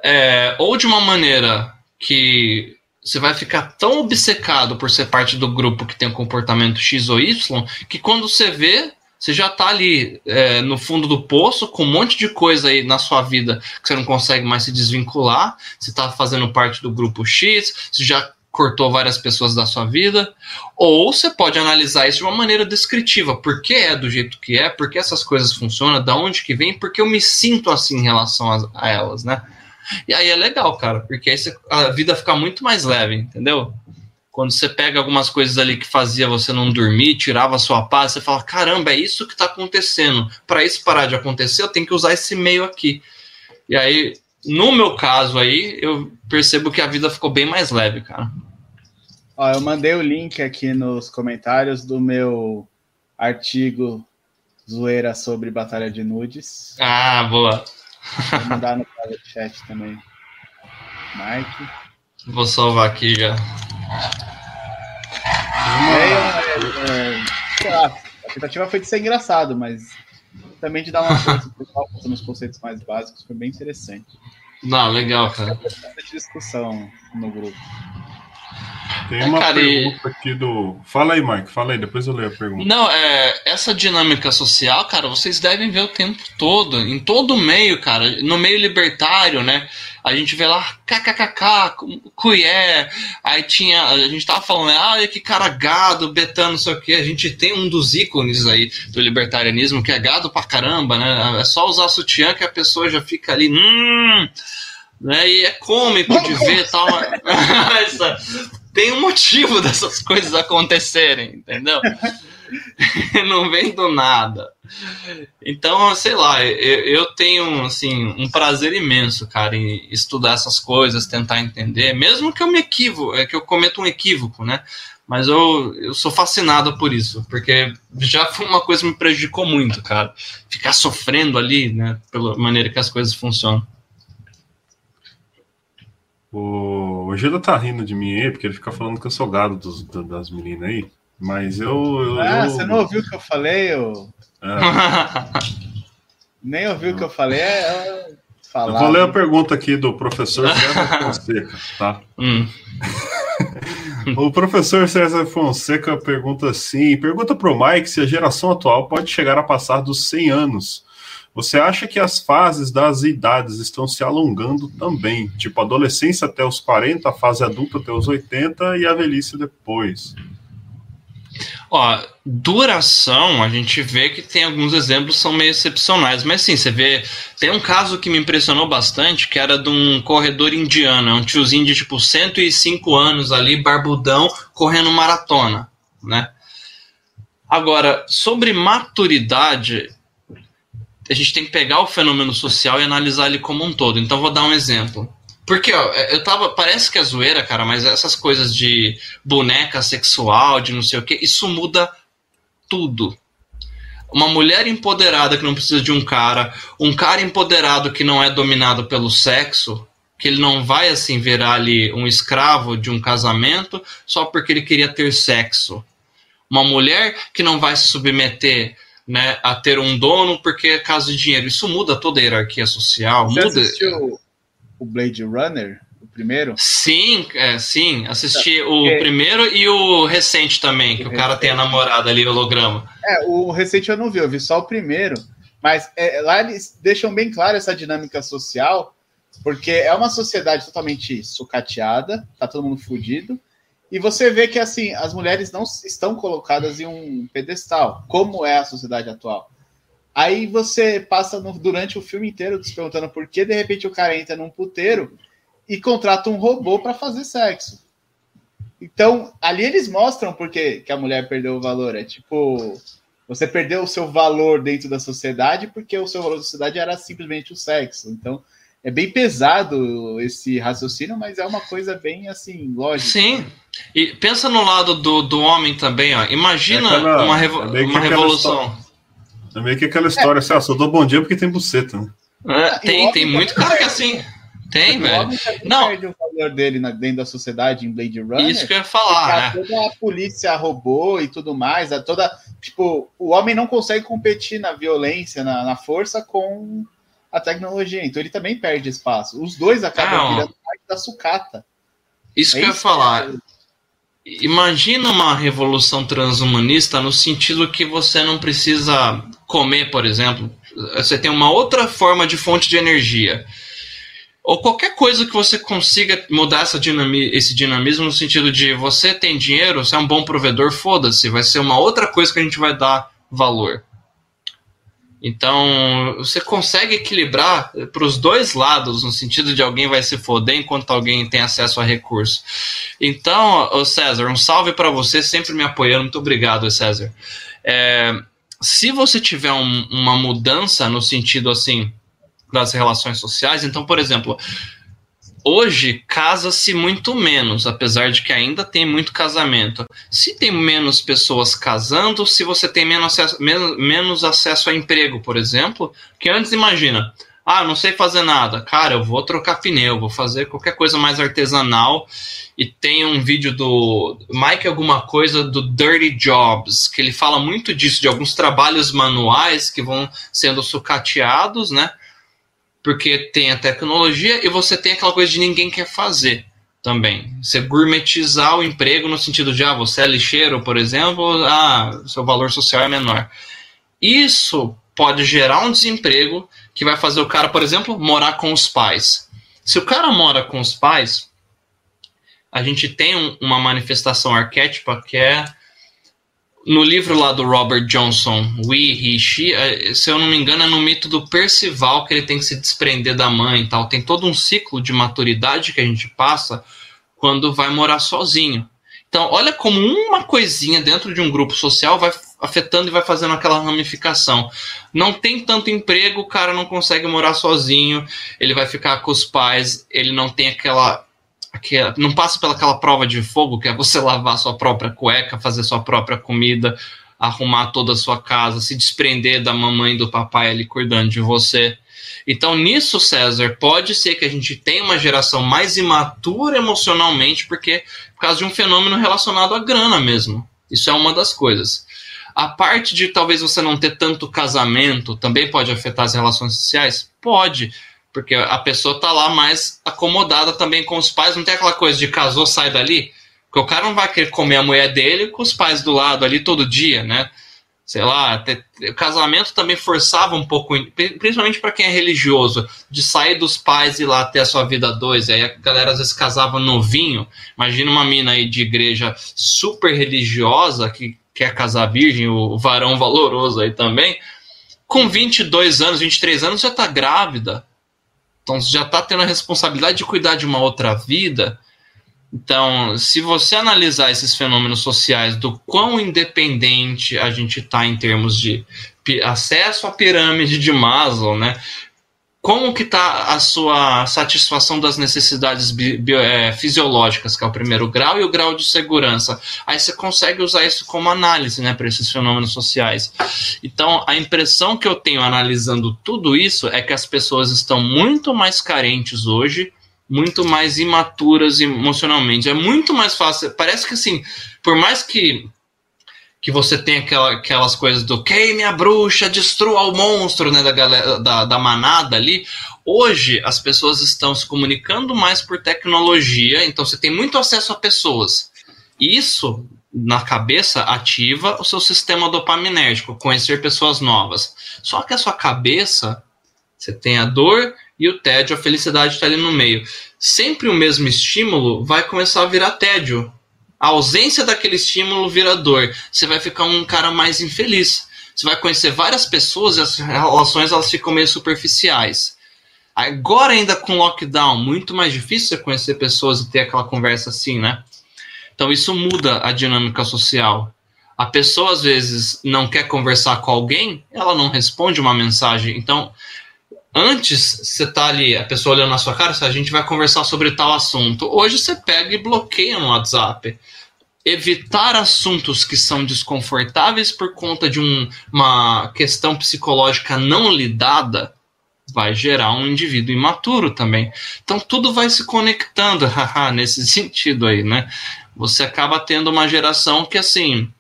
Speaker 2: É, ou de uma maneira que você vai ficar tão obcecado por ser parte do grupo que tem um comportamento X ou Y, que quando você vê, você já está ali é, no fundo do poço com um monte de coisa aí na sua vida que você não consegue mais se desvincular. Você está fazendo parte do grupo X, você já cortou várias pessoas da sua vida. Ou você pode analisar isso de uma maneira descritiva. Por que é do jeito que é? Por que essas coisas funcionam? Da onde que vem? Porque eu me sinto assim em relação a, a elas, né? E aí é legal, cara, porque aí a vida fica muito mais leve, entendeu? quando você pega algumas coisas ali que fazia você não dormir, tirava sua paz, você fala: caramba, é isso que está acontecendo. Para isso parar de acontecer, eu tenho que usar esse meio aqui. E aí, no meu caso aí, eu percebo que a vida ficou bem mais leve, cara.
Speaker 1: Ó, eu mandei o link aqui nos comentários do meu artigo zoeira sobre batalha de nudes.
Speaker 2: Ah, boa.
Speaker 1: Vou mandar no chat também. Mike.
Speaker 2: Vou salvar aqui já.
Speaker 1: É, é, é, lá, a tentativa foi de ser engraçado, mas também de dar uma força pro pessoal nos conceitos mais básicos foi bem interessante.
Speaker 2: Não, legal, cara.
Speaker 1: Bastante discussão no grupo.
Speaker 3: Tem é, uma cara, pergunta aqui do. Fala aí, Mike, fala aí, depois eu leio a pergunta.
Speaker 2: Não, é, essa dinâmica social, cara, vocês devem ver o tempo todo, em todo o meio, cara, no meio libertário, né? A gente vê lá, kkkk, cuié, aí tinha, a gente tava falando, ah, que cara gado, betano, não sei o que, a gente tem um dos ícones aí do libertarianismo, que é gado pra caramba, né? É só usar sutiã que a pessoa já fica ali, hum, né? E é cômico de ver tal. tem um motivo dessas coisas acontecerem, entendeu? não vem do nada. Então, sei lá, eu, eu, tenho assim um prazer imenso, cara, em estudar essas coisas, tentar entender, mesmo que eu me equivoque, é que eu cometa um equívoco, né? Mas eu, eu sou fascinado por isso, porque já foi uma coisa que me prejudicou muito, cara. Ficar sofrendo ali, né, pela maneira que as coisas funcionam.
Speaker 3: O, o Gila tá rindo de mim aí, porque ele fica falando que eu sou gado dos, das meninas aí. Mas eu. eu
Speaker 1: ah,
Speaker 3: eu...
Speaker 1: você não ouviu o que eu falei? Eu... É. Nem ouviu o que eu falei? É,
Speaker 3: falar, eu vou ler a pergunta aqui do professor César Fonseca, tá? Hum. o professor César Fonseca pergunta assim: pergunta para o Mike se a geração atual pode chegar a passar dos 100 anos você acha que as fases das idades estão se alongando também? Tipo, adolescência até os 40, a fase adulta até os 80 e a velhice depois.
Speaker 2: Ó, duração, a gente vê que tem alguns exemplos são meio excepcionais, mas sim, você vê, tem um caso que me impressionou bastante, que era de um corredor indiano, é um tiozinho de tipo 105 anos ali, barbudão, correndo maratona, né? Agora, sobre maturidade, a gente tem que pegar o fenômeno social e analisar ele como um todo. Então vou dar um exemplo. Porque, ó, é, eu tava. Parece que é zoeira, cara, mas essas coisas de boneca sexual, de não sei o que, isso muda tudo. Uma mulher empoderada que não precisa de um cara, um cara empoderado que não é dominado pelo sexo, que ele não vai assim virar ali um escravo de um casamento só porque ele queria ter sexo. Uma mulher que não vai se submeter né, a ter um dono porque é caso de dinheiro. Isso muda toda a hierarquia social. Você muda.
Speaker 1: assistiu o Blade Runner, o primeiro?
Speaker 2: Sim, é, sim. Assisti é, o primeiro e o recente também, que o, o cara tem a namorada ali, holograma.
Speaker 1: É, o recente eu não vi, eu vi só o primeiro. Mas é, lá eles deixam bem claro essa dinâmica social, porque é uma sociedade totalmente sucateada, tá todo mundo fudido. E você vê que assim as mulheres não estão colocadas em um pedestal, como é a sociedade atual. Aí você passa no, durante o filme inteiro se perguntando por que de repente o cara entra num puteiro e contrata um robô para fazer sexo. Então, ali eles mostram porque que a mulher perdeu o valor. É tipo, você perdeu o seu valor dentro da sociedade porque o seu valor da sociedade era simplesmente o sexo. Então, é bem pesado esse raciocínio, mas é uma coisa bem assim, lógica.
Speaker 2: Sim. E pensa no lado do, do homem também, ó. Imagina é aquela, uma, revo é uma revolução.
Speaker 3: É meio que aquela história, é. assim, ó, só dou bom dia porque tem buceta, né?
Speaker 2: É, tem, tem muito cara que é assim. Tem, velho.
Speaker 1: Não. perde o valor dele na, dentro da sociedade em Blade Runner.
Speaker 2: Isso que eu ia falar,
Speaker 1: né? Toda a polícia robô e tudo mais, a toda. Tipo, o homem não consegue competir na violência, na, na força com a tecnologia. Então ele também perde espaço. Os dois acabam ah, virando parte da sucata.
Speaker 2: Isso é que eu ia falar. É... Imagina uma revolução transhumanista no sentido que você não precisa comer, por exemplo. Você tem uma outra forma de fonte de energia. Ou qualquer coisa que você consiga mudar essa dinami esse dinamismo no sentido de você tem dinheiro, você é um bom provedor, foda-se, vai ser uma outra coisa que a gente vai dar valor. Então, você consegue equilibrar para os dois lados, no sentido de alguém vai se foder enquanto alguém tem acesso a recurso. Então, César, um salve para você, sempre me apoiando. Muito obrigado, César. É, se você tiver um, uma mudança no sentido assim das relações sociais, então, por exemplo, hoje casa-se muito menos, apesar de que ainda tem muito casamento. Se tem menos pessoas casando, se você tem menos acesso, menos, menos acesso a emprego, por exemplo, que antes imagina, ah, não sei fazer nada. Cara, eu vou trocar pneu, vou fazer qualquer coisa mais artesanal. E tem um vídeo do Mike alguma coisa do Dirty Jobs, que ele fala muito disso, de alguns trabalhos manuais que vão sendo sucateados, né? Porque tem a tecnologia e você tem aquela coisa de ninguém quer fazer também. Você gourmetizar o emprego no sentido de, ah, você é lixeiro, por exemplo, ah, seu valor social é menor. Isso pode gerar um desemprego que vai fazer o cara, por exemplo, morar com os pais. Se o cara mora com os pais, a gente tem um, uma manifestação arquétipa que é no livro lá do Robert Johnson, We, He, She, é, se eu não me engano, é no mito do Percival que ele tem que se desprender da mãe e tal. Tem todo um ciclo de maturidade que a gente passa quando vai morar sozinho. Então, olha como uma coisinha dentro de um grupo social vai afetando e vai fazendo aquela ramificação. Não tem tanto emprego, o cara não consegue morar sozinho, ele vai ficar com os pais, ele não tem aquela que não passa pelaquela prova de fogo, que é você lavar sua própria cueca, fazer sua própria comida, arrumar toda a sua casa, se desprender da mamãe e do papai ali cuidando de você. Então, nisso, César, pode ser que a gente tenha uma geração mais imatura emocionalmente, porque por causa de um fenômeno relacionado à grana mesmo. Isso é uma das coisas. A parte de talvez você não ter tanto casamento também pode afetar as relações sociais? Pode porque a pessoa tá lá mais acomodada também com os pais, não tem aquela coisa de casou, sai dali. Porque o cara não vai querer comer a mulher dele com os pais do lado ali todo dia, né? Sei lá, o casamento também forçava um pouco, principalmente para quem é religioso, de sair dos pais e ir lá ter a sua vida dois. Aí a galera às vezes casava novinho. Imagina uma mina aí de igreja super religiosa que quer casar virgem, o varão valoroso aí também. Com 22 anos, 23 anos já tá grávida então já está tendo a responsabilidade de cuidar de uma outra vida. Então, se você analisar esses fenômenos sociais do quão independente a gente está em termos de acesso à pirâmide de Maslow, né? Como que está a sua satisfação das necessidades é, fisiológicas, que é o primeiro grau, e o grau de segurança. Aí você consegue usar isso como análise né, para esses fenômenos sociais. Então, a impressão que eu tenho analisando tudo isso é que as pessoas estão muito mais carentes hoje, muito mais imaturas emocionalmente. É muito mais fácil. Parece que assim, por mais que que você tem aquela, aquelas coisas do queime a bruxa, destrua o monstro, né, da, galera, da, da manada ali. Hoje as pessoas estão se comunicando mais por tecnologia, então você tem muito acesso a pessoas. Isso na cabeça ativa o seu sistema dopaminérgico, conhecer pessoas novas. Só que a sua cabeça, você tem a dor e o tédio, a felicidade está ali no meio. Sempre o mesmo estímulo vai começar a virar tédio. A ausência daquele estímulo vira dor. Você vai ficar um cara mais infeliz. Você vai conhecer várias pessoas e as relações elas ficam meio superficiais. Agora, ainda com lockdown, muito mais difícil você conhecer pessoas e ter aquela conversa assim, né? Então, isso muda a dinâmica social. A pessoa, às vezes, não quer conversar com alguém, ela não responde uma mensagem. Então, Antes, você tá ali, a pessoa olhando na sua cara, a gente vai conversar sobre tal assunto. Hoje você pega e bloqueia no WhatsApp. Evitar assuntos que são desconfortáveis por conta de um, uma questão psicológica não lidada vai gerar um indivíduo imaturo também. Então tudo vai se conectando, nesse sentido aí, né? Você acaba tendo uma geração que assim,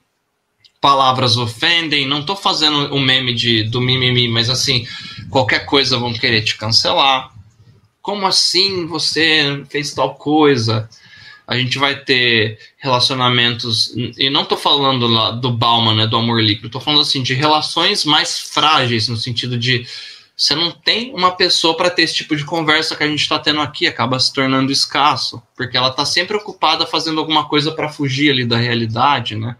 Speaker 2: palavras ofendem, não estou fazendo o um meme de, do mimimi, mas assim, qualquer coisa vão querer te cancelar. Como assim você fez tal coisa? A gente vai ter relacionamentos, e não estou falando lá do Bauman, né, do amor líquido, estou falando assim de relações mais frágeis, no sentido de você não tem uma pessoa para ter esse tipo de conversa que a gente está tendo aqui, acaba se tornando escasso, porque ela está sempre ocupada fazendo alguma coisa para fugir ali da realidade, né?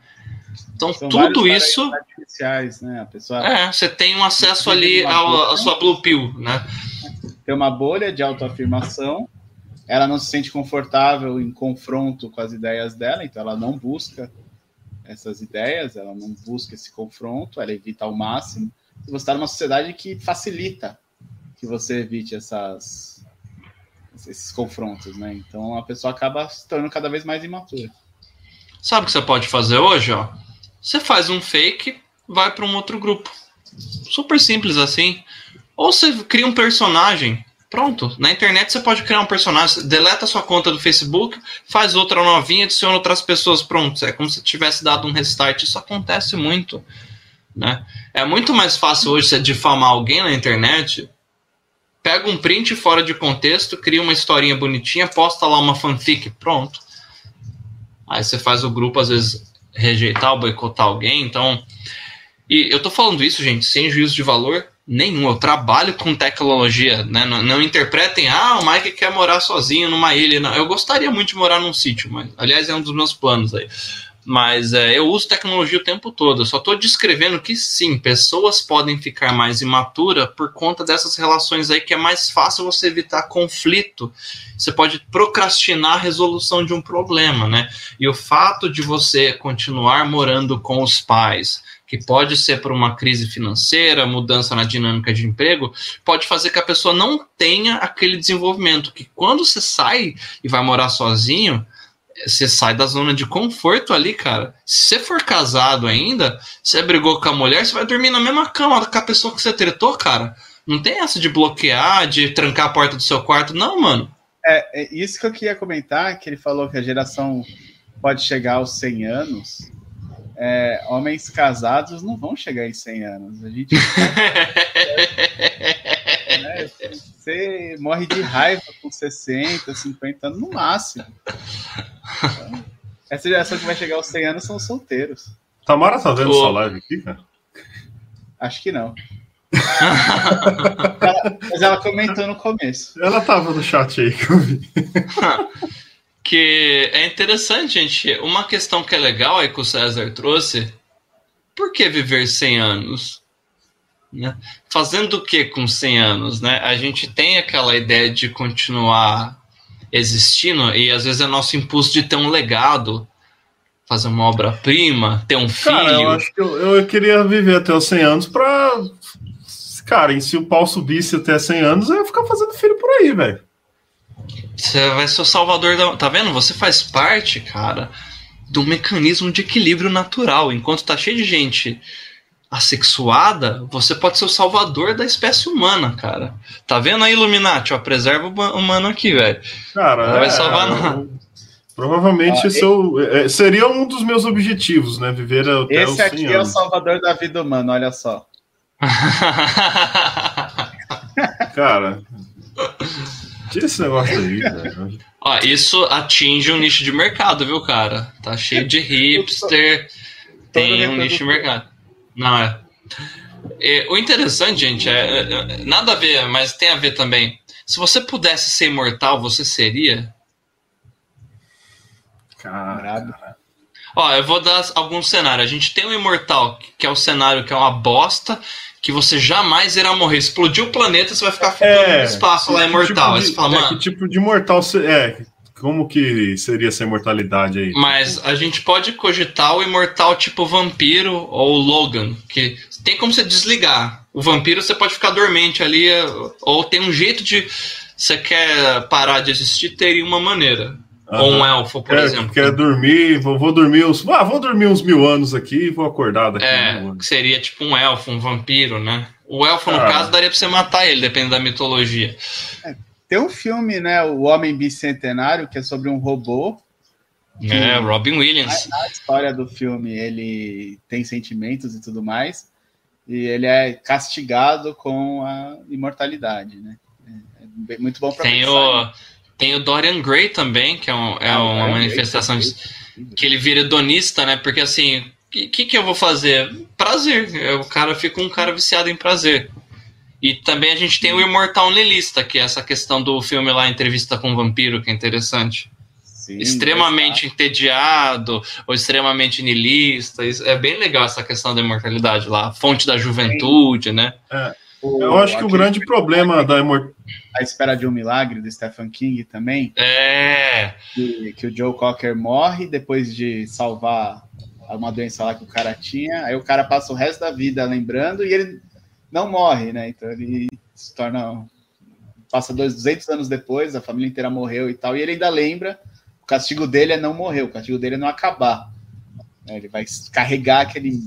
Speaker 2: Então, São tudo isso.
Speaker 1: artificiais, né? Pessoa.
Speaker 2: É, você tem um acesso ali à sua Blue Pill, né?
Speaker 1: Tem uma bolha de autoafirmação, ela não se sente confortável em confronto com as ideias dela, então ela não busca essas ideias, ela não busca esse confronto, ela evita ao máximo. E você está numa sociedade que facilita que você evite essas, esses confrontos, né? Então a pessoa acaba se tornando cada vez mais imatura.
Speaker 2: Sabe o que você pode fazer hoje, ó? Você faz um fake, vai para um outro grupo. Super simples assim. Ou você cria um personagem. Pronto. Na internet você pode criar um personagem. Deleta sua conta do Facebook, faz outra novinha, adiciona outras pessoas. Pronto. É como se tivesse dado um restart. Isso acontece muito. Né? É muito mais fácil hoje você difamar alguém na internet pega um print fora de contexto, cria uma historinha bonitinha, posta lá uma fanfic, pronto. Aí você faz o grupo, às vezes, rejeitar ou boicotar alguém, então. E eu tô falando isso, gente, sem juízo de valor nenhum. Eu trabalho com tecnologia, né? Não, não, interpretem, ah, o Mike quer morar sozinho numa ilha. Não. Eu gostaria muito de morar num sítio, mas, aliás, é um dos meus planos aí. Mas é, eu uso tecnologia o tempo todo. Eu só estou descrevendo que sim, pessoas podem ficar mais imaturas por conta dessas relações aí que é mais fácil você evitar conflito. Você pode procrastinar a resolução de um problema, né? E o fato de você continuar morando com os pais, que pode ser por uma crise financeira, mudança na dinâmica de emprego, pode fazer que a pessoa não tenha aquele desenvolvimento. Que quando você sai e vai morar sozinho, você sai da zona de conforto ali, cara. Se você for casado ainda, você brigou com a mulher, você vai dormir na mesma cama com a pessoa que você tretou, cara. Não tem essa de bloquear, de trancar a porta do seu quarto, não, mano.
Speaker 1: É, é isso que eu queria comentar, que ele falou que a geração pode chegar aos 100 anos. É, homens casados não vão chegar em 100 anos. A gente. né, você morre de raiva com 60, 50 anos no máximo. Então, essa geração que vai chegar aos 100 anos são solteiros.
Speaker 3: Tamara tá vendo sua live aqui, cara?
Speaker 1: Acho que não. mas ela comentou no começo.
Speaker 3: Ela tava no chat aí que eu vi.
Speaker 2: que é interessante, gente. Uma questão que é legal aí que o César trouxe. Por que viver 100 anos? Né? Fazendo o que com 100 anos? Né? A gente tem aquela ideia de continuar existindo e às vezes é nosso impulso de ter um legado, fazer uma obra-prima, ter um filho. Cara,
Speaker 3: eu acho que eu, eu queria viver até os 100 anos para Cara, e se o pau subisse até 100 anos, eu ia ficar fazendo filho por aí, velho.
Speaker 2: Você vai ser o salvador da. Tá vendo? Você faz parte, cara, do mecanismo de equilíbrio natural. Enquanto tá cheio de gente assexuada, você pode ser o salvador da espécie humana, cara. Tá vendo a Illuminati? Ó, preserva o humano aqui, velho.
Speaker 3: Cara, não vai é, salvar nada. Provavelmente ah, seu, é, seria um dos meus objetivos, né? Viver até
Speaker 1: Esse aqui é o salvador da vida humana, olha só.
Speaker 3: cara, tira esse negócio aí, velho.
Speaker 2: Ó, isso atinge um nicho de mercado, viu, cara? Tá cheio de hipster, tem um nicho de mercado. Não é. E, o interessante, gente, é, é, nada a ver, mas tem a ver também. Se você pudesse ser imortal, você seria?
Speaker 3: Cara.
Speaker 2: Ó, eu vou dar alguns cenários. A gente tem o imortal, que é o cenário que é uma bosta, que você jamais irá morrer. Explodiu o planeta, você vai ficar ficando é, no espaço lá imortal.
Speaker 3: Tipo de, fala, é, que tipo de imortal é? Como que seria essa imortalidade aí?
Speaker 2: Mas a gente pode cogitar o imortal tipo vampiro ou Logan, que tem como você desligar. O vampiro você pode ficar dormente ali, ou tem um jeito de. Você quer parar de existir, teria uma maneira. Uhum. Ou um elfo, por
Speaker 3: quer,
Speaker 2: exemplo.
Speaker 3: Quer dormir, vou, vou, dormir uns. Ah, vou dormir uns mil anos aqui e vou acordar daqui.
Speaker 2: É, que seria tipo um elfo, um vampiro, né? O elfo, no ah. caso, daria pra você matar ele, dependendo da mitologia.
Speaker 1: É, tem um filme, né? O Homem Bicentenário, que é sobre um robô.
Speaker 2: É, Robin Williams.
Speaker 1: A, a história do filme, ele tem sentimentos e tudo mais. E ele é castigado com a imortalidade, né? É, é muito bom
Speaker 2: pra tem pensar, o né? Tem o Dorian Gray também, que é, um, é ah, uma manifestação de, que ele vira hedonista, né? Porque assim, o que, que eu vou fazer? Prazer. O cara fica um cara viciado em prazer. E também a gente tem o Imortal Nelista, que é essa questão do filme lá, Entrevista com o Vampiro, que é interessante. Sim, extremamente entediado ou extremamente niilista. É bem legal essa questão da imortalidade lá, fonte da juventude, Sim. né?
Speaker 3: É. Eu acho que o grande problema da imortalidade.
Speaker 1: A Espera de um Milagre, do Stephen King também.
Speaker 2: É.
Speaker 1: Que, que o Joe Cocker morre depois de salvar uma doença lá que o cara tinha. Aí o cara passa o resto da vida lembrando e ele não morre, né? Então ele se torna. Passa dois, 200 anos depois, a família inteira morreu e tal, e ele ainda lembra. O castigo dele é não morrer, o castigo dele é não acabar. Ele vai carregar aquele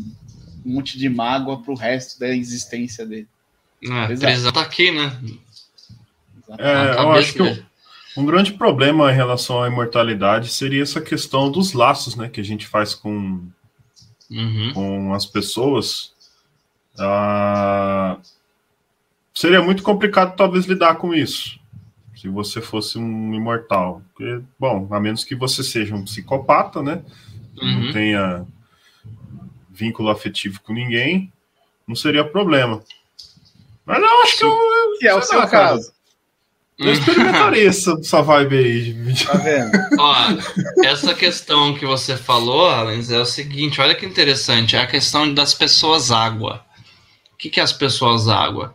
Speaker 1: monte de mágoa pro resto da existência dele.
Speaker 2: É, prisão tá aqui, né?
Speaker 3: É, eu acho que um, um, grande problema em relação à imortalidade seria essa questão dos laços, né? Que a gente faz com, uhum. com as pessoas. Ah, seria muito complicado, talvez, lidar com isso. Se você fosse um imortal. Porque, bom, a menos que você seja um psicopata, né? Uhum. Não tenha vínculo afetivo com ninguém, não seria problema. Mas eu acho que, eu,
Speaker 1: que é o seu caso.
Speaker 3: Eu experimentaria essa, essa vibe aí.
Speaker 2: Tá vendo? Ó, essa questão que você falou, Alens, é o seguinte: olha que interessante. É a questão das pessoas água. Que, que é as pessoas água?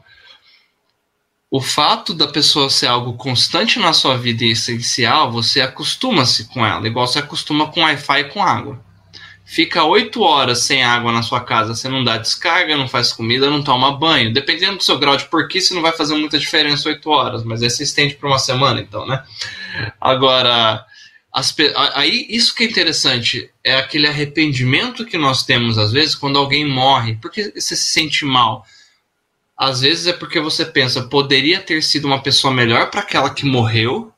Speaker 2: O fato da pessoa ser algo constante na sua vida e essencial, você acostuma-se com ela, igual você acostuma com Wi-Fi e com água fica oito horas sem água na sua casa, você não dá descarga, não faz comida, não toma banho. Dependendo do seu grau de porquice, não vai fazer muita diferença oito horas, mas aí se estende para uma semana, então, né? Agora, as, aí isso que é interessante, é aquele arrependimento que nós temos às vezes quando alguém morre, porque você se sente mal. Às vezes é porque você pensa, poderia ter sido uma pessoa melhor para aquela que morreu,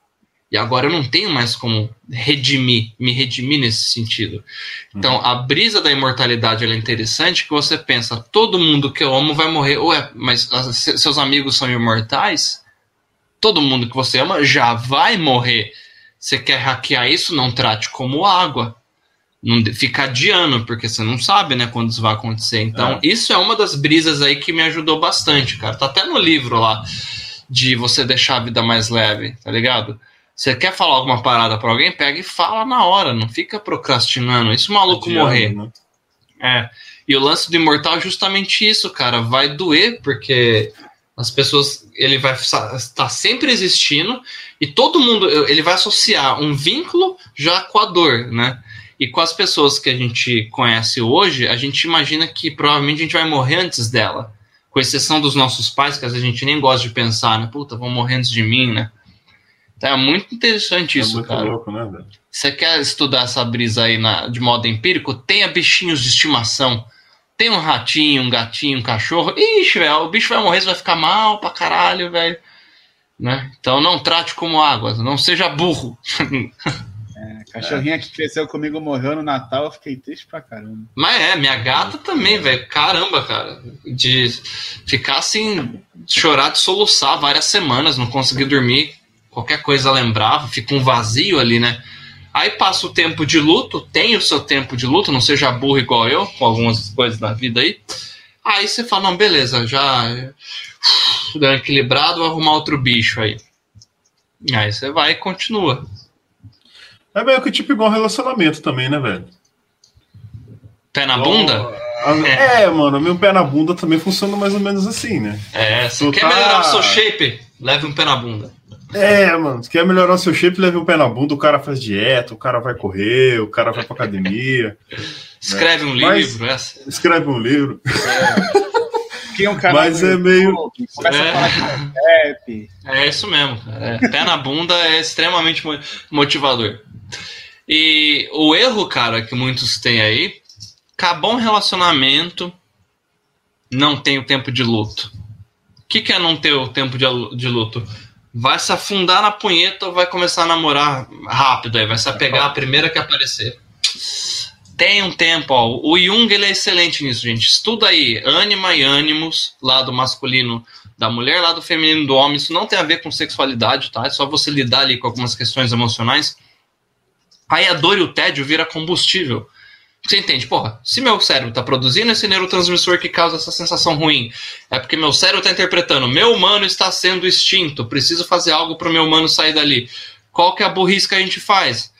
Speaker 2: e agora eu não tenho mais como redimir, me redimir nesse sentido. Então, a brisa da imortalidade é interessante que você pensa, todo mundo que eu amo vai morrer. Ué, mas seus amigos são imortais? Todo mundo que você ama já vai morrer. Você quer hackear isso? Não trate como água. Não fica adiando, porque você não sabe, né, quando isso vai acontecer. Então, é. isso é uma das brisas aí que me ajudou bastante, cara. Tá até no livro lá de você deixar a vida mais leve, tá ligado? Você quer falar alguma parada para alguém, pega e fala na hora, não fica procrastinando. Isso o maluco Adiando, morrer. Né? É. E o lance do imortal é justamente isso, cara. Vai doer, porque as pessoas. Ele vai estar sempre existindo e todo mundo. Ele vai associar um vínculo já com a dor, né? E com as pessoas que a gente conhece hoje, a gente imagina que provavelmente a gente vai morrer antes dela. Com exceção dos nossos pais, que às vezes a gente nem gosta de pensar, né? Puta, vão morrer antes de mim, né? Então é muito interessante é isso, muito cara. Louco, né? Você quer estudar essa brisa aí na, de modo empírico? Tenha bichinhos de estimação. Tem um ratinho, um gatinho, um cachorro. Ixi, velho, o bicho vai morrer, você vai ficar mal pra caralho, velho. Né? Então não trate como água, não seja burro.
Speaker 1: É, cachorrinha é. que cresceu comigo morreu no Natal, eu fiquei triste pra caramba.
Speaker 2: Mas é, minha gata também, velho. Caramba, cara. De ficar assim, chorar de soluçar várias semanas, não conseguir dormir qualquer coisa lembrava, fica um vazio ali, né? Aí passa o tempo de luto, tem o seu tempo de luto, não seja burro igual eu, com algumas coisas da vida aí. Aí você fala, não, beleza, já deu um equilibrado, vou arrumar outro bicho aí. Aí você vai e continua.
Speaker 3: É meio que tipo igual relacionamento também, né, velho?
Speaker 2: Pé na bunda?
Speaker 3: É. é, mano, meu pé na bunda também funciona mais ou menos assim, né?
Speaker 2: É, você quer tá... melhorar o seu shape? Leve um pé na bunda.
Speaker 3: É, mano, se quer melhorar o seu shape, leve um pé na bunda, o cara faz dieta, o cara vai correr, o cara vai pra academia.
Speaker 2: Escreve né? um livro, essa.
Speaker 3: Escreve um livro.
Speaker 1: É. um cara
Speaker 3: Mas é meio.
Speaker 1: Começa é. a falar de
Speaker 2: É isso mesmo. É. Pé na bunda é extremamente motivador. E o erro, cara, que muitos têm aí, acabou um relacionamento, não tem o tempo de luto. O que, que é não ter o tempo de, de luto? Vai se afundar na punheta ou vai começar a namorar rápido aí, vai se apegar a primeira que aparecer. Tem um tempo, ó. O Jung ele é excelente nisso, gente. Estuda aí, ânima e ânimos, lado masculino da mulher, lado feminino do homem. Isso não tem a ver com sexualidade, tá? É só você lidar ali com algumas questões emocionais. Aí a dor e o tédio vira combustível. Você entende? Porra, se meu cérebro está produzindo esse neurotransmissor que causa essa sensação ruim, é porque meu cérebro está interpretando, meu humano está sendo extinto, preciso fazer algo para o meu humano sair dali. Qual que é a burrice que a gente faz?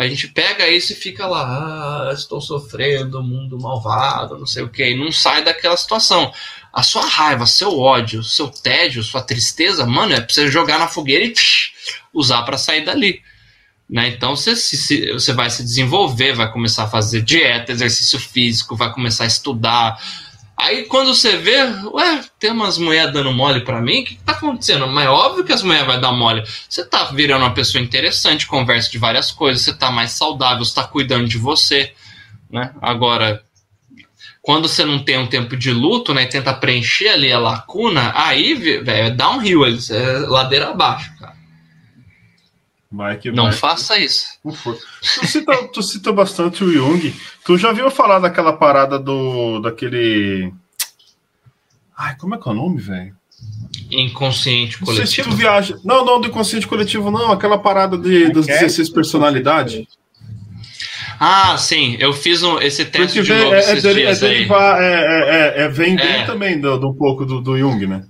Speaker 2: a gente pega isso e fica lá, ah, estou sofrendo, mundo malvado, não sei o que, e não sai daquela situação. A sua raiva, seu ódio, seu tédio, sua tristeza, mano, é pra você jogar na fogueira e tsh, usar para sair dali. Né? Então você, se, você vai se desenvolver, vai começar a fazer dieta, exercício físico, vai começar a estudar, Aí quando você vê, ué, tem umas mulheres dando mole para mim, o que, que tá acontecendo? Mas é óbvio que as mulheres vão dar mole. Você tá virando uma pessoa interessante, conversa de várias coisas, você tá mais saudável, você tá cuidando de você, né? Agora, quando você não tem um tempo de luto, né, e tenta preencher ali a lacuna, aí, velho, é downhill, é ladeira abaixo, cara. Mike, não Mike. faça isso.
Speaker 3: Tu cita, tu cita bastante o Jung. Tu já viu falar daquela parada do. daquele. Ai, como é que é o nome, velho?
Speaker 2: Inconsciente coletivo. Não sei se
Speaker 3: tu viaja. Não, não, do inconsciente coletivo, não. Aquela parada de, das 16 personalidades.
Speaker 2: Ah, sim, eu fiz um, esse teste Porque de novo
Speaker 3: é, é, é, derivar, é, é, é, vem bem é. também do, do, um pouco do, do Jung, né?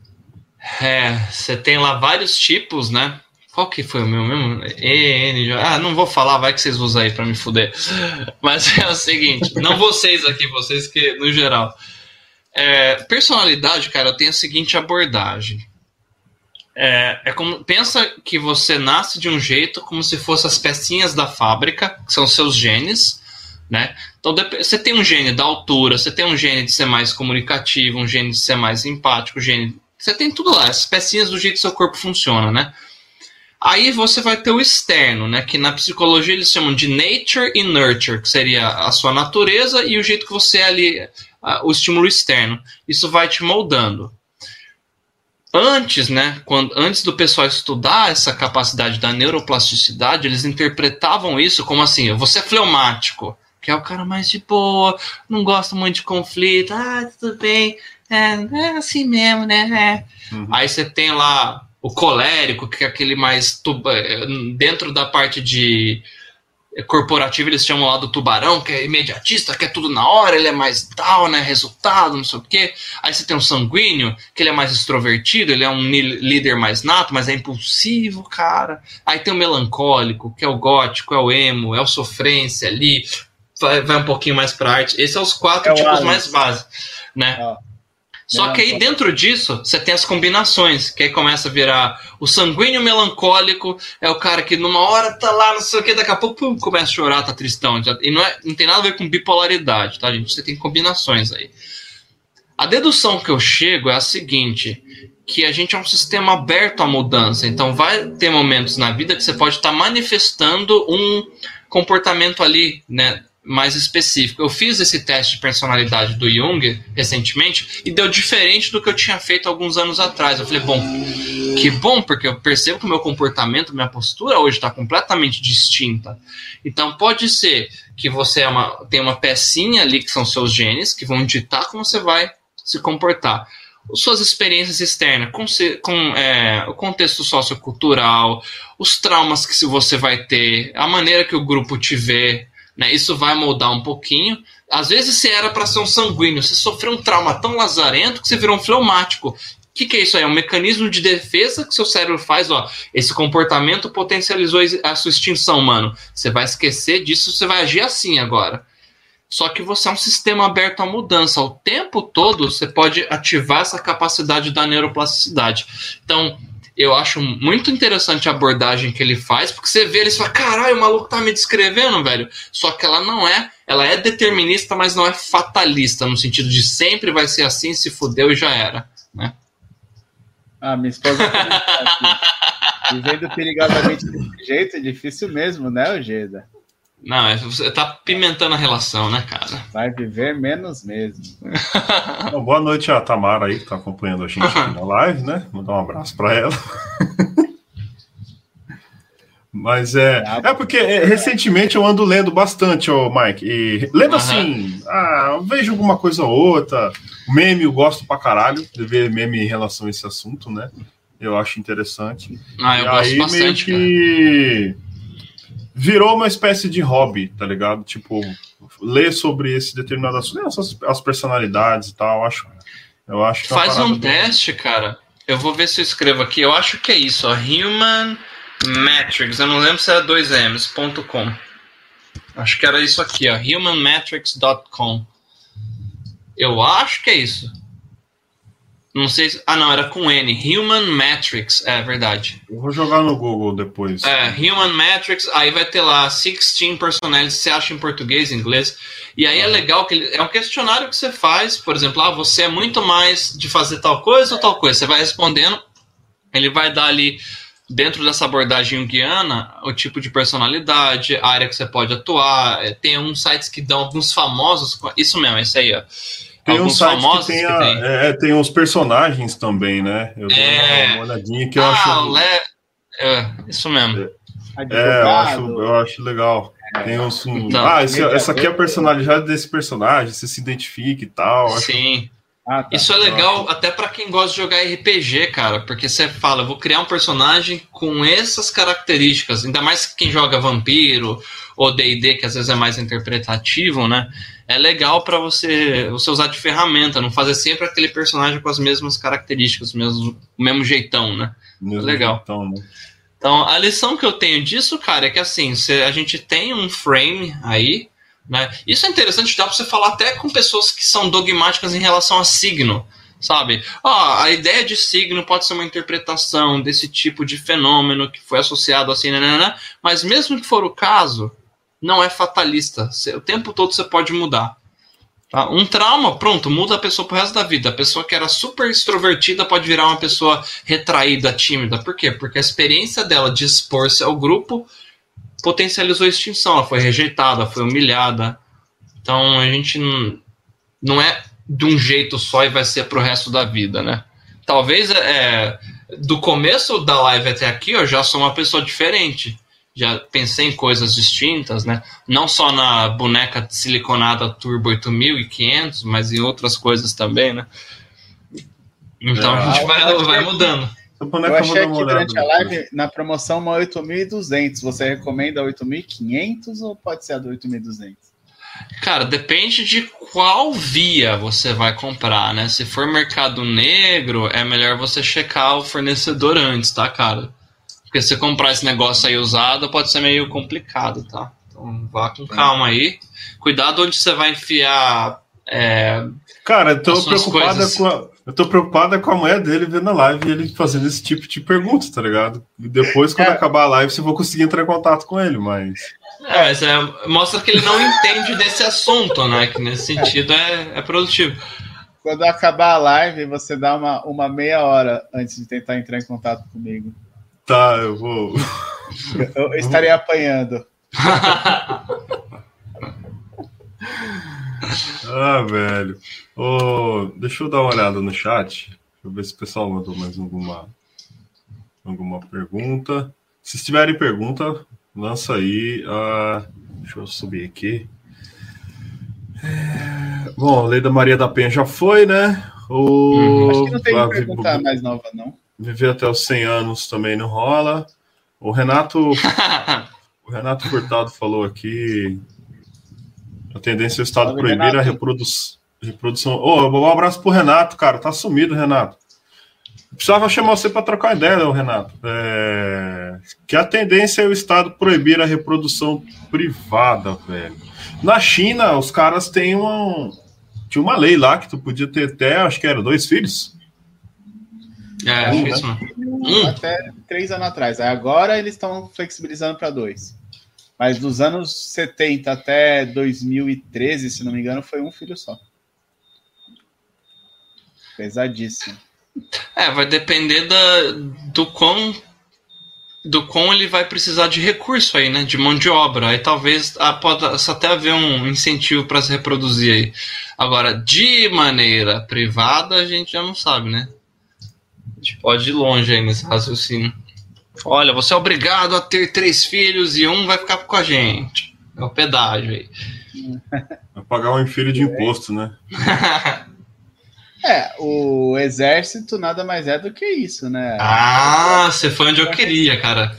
Speaker 2: É, você tem lá vários tipos, né? Qual que foi o meu mesmo? EN. Ah, não vou falar, vai que vocês usam aí para me fuder. Mas é o seguinte, não vocês aqui, vocês que no geral. É, personalidade, cara, eu tenho a seguinte abordagem. É, é como pensa que você nasce de um jeito como se fossem as pecinhas da fábrica, que são seus genes, né? Então você tem um gene da altura, você tem um gene de ser mais comunicativo, um gene de ser mais empático, um gene, você tem tudo lá, as pecinhas do jeito que seu corpo funciona, né? Aí você vai ter o externo, né? Que na psicologia eles chamam de nature e nurture, que seria a sua natureza e o jeito que você é ali, o estímulo externo. Isso vai te moldando. Antes, né, quando, antes do pessoal estudar essa capacidade da neuroplasticidade, eles interpretavam isso como assim: você é fleumático, que é o cara mais de boa, não gosta muito de conflito, ah, tudo bem, é, é assim mesmo, né? É. Uhum. Aí você tem lá o colérico, que é aquele mais tuba, é, dentro da parte de corporativa eles chamam lá do tubarão, que é imediatista, que é tudo na hora, ele é mais tal, né, resultado, não sei o quê. Aí você tem o sanguíneo, que ele é mais extrovertido, ele é um líder mais nato, mas é impulsivo, cara. Aí tem o melancólico, que é o gótico, é o emo, é o sofrência ali, vai, vai um pouquinho mais pra arte. Esses são os quatro é tipos mais básicos, né? Ah. Só que aí dentro disso, você tem as combinações, que aí começa a virar o sanguíneo melancólico, é o cara que numa hora tá lá, não sei o que, daqui a pouco pum, começa a chorar, tá tristão. E não, é, não tem nada a ver com bipolaridade, tá, gente? Você tem combinações aí. A dedução que eu chego é a seguinte, que a gente é um sistema aberto à mudança, então vai ter momentos na vida que você pode estar tá manifestando um comportamento ali, né, mais específico. Eu fiz esse teste de personalidade do Jung recentemente e deu diferente do que eu tinha feito alguns anos atrás. Eu falei, bom, que bom, porque eu percebo que o meu comportamento, minha postura hoje está completamente distinta. Então pode ser que você é uma, tem uma pecinha ali que são seus genes que vão ditar como você vai se comportar. Suas experiências externas, com, com é, o contexto sociocultural, os traumas que você vai ter, a maneira que o grupo te vê, né? Isso vai moldar um pouquinho. Às vezes você era para ser um sanguíneo, você sofreu um trauma tão lazarento que você virou um fleumático. O que, que é isso aí? É um mecanismo de defesa que seu cérebro faz, ó. Esse comportamento potencializou a sua extinção, mano. Você vai esquecer disso, você vai agir assim agora. Só que você é um sistema aberto à mudança. O tempo todo você pode ativar essa capacidade da neuroplasticidade. Então, eu acho muito interessante a abordagem que ele faz, porque você vê ele e fala, caralho, o maluco tá me descrevendo, velho. Só que ela não é, ela é determinista, mas não é fatalista, no sentido de sempre vai ser assim, se fudeu e já era, né?
Speaker 1: Ah, minha esposa Vivendo perigosamente desse jeito é difícil mesmo, né, Ojeda?
Speaker 2: Não, é, você tá pimentando a relação, né, cara?
Speaker 1: Vai viver menos mesmo.
Speaker 3: Bom, boa noite a Tamara aí, que tá acompanhando a gente aqui na live, né? Mandar um abraço para ela. Mas é. É porque é, recentemente eu ando lendo bastante, ô Mike. E lendo uhum. assim, ah, vejo alguma coisa ou outra. Meme eu gosto pra caralho de ver meme em relação a esse assunto, né? Eu acho interessante.
Speaker 2: Ah, eu e gosto
Speaker 3: aí,
Speaker 2: bastante.
Speaker 3: Meio que. Cara virou uma espécie de hobby, tá ligado? Tipo, ler sobre esse determinado assunto, as, as personalidades e tal, eu acho. Eu acho
Speaker 2: é Faz um teste, cara. Eu vou ver se eu escrevo aqui. Eu acho que é isso, ó. Human Metrics. Eu não lembro se era 2Ms.com. Acho que era isso aqui, ó, humanmetrics.com. Eu acho que é isso. Não sei se. Ah, não, era com N. Human Metrics, é verdade.
Speaker 3: Eu vou jogar no Google depois.
Speaker 2: É, Human Metrics, aí vai ter lá 16 personalities, você acha em português, em inglês. E aí é legal que ele, é um questionário que você faz, por exemplo, ah, você é muito mais de fazer tal coisa ou tal coisa. Você vai respondendo, ele vai dar ali, dentro dessa abordagem guiana, o tipo de personalidade, a área que você pode atuar. É, tem uns sites que dão alguns famosos. Isso mesmo, é isso aí, ó
Speaker 3: tem alguns famosos que tem, a, que tem. É, tem os personagens também, né? Eu
Speaker 2: é... uma olhadinha que eu ah, acho. Le... É, isso mesmo.
Speaker 3: É, eu acho, eu acho legal. Tem uns. Então, ah, esse, essa aqui é a personalidade desse personagem, você se identifica e tal.
Speaker 2: Sim. Acho... Ah, tá. Isso é legal até para quem gosta de jogar RPG, cara, porque você fala, vou criar um personagem com essas características, ainda mais quem joga vampiro ou D&D, que às vezes é mais interpretativo, né? É legal para você, você usar de ferramenta, não fazer sempre aquele personagem com as mesmas características, o mesmo, o mesmo jeitão, né? Mesmo é legal. Jeitão, né? Então, a lição que eu tenho disso, cara, é que assim, a gente tem um frame aí, né? Isso é interessante, dá para você falar até com pessoas que são dogmáticas em relação a signo, sabe? Ah, a ideia de signo pode ser uma interpretação desse tipo de fenômeno que foi associado assim, né, né, né, mas mesmo que for o caso, não é fatalista. O tempo todo você pode mudar. Tá? Um trauma, pronto, muda a pessoa pro resto da vida. A pessoa que era super extrovertida pode virar uma pessoa retraída, tímida. Por quê? Porque a experiência dela de expor-se ao grupo potencializou a extinção, ela foi rejeitada, foi humilhada. Então a gente não, não é de um jeito só e vai ser pro resto da vida, né? Talvez é, do começo da live até aqui eu já sou uma pessoa diferente. Já pensei em coisas distintas, né? Não só na boneca siliconada Turbo 8500, mas em outras coisas também, né? Então a gente vai, vai mudando.
Speaker 1: Eu achei aqui durante a live, na promoção, uma 8.200. Você recomenda a 8.500 ou pode ser a do 8.200?
Speaker 2: Cara, depende de qual via você vai comprar, né? Se for mercado negro, é melhor você checar o fornecedor antes, tá, cara? Porque se comprar esse negócio aí usado, pode ser meio complicado, tá? Então vá com calma aí. Cuidado onde você vai enfiar. É,
Speaker 3: cara, eu tô preocupada com a eu tô preocupada com a mulher dele vendo a live e ele fazendo esse tipo de perguntas, tá ligado? E depois, quando é. acabar a live, você vai conseguir entrar em contato com ele, mas.
Speaker 2: É, mas é, mostra que ele não entende desse assunto, né? Que nesse sentido é, é produtivo.
Speaker 1: Quando acabar a live, você dá uma, uma meia hora antes de tentar entrar em contato comigo.
Speaker 3: Tá, eu vou.
Speaker 1: Eu, eu estarei apanhando.
Speaker 3: ah, velho. Oh, deixa eu dar uma olhada no chat. Deixa eu ver se o pessoal mandou mais alguma, alguma pergunta. Se tiverem pergunta, lança aí. Uh, deixa eu subir aqui. É, bom, a Lei da Maria da Penha já foi, né?
Speaker 1: O... Uhum. Acho que não tem que perguntar mais nova, não.
Speaker 3: Viver até os 100 anos também não rola. O Renato, o Renato Furtado falou aqui. A tendência é o Estado proibir a reprodução Reprodução. Ô, oh, um abraço pro Renato, cara. Tá sumido, Renato. Precisava chamar você para trocar ideia, Renato. É... Que a tendência é o Estado proibir a reprodução privada, velho. Na China, os caras têm uma. Tinha uma lei lá que tu podia ter até, acho que era dois filhos.
Speaker 2: É, um, né?
Speaker 1: um. Até três anos atrás. Agora eles estão flexibilizando para dois. Mas dos anos 70 até 2013, se não me engano, foi um filho só. Pesadíssimo.
Speaker 2: É, vai depender da, do quão do quão ele vai precisar de recurso aí, né? De mão de obra. Aí talvez ah, pode até haver um incentivo para se reproduzir aí. Agora, de maneira privada, a gente já não sabe, né? A gente pode ir longe aí nesse raciocínio. Olha, você é obrigado a ter três filhos e um vai ficar com a gente. É o pedágio aí.
Speaker 3: Vai pagar um filho de imposto, né?
Speaker 1: É, o exército nada mais é do que isso, né?
Speaker 2: Ah, você foi onde eu queria, cara.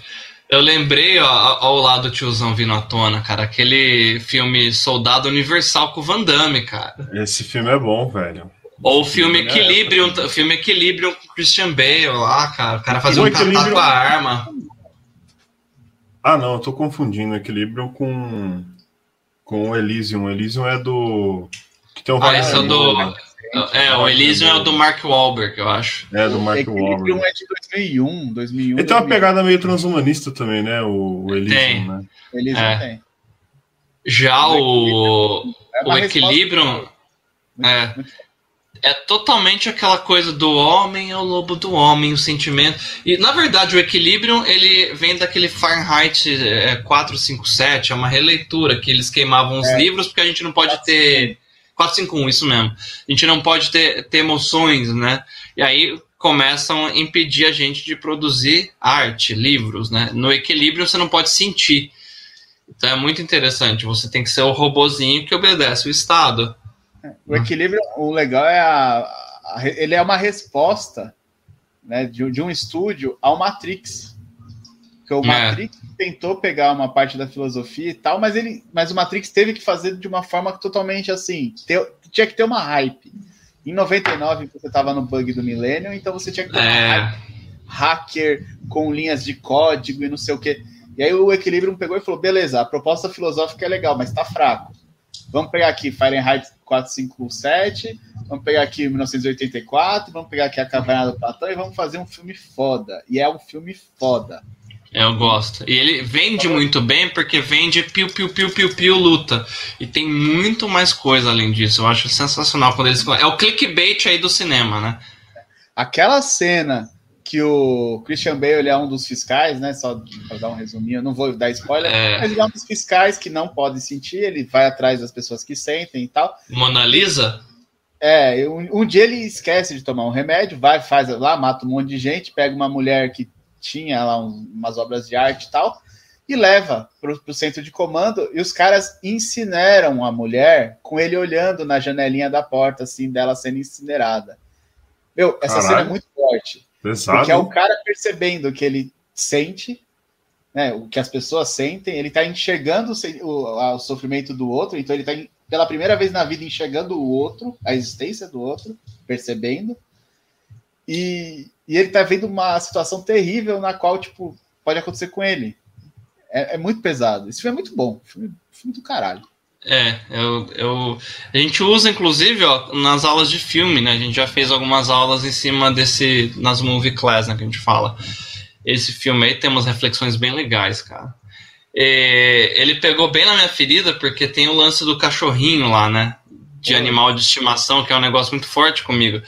Speaker 2: Eu lembrei, ó, ao lado do tiozão vindo à tona, cara, aquele filme Soldado Universal com o Van Damme, cara.
Speaker 3: Esse filme é bom, velho.
Speaker 2: Ou o filme é Equilibrium, é, filme Equilibrium com Christian Bale lá, cara. O cara fazia um contato com a arma.
Speaker 3: Ah, não, eu tô confundindo Equilibrium com com o Elysium. O Elysium é do.
Speaker 2: Que tem um ah, esse é do. É, o Elysium é o do Mark Wahlberg, eu acho.
Speaker 3: É, do Mark Wahlberg.
Speaker 1: O é de 2001, 2001.
Speaker 3: Ele tem uma pegada meio transhumanista também, né? O, o Elysium, tem. né?
Speaker 1: O Elysium é. tem.
Speaker 2: Já o, é o Equilibrium. É, é totalmente aquela coisa do homem é o lobo do homem, o sentimento. E na verdade o Equilibrium ele vem daquele Fahrenheit 457, é, é uma releitura que eles queimavam os é. livros porque a gente não pode ter 451, isso mesmo. A gente não pode ter, ter emoções, né? E aí começam a impedir a gente de produzir arte, livros, né? No equilíbrio você não pode sentir. Então é muito interessante. Você tem que ser o robozinho que obedece o Estado.
Speaker 1: O equilíbrio, o legal é a, a ele é uma resposta né, de, de, um estúdio ao Matrix. Porque o é. Matrix tentou pegar uma parte da filosofia e tal, mas ele, mas o Matrix teve que fazer de uma forma totalmente assim, ter, tinha que ter uma hype. Em 99 você estava no bug do milênio, então você tinha que ter é. uma hype. Hacker com linhas de código e não sei o que. E aí o Equilibrium pegou e falou: beleza, a proposta filosófica é legal, mas está fraco. Vamos pegar aqui Fahrenheit 457, vamos pegar aqui 1984, vamos pegar aqui a Caverna do Platão e vamos fazer um filme foda. E é um filme foda.
Speaker 2: Eu gosto. E ele vende muito bem porque vende piu, piu, piu, piu, piu, luta. E tem muito mais coisa além disso. Eu acho sensacional quando eles. É o clickbait aí do cinema, né?
Speaker 1: Aquela cena que o Christian Bale ele é um dos fiscais, né? Só para dar um resuminho, não vou dar spoiler, é... mas ele é um dos fiscais que não pode sentir, ele vai atrás das pessoas que sentem e tal.
Speaker 2: Mona Lisa?
Speaker 1: É, um, um dia ele esquece de tomar um remédio, vai, faz lá, mata um monte de gente, pega uma mulher que tinha lá um, umas obras de arte e tal, e leva para o centro de comando, e os caras incineram a mulher com ele olhando na janelinha da porta, assim, dela sendo incinerada. Meu, essa Caralho. cena é muito forte. Pesado. Porque é o cara percebendo que ele sente, né, o que as pessoas sentem, ele está enxergando o, o, o, sofrimento do outro, então ele está pela primeira vez na vida enxergando o outro, a existência do outro, percebendo, e, e ele está vendo uma situação terrível na qual, tipo, pode acontecer com ele. É, é muito pesado. Esse filme é muito bom, filme, filme do caralho.
Speaker 2: É, eu, eu, a gente usa inclusive ó, nas aulas de filme, né? A gente já fez algumas aulas em cima desse, nas movie class, né? Que a gente fala. Esse filme aí tem umas reflexões bem legais, cara. E ele pegou bem na minha ferida porque tem o lance do cachorrinho lá, né? De animal de estimação, que é um negócio muito forte comigo.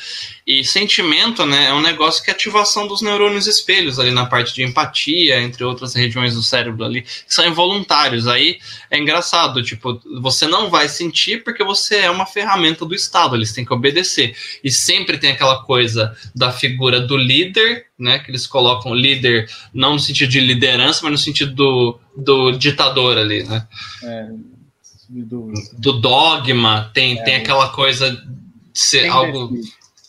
Speaker 2: E sentimento, né, é um negócio que é ativação dos neurônios espelhos ali na parte de empatia, entre outras regiões do cérebro ali, que são involuntários. Aí é engraçado, tipo, você não vai sentir porque você é uma ferramenta do Estado, eles têm que obedecer. E sempre tem aquela coisa da figura do líder, né, que eles colocam líder não no sentido de liderança, mas no sentido do, do ditador ali, né? É do, do dogma, tem, é, tem aquela coisa de ser algo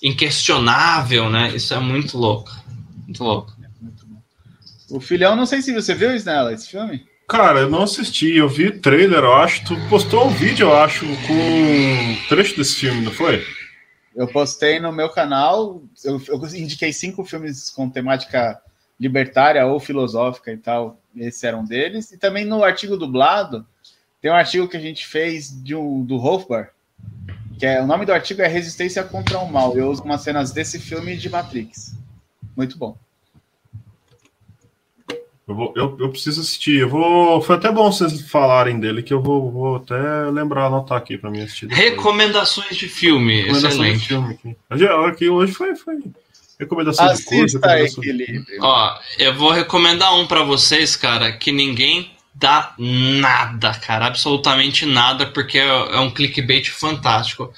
Speaker 2: inquestionável, né? Isso é muito louco. Muito louco.
Speaker 1: o filhão, não sei se você viu, Snella, esse filme?
Speaker 3: Cara, eu não assisti, eu vi trailer, eu acho. Tu postou um vídeo, eu acho, com um trecho desse filme, não foi?
Speaker 1: Eu postei no meu canal, eu, eu indiquei cinco filmes com temática libertária ou filosófica e tal. Esse era um deles. E também no artigo dublado, tem um artigo que a gente fez de um, do Hofbar, que é o nome do artigo é Resistência contra o Mal. Eu uso umas cenas desse filme de Matrix. Muito bom.
Speaker 3: Eu, vou, eu, eu, preciso assistir. Eu vou. Foi até bom vocês falarem dele, que eu vou, vou até lembrar, anotar aqui para mim assistir.
Speaker 2: Depois. Recomendações de filme. Recomendações excelente. de filme
Speaker 3: aqui. Aqui hoje foi, foi recomendação
Speaker 2: Assista de curso. Recomendação... Ó, eu vou recomendar um para vocês, cara, que ninguém dá nada, cara, absolutamente nada, porque é, é um clickbait fantástico.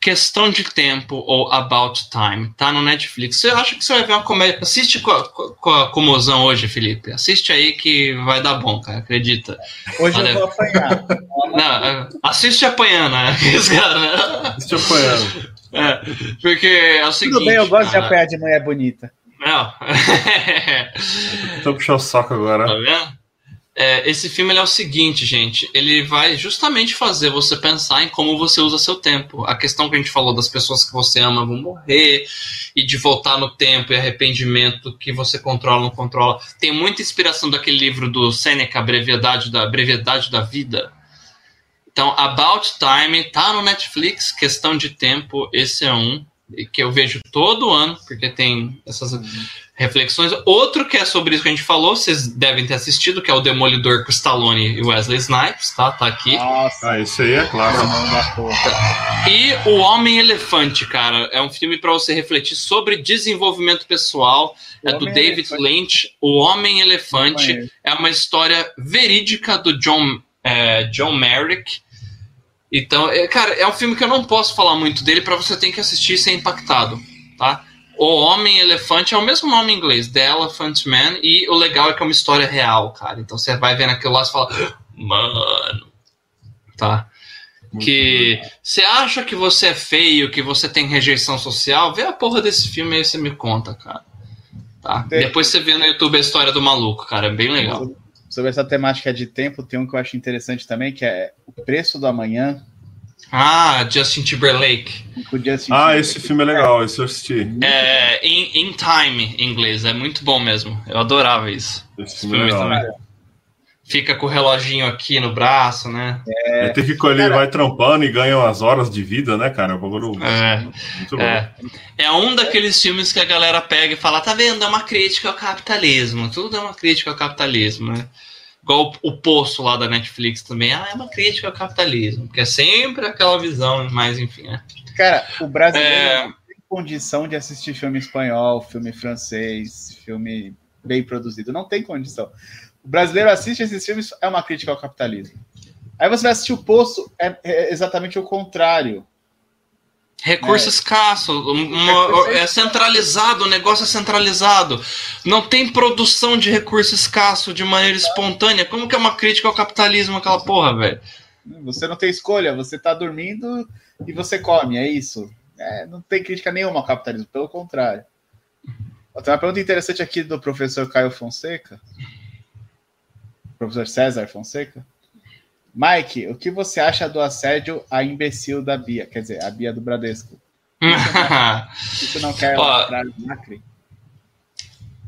Speaker 2: Questão de tempo ou About Time, tá no Netflix. Você acha que você vai ver uma comédia? Assiste com a, com a Comosão hoje, Felipe. Assiste aí que vai dar bom, cara, acredita.
Speaker 1: Hoje Olha... eu vou apanhar.
Speaker 2: Não, é, assiste apanhando, né?
Speaker 3: Assiste apanhando.
Speaker 2: É, porque é o seguinte. Tudo bem,
Speaker 1: eu gosto cara... de apanhar de mulher bonita.
Speaker 2: Não.
Speaker 3: Tô puxando o saco agora.
Speaker 2: Tá vendo? É, esse filme é o seguinte, gente. Ele vai justamente fazer você pensar em como você usa seu tempo. A questão que a gente falou das pessoas que você ama vão morrer e de voltar no tempo e arrependimento que você controla não controla. Tem muita inspiração daquele livro do Seneca, Brevidade da Brevidade da Vida. Então, About Time tá no Netflix, questão de tempo, esse é um que eu vejo todo ano, porque tem essas reflexões. Outro que é sobre isso que a gente falou, vocês devem ter assistido, que é o Demolidor com Stallone e Wesley Snipes, tá? Tá aqui.
Speaker 3: Nossa. Ah, isso aí é clássico.
Speaker 2: E O Homem Elefante, cara, é um filme para você refletir sobre desenvolvimento pessoal. O é do David Elefante. Lynch. O Homem Elefante é uma história verídica do John, é, John Merrick então, é, cara, é um filme que eu não posso falar muito dele para você ter que assistir e ser impactado, tá? O Homem Elefante é o mesmo nome em inglês, The Elephant Man, e o legal é que é uma história real, cara. Então você vai vendo aquilo lá e fala, mano, tá? Que você acha que você é feio, que você tem rejeição social, vê a porra desse filme aí você me conta, cara. Tá? Depois você vê no YouTube a história do maluco, cara, é bem legal
Speaker 1: sobre essa temática de tempo, tem um que eu acho interessante também, que é O Preço do Amanhã.
Speaker 2: Ah, Justin Timberlake.
Speaker 3: Justin ah, Timberlake. esse filme é legal, esse eu assisti.
Speaker 2: É, in, in Time, em inglês, é muito bom mesmo. Eu adorava isso. Esse, esse filme, é legal. Também. Fica com o reloginho aqui no braço, né?
Speaker 3: É, tem que colher, cara, vai trampando e ganha umas horas de vida, né, cara?
Speaker 2: É, muito é. é um daqueles filmes que a galera pega e fala, tá vendo? É uma crítica ao capitalismo. Tudo é uma crítica ao capitalismo, né? Igual o, o Poço lá da Netflix também. Ah, é uma crítica ao capitalismo. Porque é sempre aquela visão, mas enfim, né?
Speaker 1: Cara, o brasileiro é... não tem condição de assistir filme espanhol, filme francês, filme bem produzido. Não tem condição. O brasileiro assiste esses filmes, é uma crítica ao capitalismo. Aí você vai assistir o Poço, é, é exatamente o contrário.
Speaker 2: Recurso é. escasso, uma, é centralizado, o negócio é centralizado. Não tem produção de recurso escasso de maneira espontânea. Como que é uma crítica ao capitalismo aquela porra, velho?
Speaker 1: Você não tem escolha, você tá dormindo e você come, é isso. É, não tem crítica nenhuma ao capitalismo, pelo contrário. Tem uma pergunta interessante aqui do professor Caio Fonseca professor César Fonseca. Mike, o que você acha do assédio à imbecil da Bia? Quer dizer, a Bia do Bradesco. Isso não quer ó, Macri?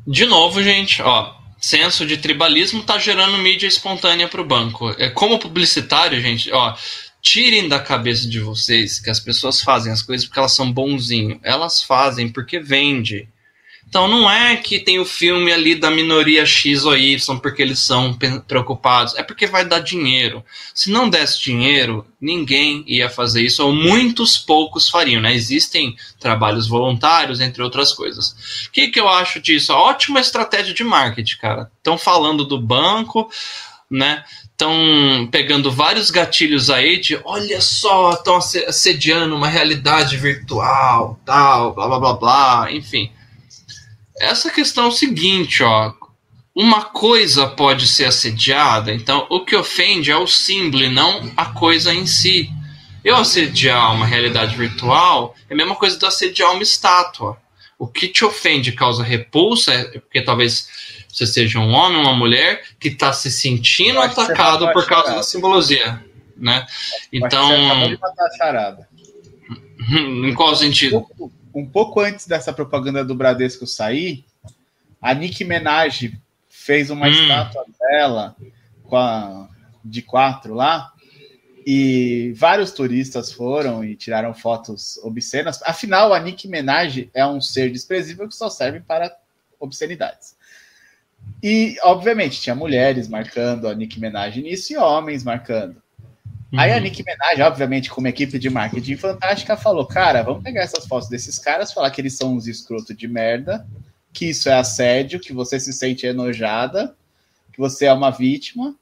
Speaker 2: De novo, gente, ó, senso de tribalismo tá gerando mídia espontânea para o banco. É como publicitário, gente, ó, tirem da cabeça de vocês que as pessoas fazem as coisas porque elas são bonzinho. Elas fazem porque vende. Então não é que tem o filme ali da minoria X ou Y porque eles são preocupados, é porque vai dar dinheiro. Se não desse dinheiro, ninguém ia fazer isso, ou muitos poucos fariam, né? Existem trabalhos voluntários, entre outras coisas. O que, que eu acho disso? Ótima estratégia de marketing, cara. Estão falando do banco, né? Estão pegando vários gatilhos aí de olha só, estão assediando uma realidade virtual, tal, blá blá blá blá, enfim essa questão é o seguinte, ó. Uma coisa pode ser assediada, então o que ofende é o símbolo e não a coisa em si. Eu assediar uma realidade virtual é a mesma coisa do assediar uma estátua. O que te ofende causa repulsa é porque talvez você seja um homem ou uma mulher que está se sentindo atacado por causa charada. da simbologia, né? Então. De em qual sentido?
Speaker 1: Um pouco antes dessa propaganda do Bradesco sair, a Nick Menage fez uma hum. estátua dela com a, de quatro lá, e vários turistas foram e tiraram fotos obscenas. Afinal, a Nick Menage é um ser desprezível que só serve para obscenidades. E, obviamente, tinha mulheres marcando a Nick Menage nisso e homens marcando. Uhum. Aí a uhum. Nick Minaj, obviamente, como equipe de marketing fantástica, falou: cara, vamos pegar essas fotos desses caras, falar que eles são uns escrotos de merda, que isso é assédio, que você se sente enojada, que você é uma vítima.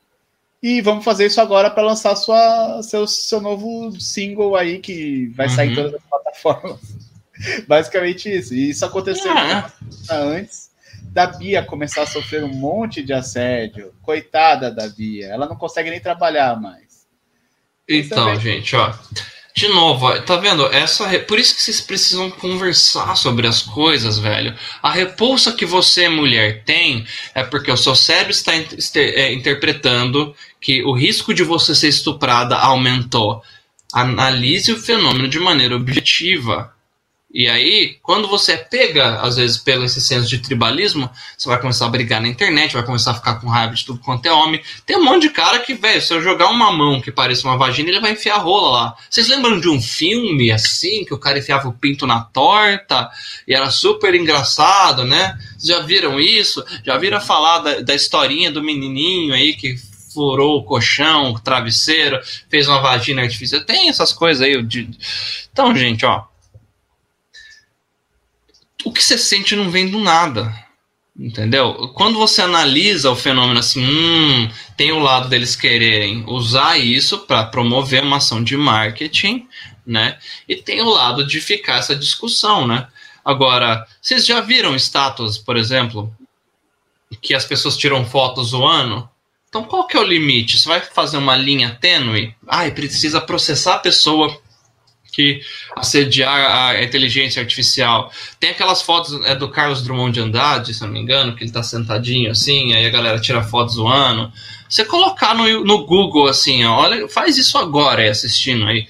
Speaker 1: E vamos fazer isso agora para lançar sua, seu, seu novo single aí, que vai uhum. sair em todas as plataformas. Basicamente isso. E isso aconteceu yeah. antes da Bia começar a sofrer um monte de assédio. Coitada da Bia. Ela não consegue nem trabalhar mais.
Speaker 2: Então, gente, ó. De novo, tá vendo? Essa, por isso que vocês precisam conversar sobre as coisas, velho. A repulsa que você, mulher, tem é porque o seu cérebro está é, interpretando que o risco de você ser estuprada aumentou. Analise o fenômeno de maneira objetiva. E aí, quando você pega, às vezes, pelo esse senso de tribalismo, você vai começar a brigar na internet, vai começar a ficar com raiva de tudo quanto é homem. Tem um monte de cara que, velho, se eu jogar uma mão que pareça uma vagina, ele vai enfiar rola lá. Vocês lembram de um filme assim, que o cara enfiava o pinto na torta e era super engraçado, né? Vocês já viram isso? Já viram falar da, da historinha do menininho aí que furou o colchão, o travesseiro, fez uma vagina artificial? Tem essas coisas aí. De... Então, gente, ó o que você sente não vem do nada. Entendeu? Quando você analisa o fenômeno assim, hum, tem o lado deles quererem usar isso para promover uma ação de marketing, né? E tem o lado de ficar essa discussão, né? Agora, vocês já viram estátuas, por exemplo, que as pessoas tiram fotos zoando? Então, qual que é o limite? Você vai fazer uma linha tênue? Ai, precisa processar a pessoa assediar a inteligência artificial. Tem aquelas fotos é do Carlos Drummond de Andrade, se não me engano, que ele tá sentadinho assim, aí a galera tira fotos zoando. Você colocar no, no Google assim, ó, olha, faz isso agora aí assistindo aí.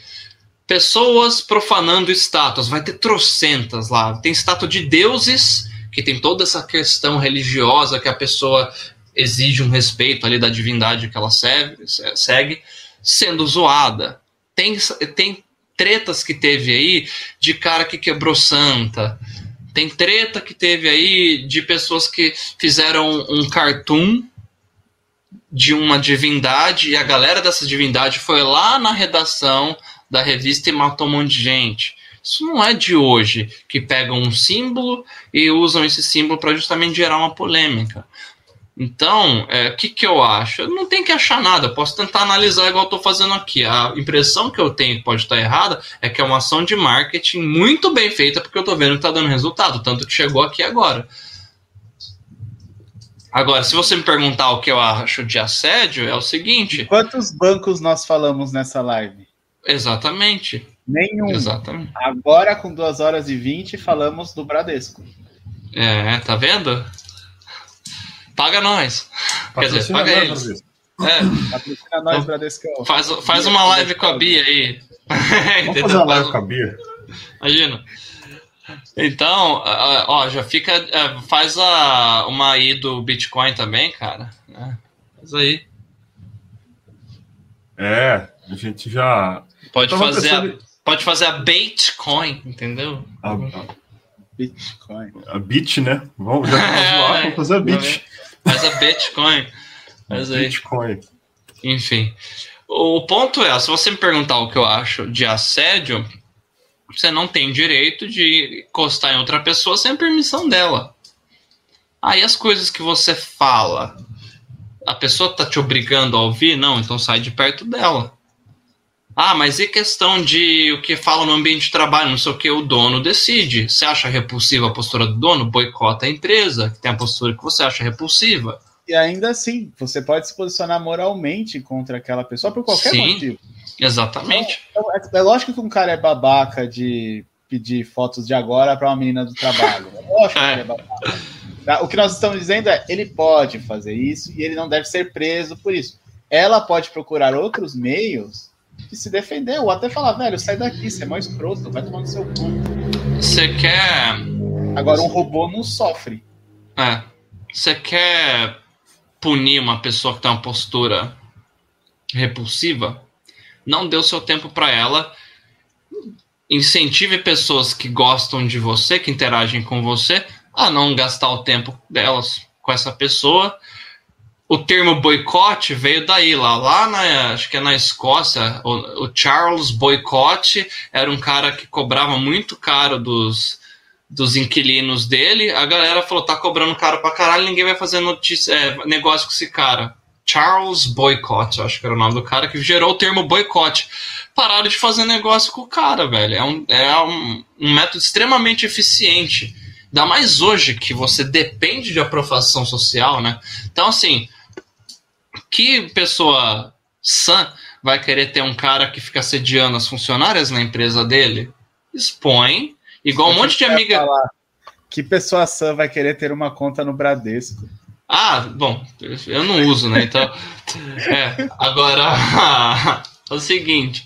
Speaker 2: Pessoas profanando estátuas, vai ter trocentas lá. Tem estátua de deuses, que tem toda essa questão religiosa que a pessoa exige um respeito ali da divindade que ela segue, segue sendo zoada. Tem, tem tretas que teve aí de cara que quebrou santa. Tem treta que teve aí de pessoas que fizeram um cartoon de uma divindade e a galera dessa divindade foi lá na redação da revista e matou um monte de gente. Isso não é de hoje, que pegam um símbolo e usam esse símbolo para justamente gerar uma polêmica. Então, é, o é, que, que eu acho? Eu não tenho que achar nada, eu posso tentar analisar igual estou fazendo aqui. A impressão que eu tenho que pode estar errada é que é uma ação de marketing muito bem feita, porque eu estou vendo que está dando resultado, tanto que chegou aqui agora. Agora, se você me perguntar o que eu acho de assédio, é o seguinte:
Speaker 1: quantos bancos nós falamos nessa live?
Speaker 2: Exatamente.
Speaker 1: Nenhum.
Speaker 2: Exatamente.
Speaker 1: Agora, com 2 horas e 20, falamos do Bradesco.
Speaker 2: É, tá vendo? Paga nós. Quer dizer, paga eles. É. Nós, Bradescão. Faz, faz uma live com a Bia aí.
Speaker 3: Vamos fazer uma live com a Bia.
Speaker 2: Imagina. Então, ó, já fica. Faz a, uma aí do Bitcoin também, cara. Né? Faz aí.
Speaker 3: É, a gente já.
Speaker 2: Pode fazer, a, pode fazer a Bitcoin, entendeu? A, a,
Speaker 3: Bitcoin. A Bit, né? Vamos, já é, vamos fazer a Bit.
Speaker 2: Faz a Bitcoin. Faz aí. Bitcoin. Enfim. O ponto é, se você me perguntar o que eu acho de assédio, você não tem direito de encostar em outra pessoa sem a permissão dela. Aí as coisas que você fala, a pessoa tá te obrigando a ouvir? Não, então sai de perto dela. Ah, mas e questão de o que fala no ambiente de trabalho, não sei o que, o dono decide. Você acha repulsiva a postura do dono? Boicota a empresa, que tem a postura que você acha repulsiva.
Speaker 1: E ainda assim, você pode se posicionar moralmente contra aquela pessoa por qualquer Sim, motivo.
Speaker 2: Exatamente.
Speaker 1: Então, é, é, lógico que um cara é babaca de pedir fotos de agora para uma menina do trabalho. É lógico é. que ele é babaca. Tá? O que nós estamos dizendo é, ele pode fazer isso e ele não deve ser preso por isso. Ela pode procurar outros meios de se defender, ou até falar, velho, sai daqui, você é mais escroto, vai tomar no seu cu.
Speaker 2: Você quer.
Speaker 1: Agora, um robô não sofre.
Speaker 2: É. Você quer punir uma pessoa que tem uma postura repulsiva? Não dê o seu tempo para ela. Incentive pessoas que gostam de você, que interagem com você, a não gastar o tempo delas com essa pessoa o termo boicote veio daí, lá, lá na, acho que é na Escócia, o, o, Charles Boycott era um cara que cobrava muito caro dos, dos inquilinos dele. A galera falou: tá cobrando caro pra caralho, ninguém vai fazer notícia, é, negócio com esse cara. Charles Boycott, acho que era o nome do cara, que gerou o termo boicote. Pararam de fazer negócio com o cara, velho. É um, é um, um método extremamente eficiente. Ainda mais hoje que você depende de aprovação social, né? Então, assim, que pessoa sã vai querer ter um cara que fica sediando as funcionárias na empresa dele? Expõe, igual um monte de amiga. Falar.
Speaker 1: Que pessoa sã vai querer ter uma conta no Bradesco?
Speaker 2: Ah, bom, eu não uso, né? Então, é, agora é o seguinte.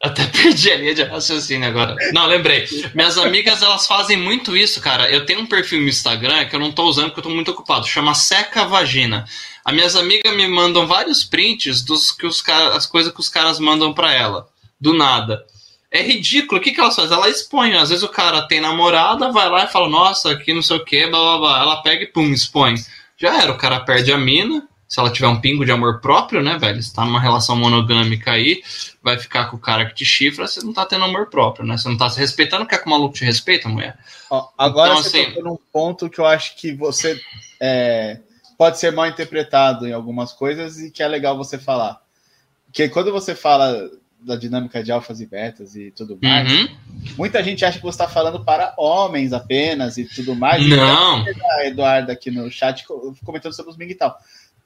Speaker 2: Até perdi a linha de raciocínio agora. Não, lembrei. Minhas amigas, elas fazem muito isso, cara. Eu tenho um perfil no Instagram que eu não tô usando porque eu tô muito ocupado. Chama Seca Vagina. As minhas amigas me mandam vários prints dos que os caras, as coisas que os caras mandam para ela. Do nada. É ridículo. O que, que elas fazem? Ela expõe. Às vezes o cara tem namorada, vai lá e fala, nossa, aqui não sei o que, blá blá blá. Ela pega e pum, expõe. Já era, o cara perde a mina se ela tiver um pingo de amor próprio, né, velho? Você tá numa relação monogâmica aí, vai ficar com o cara que te chifra, você não tá tendo amor próprio, né? Você não tá se respeitando, quer que o maluco te respeita, mulher?
Speaker 1: Ó, agora então, você assim, num ponto que eu acho que você é, pode ser mal interpretado em algumas coisas e que é legal você falar. Porque quando você fala da dinâmica de alfas e betas e tudo mais, uhum. muita gente acha que você está falando para homens apenas e tudo mais.
Speaker 2: Não.
Speaker 1: A Eduardo aqui no chat comentando sobre os Ming e tal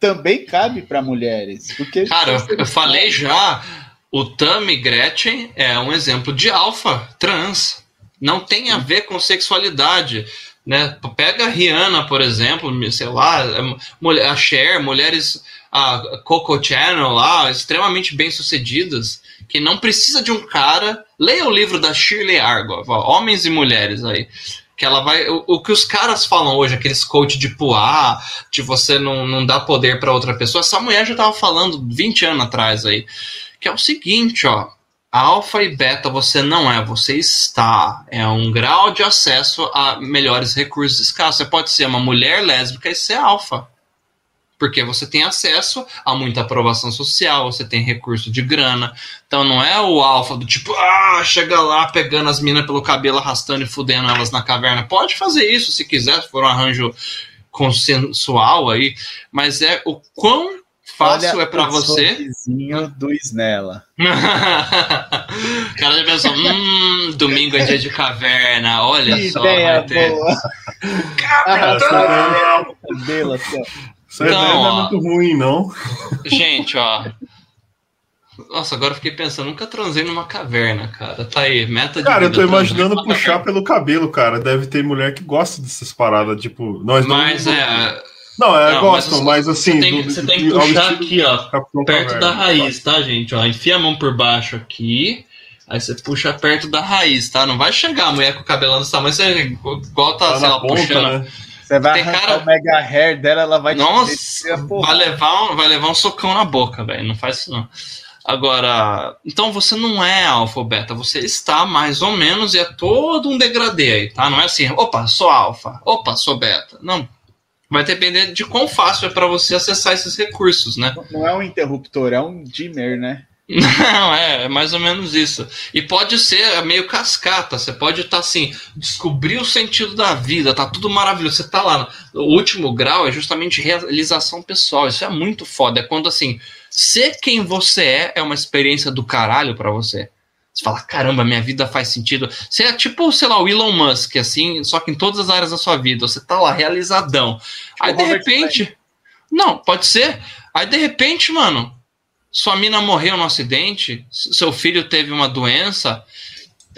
Speaker 1: também cabe para mulheres. Porque
Speaker 2: Cara, eu, eu falei já, o Tammy Gretchen é um exemplo de alfa trans. Não tem a ver com sexualidade. Né? Pega a Rihanna, por exemplo, sei lá, é, a Cher, mulheres, a Coco Channel lá, extremamente bem-sucedidas, que não precisa de um cara. Leia o livro da Shirley Argo, Homens e Mulheres aí que ela vai. O, o, que os caras falam hoje, aqueles coach de puar, de você não, não dar poder para outra pessoa, essa mulher já tava falando 20 anos atrás aí. Que é o seguinte, ó. Alfa e beta você não é, você está. É um grau de acesso a melhores recursos escassos. Você pode ser uma mulher lésbica e ser alfa porque você tem acesso a muita aprovação social, você tem recurso de grana. Então não é o alfa do tipo, ah, chega lá pegando as minas pelo cabelo, arrastando e fudendo elas na caverna. Pode fazer isso se quiser, se for um arranjo consensual aí, mas é o quão fácil Olha é para você.
Speaker 1: Vizinho do Snella.
Speaker 2: o cara já pensou, hum, domingo é dia de caverna, olha que só. Ideia boa.
Speaker 3: Cabelo, assim, isso então, não é muito ruim, não.
Speaker 2: Gente, ó. Nossa, agora eu fiquei pensando, nunca transei numa caverna, cara. Tá aí, meta de.
Speaker 3: Cara, eu tô imaginando puxar caverna. pelo cabelo, cara. Deve ter mulher que gosta dessas paradas, tipo. Nós
Speaker 2: mas não... é.
Speaker 3: Não, é, não, gostam, mas, mas assim.
Speaker 2: Você tem, do, você tem que puxar aqui, ó. Perto caverna, da raiz, tá, gente? Ó, enfia a mão por baixo aqui. Aí você puxa perto da raiz, tá? Não vai chegar a mulher com o cabelão desse tamanho, você igual tá, tá sei lá, ponta, puxando. Né?
Speaker 1: Você vai Tem arrancar cara... o mega hair dela, ela vai
Speaker 2: Nossa, vai levar, um, vai levar um socão na boca, velho. Não faz isso não. Agora, então você não é alfa ou beta, você está mais ou menos e é todo um degradê aí, tá? Não é assim, opa, sou alfa, opa, sou beta. Não. Vai depender de quão fácil é para você acessar esses recursos, né?
Speaker 1: Não é um interruptor, é um dimmer, né?
Speaker 2: Não, é, é mais ou menos isso. E pode ser meio cascata. Você pode estar tá, assim, descobrir o sentido da vida, tá tudo maravilhoso. Você tá lá. No, o último grau é justamente realização pessoal. Isso é muito foda. É quando assim, ser quem você é é uma experiência do caralho para você. Você fala, caramba, minha vida faz sentido. Você é tipo, sei lá, o Elon Musk, assim, só que em todas as áreas da sua vida. Você tá lá, realizadão. Tipo Aí de repente. Não, pode ser. Aí de repente, mano, sua mina morreu no acidente, seu filho teve uma doença,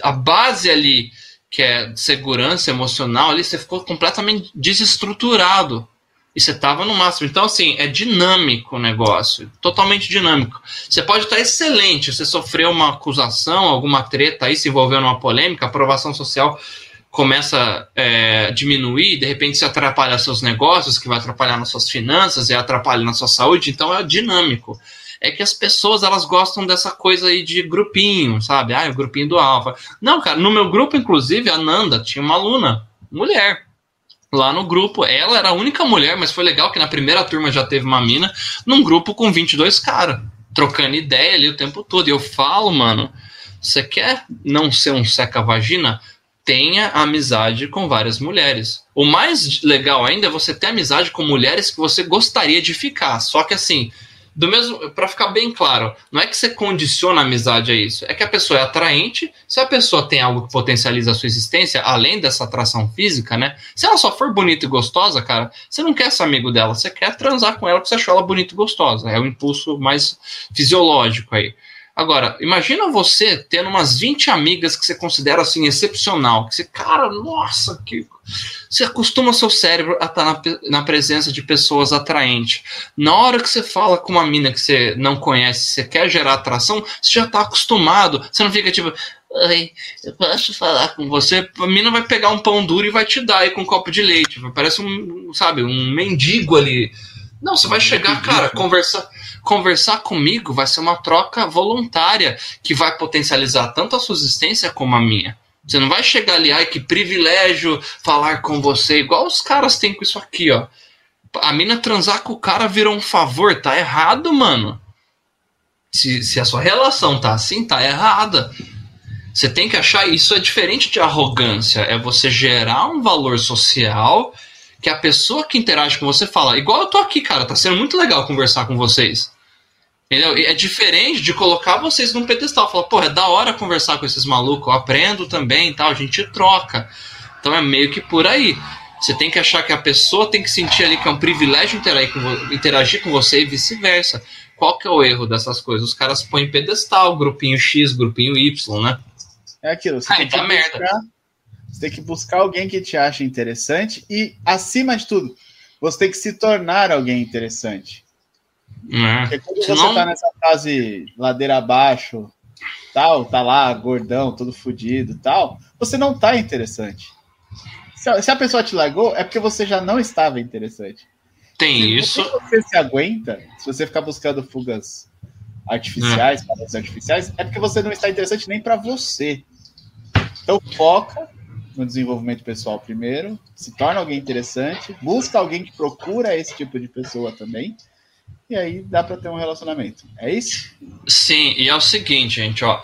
Speaker 2: a base ali, que é segurança emocional, ali você ficou completamente desestruturado. E você estava no máximo. Então, assim, é dinâmico o negócio. Totalmente dinâmico. Você pode estar excelente. Você sofreu uma acusação, alguma treta aí, se envolveu numa polêmica, a aprovação social começa é, a diminuir, de repente se atrapalha seus negócios, que vai atrapalhar nas suas finanças e atrapalha na sua saúde. Então, é dinâmico é que as pessoas elas gostam dessa coisa aí de grupinho, sabe? Ah, o grupinho do Alfa. Não, cara, no meu grupo, inclusive, a Nanda tinha uma aluna, mulher. Lá no grupo, ela era a única mulher, mas foi legal que na primeira turma já teve uma mina, num grupo com 22 caras, trocando ideia ali o tempo todo. E eu falo, mano, você quer não ser um seca-vagina? Tenha amizade com várias mulheres. O mais legal ainda é você ter amizade com mulheres que você gostaria de ficar. Só que assim, do mesmo, para ficar bem claro, não é que você condiciona a amizade a isso, é que a pessoa é atraente. Se a pessoa tem algo que potencializa a sua existência, além dessa atração física, né? Se ela só for bonita e gostosa, cara, você não quer ser amigo dela, você quer transar com ela porque você achou ela bonita e gostosa. É o impulso mais fisiológico aí. Agora, imagina você tendo umas 20 amigas que você considera assim excepcional, que você, cara, nossa, que você acostuma seu cérebro a estar na, na presença de pessoas atraentes. Na hora que você fala com uma mina que você não conhece, você quer gerar atração, você já está acostumado. Você não fica tipo, Oi, eu posso falar com você? A mina vai pegar um pão duro e vai te dar aí com um copo de leite. Parece um, sabe, um mendigo ali. Não, você vai chegar, cara, conversar conversar comigo vai ser uma troca voluntária que vai potencializar tanto a sua existência como a minha. Você não vai chegar ali, ai que privilégio falar com você, igual os caras têm com isso aqui, ó. A mina transar com o cara virou um favor, tá errado, mano. Se, se a sua relação tá assim, tá errada. Você tem que achar isso é diferente de arrogância, é você gerar um valor social que a pessoa que interage com você fala, igual eu tô aqui, cara, tá sendo muito legal conversar com vocês. Entendeu? É diferente de colocar vocês num pedestal. Falar, pô, é da hora conversar com esses malucos, eu aprendo também e tal, a gente troca. Então é meio que por aí. Você tem que achar que a pessoa tem que sentir ali que é um privilégio interagir com, interagir com você e vice-versa. Qual que é o erro dessas coisas? Os caras põem pedestal, grupinho X, grupinho Y, né?
Speaker 1: É aquilo. Você, tem, que buscar, merda. Você tem que buscar alguém que te acha interessante e, acima de tudo, você tem que se tornar alguém interessante. É. Porque quando Senão... você tá nessa fase ladeira abaixo, tal, tá lá, gordão, todo fodido tal, você não tá interessante. Se a, pessoa te largou, é porque você já não estava interessante.
Speaker 2: Tem se isso.
Speaker 1: Se você se aguenta, se você ficar buscando fugas artificiais, é. artificiais, é porque você não está interessante nem para você. Então foca no desenvolvimento pessoal primeiro, se torna alguém interessante, busca alguém que procura esse tipo de pessoa também, e aí dá para ter um relacionamento. É isso?
Speaker 2: Sim, e é o seguinte, gente, ó.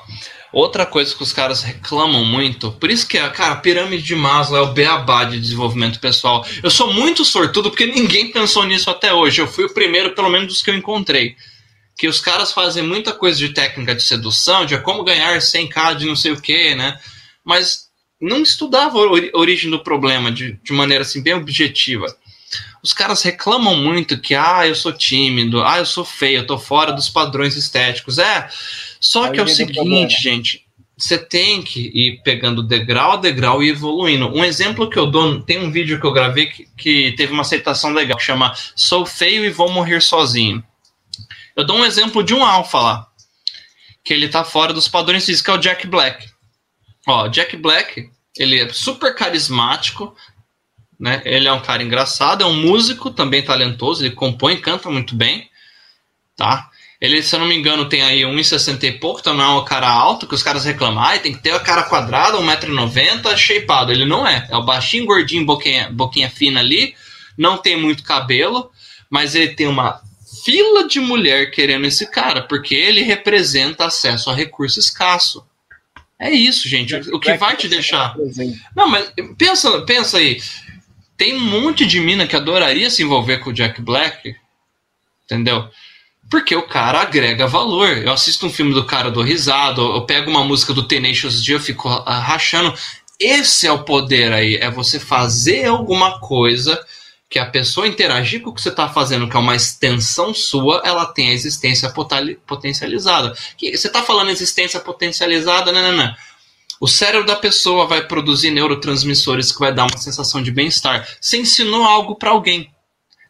Speaker 2: Outra coisa que os caras reclamam muito, por isso que, cara, a pirâmide de Maslow é o beabá de desenvolvimento pessoal. Eu sou muito sortudo porque ninguém pensou nisso até hoje. Eu fui o primeiro, pelo menos, dos que eu encontrei. Que os caras fazem muita coisa de técnica de sedução, de como ganhar 100k de não sei o que, né? Mas não estudava a origem do problema de, de maneira assim bem objetiva. Os caras reclamam muito que, ah, eu sou tímido, ah, eu sou feio, eu tô fora dos padrões estéticos. É, só Aí que é o seguinte, gente, você tem que ir pegando degrau a degrau e evoluindo. Um exemplo que eu dou, tem um vídeo que eu gravei que, que teve uma aceitação legal, que chama Sou feio e vou morrer sozinho. Eu dou um exemplo de um alfa lá, que ele tá fora dos padrões físicos, que é o Jack Black. Ó, Jack Black, ele é super carismático, né? Ele é um cara engraçado, é um músico também talentoso, ele compõe, canta muito bem, tá? Ele, se eu não me engano, tem aí 1,60 e pouco, então não é um cara alto, que os caras reclamam, ah, tem que ter a cara quadrada, 1,90m, shapeado. Ele não é. É o baixinho, gordinho, boquinha, boquinha fina ali, não tem muito cabelo, mas ele tem uma fila de mulher querendo esse cara, porque ele representa acesso a recurso escasso. É isso, gente. O que vai te deixar. Não, mas pensa, pensa aí. Tem um monte de mina que adoraria se envolver com o Jack Black, entendeu? Porque o cara agrega valor. Eu assisto um filme do cara, do risado, eu pego uma música do Tenacious D, eu fico rachando. Esse é o poder aí, é você fazer alguma coisa que a pessoa interagir com o que você está fazendo, que é uma extensão sua, ela tem a existência potencializada. você está falando existência potencializada, não, não, não. O cérebro da pessoa vai produzir neurotransmissores que vai dar uma sensação de bem-estar. Você ensinou algo para alguém.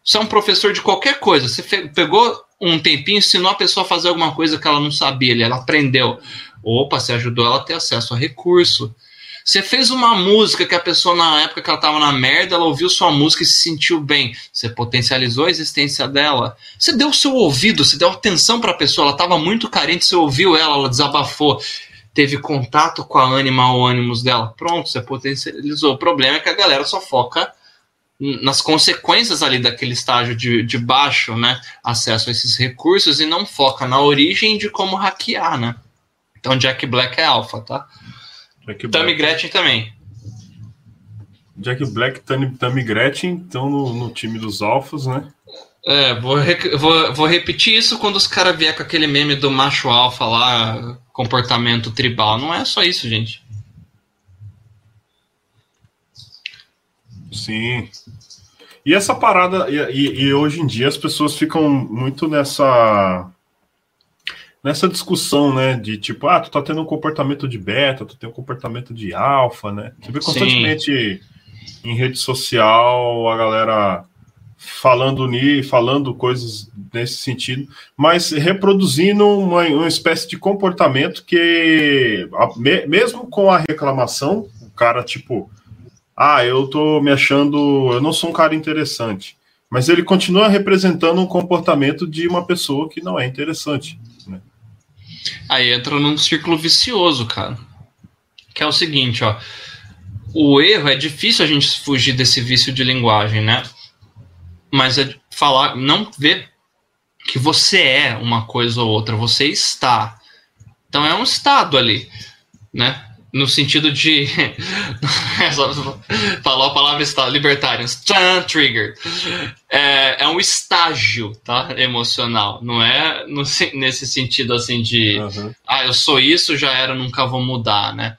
Speaker 2: Você é um professor de qualquer coisa. Você pegou um tempinho, ensinou a pessoa a fazer alguma coisa que ela não sabia, ela aprendeu. Opa, você ajudou ela a ter acesso a recurso. Você fez uma música que a pessoa, na época que ela estava na merda, ela ouviu sua música e se sentiu bem. Você potencializou a existência dela. Você deu seu ouvido, você deu atenção para a pessoa. Ela estava muito carente, você ouviu ela, ela desabafou teve contato com a ânima ou ânimos dela. Pronto, você potencializou. O problema é que a galera só foca nas consequências ali daquele estágio de, de baixo, né? Acesso a esses recursos e não foca na origem de como hackear, né? Então Jack Black é alfa, tá? Jack Tammy Gretchen também.
Speaker 3: Jack Black, Tammy Gretchen estão no, no time dos alfas, né?
Speaker 2: É, vou, vou, vou repetir isso quando os caras vier com aquele meme do macho alfa lá, comportamento tribal. Não é só isso, gente.
Speaker 3: Sim. E essa parada, e, e, hoje em dia as pessoas ficam muito nessa nessa discussão, né? De tipo, ah, tu tá tendo um comportamento de beta, tu tem um comportamento de alfa, né? Você vê constantemente Sim. em rede social a galera falando ni, falando coisas nesse sentido, mas reproduzindo uma, uma espécie de comportamento que, mesmo com a reclamação, o cara, tipo, ah, eu tô me achando, eu não sou um cara interessante, mas ele continua representando um comportamento de uma pessoa que não é interessante.
Speaker 2: Aí entra num círculo vicioso, cara. Que é o seguinte, ó. O erro é difícil a gente fugir desse vício de linguagem, né? mas é falar, não ver que você é uma coisa ou outra, você está. Então é um estado ali, né? No sentido de. Falou a palavra estado, libertarians. Trigger. É, é um estágio, tá? Emocional. Não é no, nesse sentido assim de. Uhum. Ah, eu sou isso, já era, nunca vou mudar, né?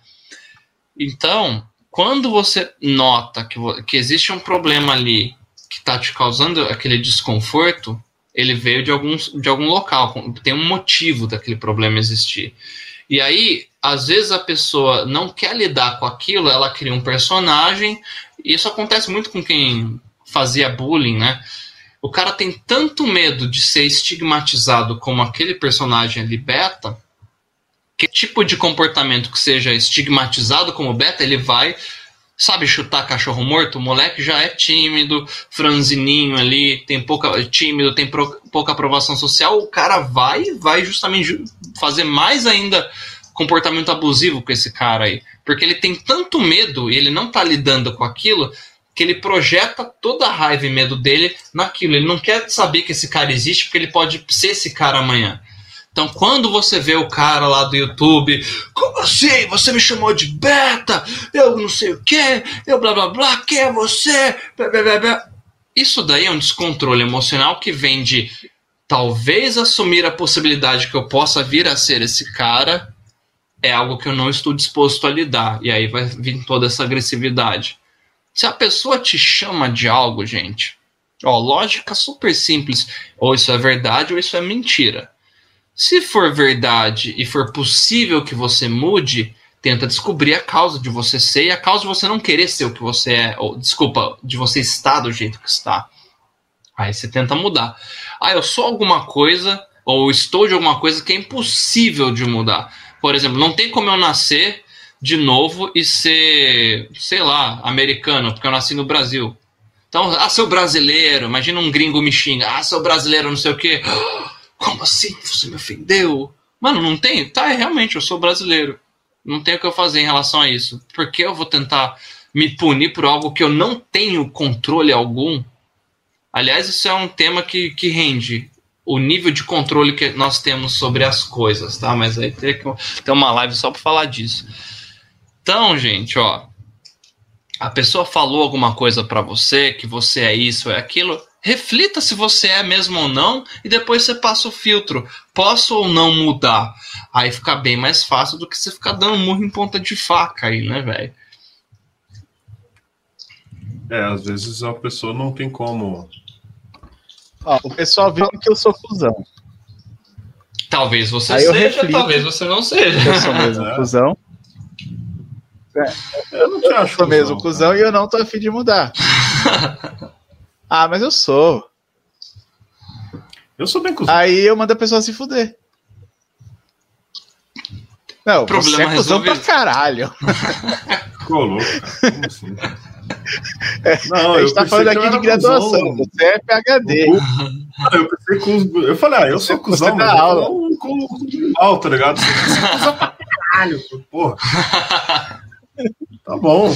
Speaker 2: Então, quando você nota que, que existe um problema ali que está te causando aquele desconforto, ele veio de, alguns, de algum local, tem um motivo daquele problema existir. E aí, às vezes a pessoa não quer lidar com aquilo, ela cria um personagem, e isso acontece muito com quem fazia bullying, né? O cara tem tanto medo de ser estigmatizado como aquele personagem ali beta, que tipo de comportamento que seja estigmatizado como beta, ele vai sabe chutar cachorro morto? O moleque já é tímido, franzininho ali, tem pouca tímido, tem pro, pouca aprovação social. O cara vai vai justamente fazer mais ainda comportamento abusivo com esse cara aí, porque ele tem tanto medo e ele não tá lidando com aquilo que ele projeta toda a raiva e medo dele naquilo. Ele não quer saber que esse cara existe porque ele pode ser esse cara amanhã. Então, quando você vê o cara lá do YouTube, como assim? Você me chamou de beta? Eu não sei o que, eu blá blá blá, quem é você? Blá, blá, blá. Isso daí é um descontrole emocional que vem de talvez assumir a possibilidade que eu possa vir a ser esse cara é algo que eu não estou disposto a lidar. E aí vai vir toda essa agressividade. Se a pessoa te chama de algo, gente, ó, lógica super simples. Ou isso é verdade ou isso é mentira. Se for verdade e for possível que você mude, tenta descobrir a causa de você ser e a causa de você não querer ser o que você é, ou desculpa, de você estar do jeito que está. Aí você tenta mudar. Ah, eu sou alguma coisa ou estou de alguma coisa que é impossível de mudar. Por exemplo, não tem como eu nascer de novo e ser, sei lá, americano, porque eu nasci no Brasil. Então, ah, seu brasileiro, imagina um gringo me xinga, ah, seu brasileiro, não sei o quê. Como assim? Você me ofendeu? Mano, não tem? Tá, é, realmente, eu sou brasileiro. Não tem o que eu fazer em relação a isso. Por que eu vou tentar me punir por algo que eu não tenho controle algum? Aliás, isso é um tema que, que rende o nível de controle que nós temos sobre as coisas, tá? Mas aí tem que ter uma live só para falar disso. Então, gente, ó, a pessoa falou alguma coisa para você que você é isso, é aquilo, reflita se você é mesmo ou não e depois você passa o filtro. Posso ou não mudar? Aí fica bem mais fácil do que você ficar dando murro em ponta de faca aí, né, velho?
Speaker 3: É, às vezes a pessoa não tem como.
Speaker 1: Ó, o pessoal viu que eu sou fusão.
Speaker 2: Talvez você aí seja, talvez você não seja.
Speaker 1: Eu sou mesmo é. fusão. É, eu não te acho. Eu sou mesmo cuzão e eu não tô afim de mudar. Ah, mas eu sou.
Speaker 3: Eu sou bem cuzão.
Speaker 1: Aí eu mando a pessoa se fuder. Não, Problema você é cuzão resolvido. pra caralho.
Speaker 3: Ficou louco, Como assim? É,
Speaker 1: não, a gente tá falando aqui de graduação. Cuzão. Você é PHD.
Speaker 3: Eu pensei com. Eu falei, ah, eu sou cuzão, mas aula. com, com, mal, tá ligado? Você é cuzão pra caralho, porra. Tá bom.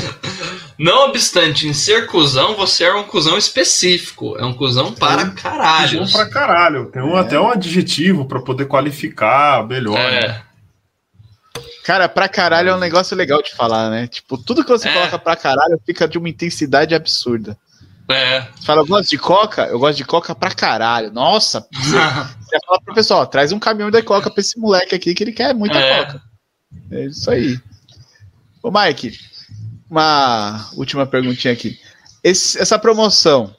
Speaker 2: Não obstante, em ser cuzão, você é um cuzão específico. É um cuzão para caralho.
Speaker 3: Cuzão para caralho. Tem um, é. até um adjetivo para poder qualificar melhor. É. Né?
Speaker 1: Cara, pra caralho é um negócio legal de falar, né? Tipo, tudo que você é. coloca pra caralho fica de uma intensidade absurda.
Speaker 2: É.
Speaker 1: Você fala, eu gosto de coca? Eu gosto de coca pra caralho. Nossa, você, você fala pro pessoal, traz um caminhão de coca pra esse moleque aqui que ele quer muita é. coca. É isso aí. Ô, Mike, uma última perguntinha aqui. Esse, essa promoção,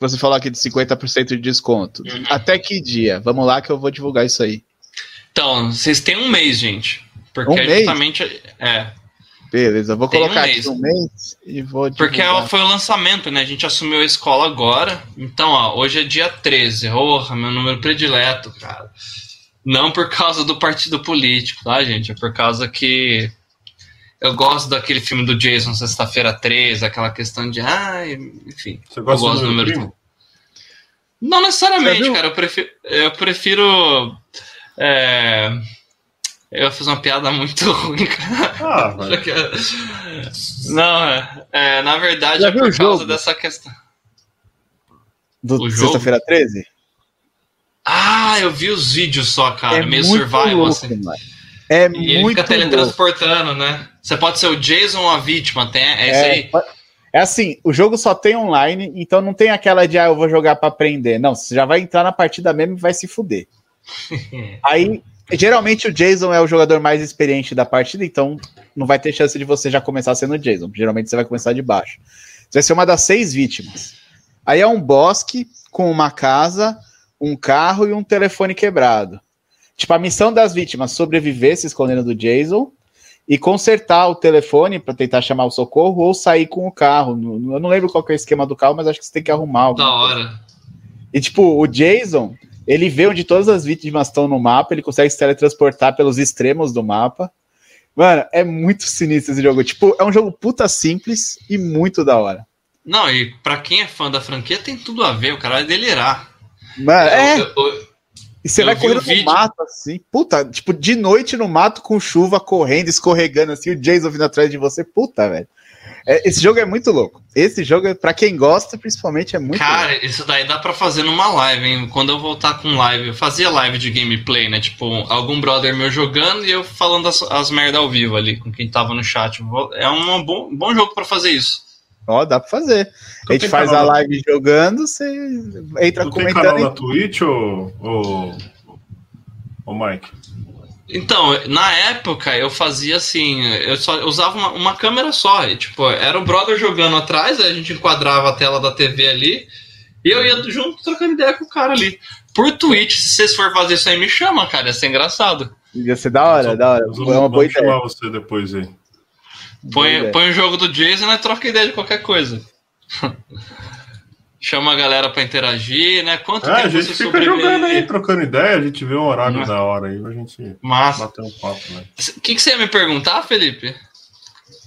Speaker 1: você falou aqui de 50% de desconto, uhum. até que dia? Vamos lá que eu vou divulgar isso aí.
Speaker 2: Então, vocês têm um mês, gente. Porque um é justamente. Mês? É.
Speaker 1: Beleza, vou Tem colocar um mês. aqui um mês e vou
Speaker 2: divulgar. Porque foi o lançamento, né? A gente assumiu a escola agora. Então, ó, hoje é dia 13. Porra, meu número predileto, cara. Não por causa do partido político, tá, gente? É por causa que eu gosto daquele filme do Jason, Sexta-feira 13, aquela questão de. Ah, enfim.
Speaker 3: Você gosta eu gosto do número. número
Speaker 2: Não necessariamente, cara. Eu prefiro. Eu prefiro é... Eu fiz uma piada muito ruim, cara. Ah, Não, é, é, na verdade é por causa jogo? dessa questão.
Speaker 1: Do Sexta-feira 13?
Speaker 2: Ah, eu vi os vídeos só, cara. É meio survival, louco, assim. Mano. É e muito ele fica teletransportando, louco. né? Você pode ser o Jason ou a vítima, tem, é, é isso aí.
Speaker 1: É assim, o jogo só tem online, então não tem aquela de, ah, eu vou jogar para aprender. Não, você já vai entrar na partida mesmo e vai se fuder. aí, geralmente o Jason é o jogador mais experiente da partida, então não vai ter chance de você já começar sendo o Jason. Geralmente você vai começar de baixo. Você vai ser uma das seis vítimas. Aí é um bosque com uma casa um carro e um telefone quebrado. Tipo, a missão das vítimas sobreviver se escondendo do Jason e consertar o telefone para tentar chamar o socorro ou sair com o carro. Eu não lembro qual é o esquema do carro, mas acho que você tem que arrumar.
Speaker 2: Da hora.
Speaker 1: E tipo, o Jason, ele vê onde todas as vítimas estão no mapa, ele consegue se teletransportar pelos extremos do mapa. Mano, é muito sinistro esse jogo. Tipo, é um jogo puta simples e muito da hora.
Speaker 2: Não, e para quem é fã da franquia tem tudo a ver, o cara vai delirar.
Speaker 1: Mas, é. Eu, eu, e você vai correndo no mato, assim. Puta, tipo, de noite no mato com chuva, correndo, escorregando, assim, o Jason vindo atrás de você. Puta, velho. É, esse jogo é muito louco. Esse jogo, para quem gosta, principalmente, é muito
Speaker 2: Cara,
Speaker 1: louco.
Speaker 2: isso daí dá para fazer numa live, hein? Quando eu voltar com live, eu fazia live de gameplay, né? Tipo, algum brother meu jogando e eu falando as, as merda ao vivo ali com quem tava no chat. É um bom, bom jogo para fazer isso.
Speaker 1: Ó, dá pra fazer. a gente faz a live na... jogando, você entra tu comentando. Tem canal
Speaker 3: na Twitch ou, ou, ou Mike?
Speaker 2: Então, na época eu fazia assim, eu só usava uma, uma câmera só, e, tipo, era o brother jogando atrás, a gente enquadrava a tela da TV ali, e eu ia junto trocando ideia com o cara ali. Por Twitch, se vocês for fazer isso aí, me chama, cara, ia ser engraçado.
Speaker 1: Ia ser da hora, da hora.
Speaker 3: É uma boa ideia. chamar você depois aí.
Speaker 2: Põe, põe o jogo do Jason e troca ideia de qualquer coisa. Chama a galera pra interagir, né? Quanto
Speaker 3: é, tempo a gente fica jogando aí, trocando ideia, a gente vê um horário Mas... da hora aí, a gente
Speaker 2: Massa.
Speaker 3: bater um papo, né?
Speaker 2: O que, que você ia me perguntar, Felipe?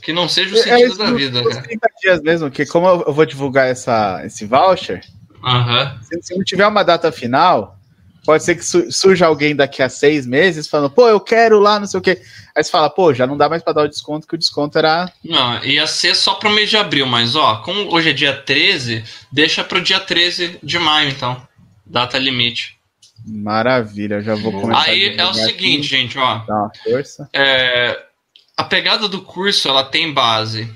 Speaker 2: Que não seja o é, sentido é, da vida, cara. 30
Speaker 1: dias mesmo, que como eu vou divulgar essa, esse voucher,
Speaker 2: uhum.
Speaker 1: se, se não tiver uma data final, Pode ser que surja alguém daqui a seis meses falando, pô, eu quero lá, não sei o quê. Aí você fala, pô, já não dá mais para dar o desconto, que o desconto era.
Speaker 2: Não, ia ser só para o mês de abril, mas ó, como hoje é dia 13, deixa para o dia 13 de maio, então. Data limite.
Speaker 1: Maravilha, já vou começar.
Speaker 2: Aí é o seguinte, aqui. gente, ó.
Speaker 1: Dá uma força.
Speaker 2: É, a pegada do curso, ela tem base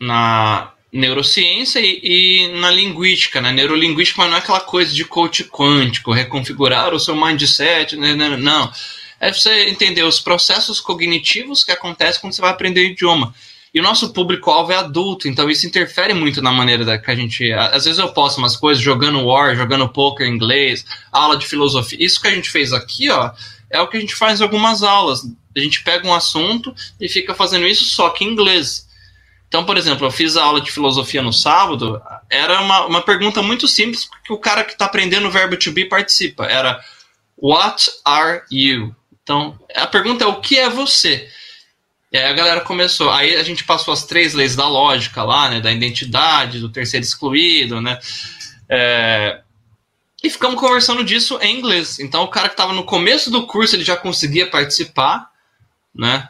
Speaker 2: na neurociência e, e, na linguística, né? Neurolinguística não é aquela coisa de coach quântico, reconfigurar o seu mindset, né? não. não. É você entender os processos cognitivos que acontecem quando você vai aprender o idioma. E o nosso público-alvo é adulto, então isso interfere muito na maneira da, que a gente. Às vezes eu posto umas coisas jogando War, jogando poker em inglês, aula de filosofia. Isso que a gente fez aqui, ó, é o que a gente faz em algumas aulas. A gente pega um assunto e fica fazendo isso só que em inglês. Então, por exemplo, eu fiz a aula de filosofia no sábado, era uma, uma pergunta muito simples que o cara que está aprendendo o verbo to be participa. Era What are you? Então, a pergunta é o que é você? E aí a galera começou. Aí a gente passou as três leis da lógica lá, né? Da identidade, do terceiro excluído, né? É... E ficamos conversando disso em inglês. Então o cara que estava no começo do curso ele já conseguia participar, né?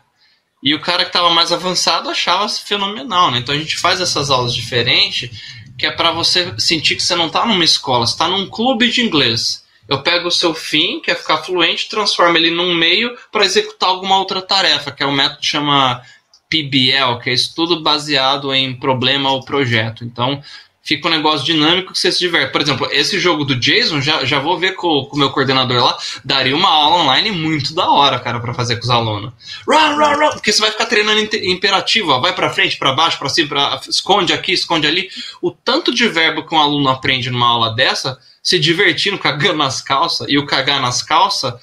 Speaker 2: E o cara que estava mais avançado achava fenomenal, né? Então a gente faz essas aulas diferentes, que é para você sentir que você não está numa escola, você está num clube de inglês. Eu pego o seu fim, que é ficar fluente, transformo ele num meio para executar alguma outra tarefa, que é o método que chama PBL, que é estudo baseado em problema ou projeto. Então, fica um negócio dinâmico que você se diverte. Por exemplo, esse jogo do Jason, já, já vou ver com, o meu coordenador lá, daria uma aula online muito da hora, cara, para fazer com os alunos. Run, run, run, porque você vai ficar treinando imperativo, ó, vai para frente, para baixo, para cima, pra, esconde aqui, esconde ali. O tanto de verbo que um aluno aprende numa aula dessa, se divertindo, cagando nas calças, e o cagar nas calças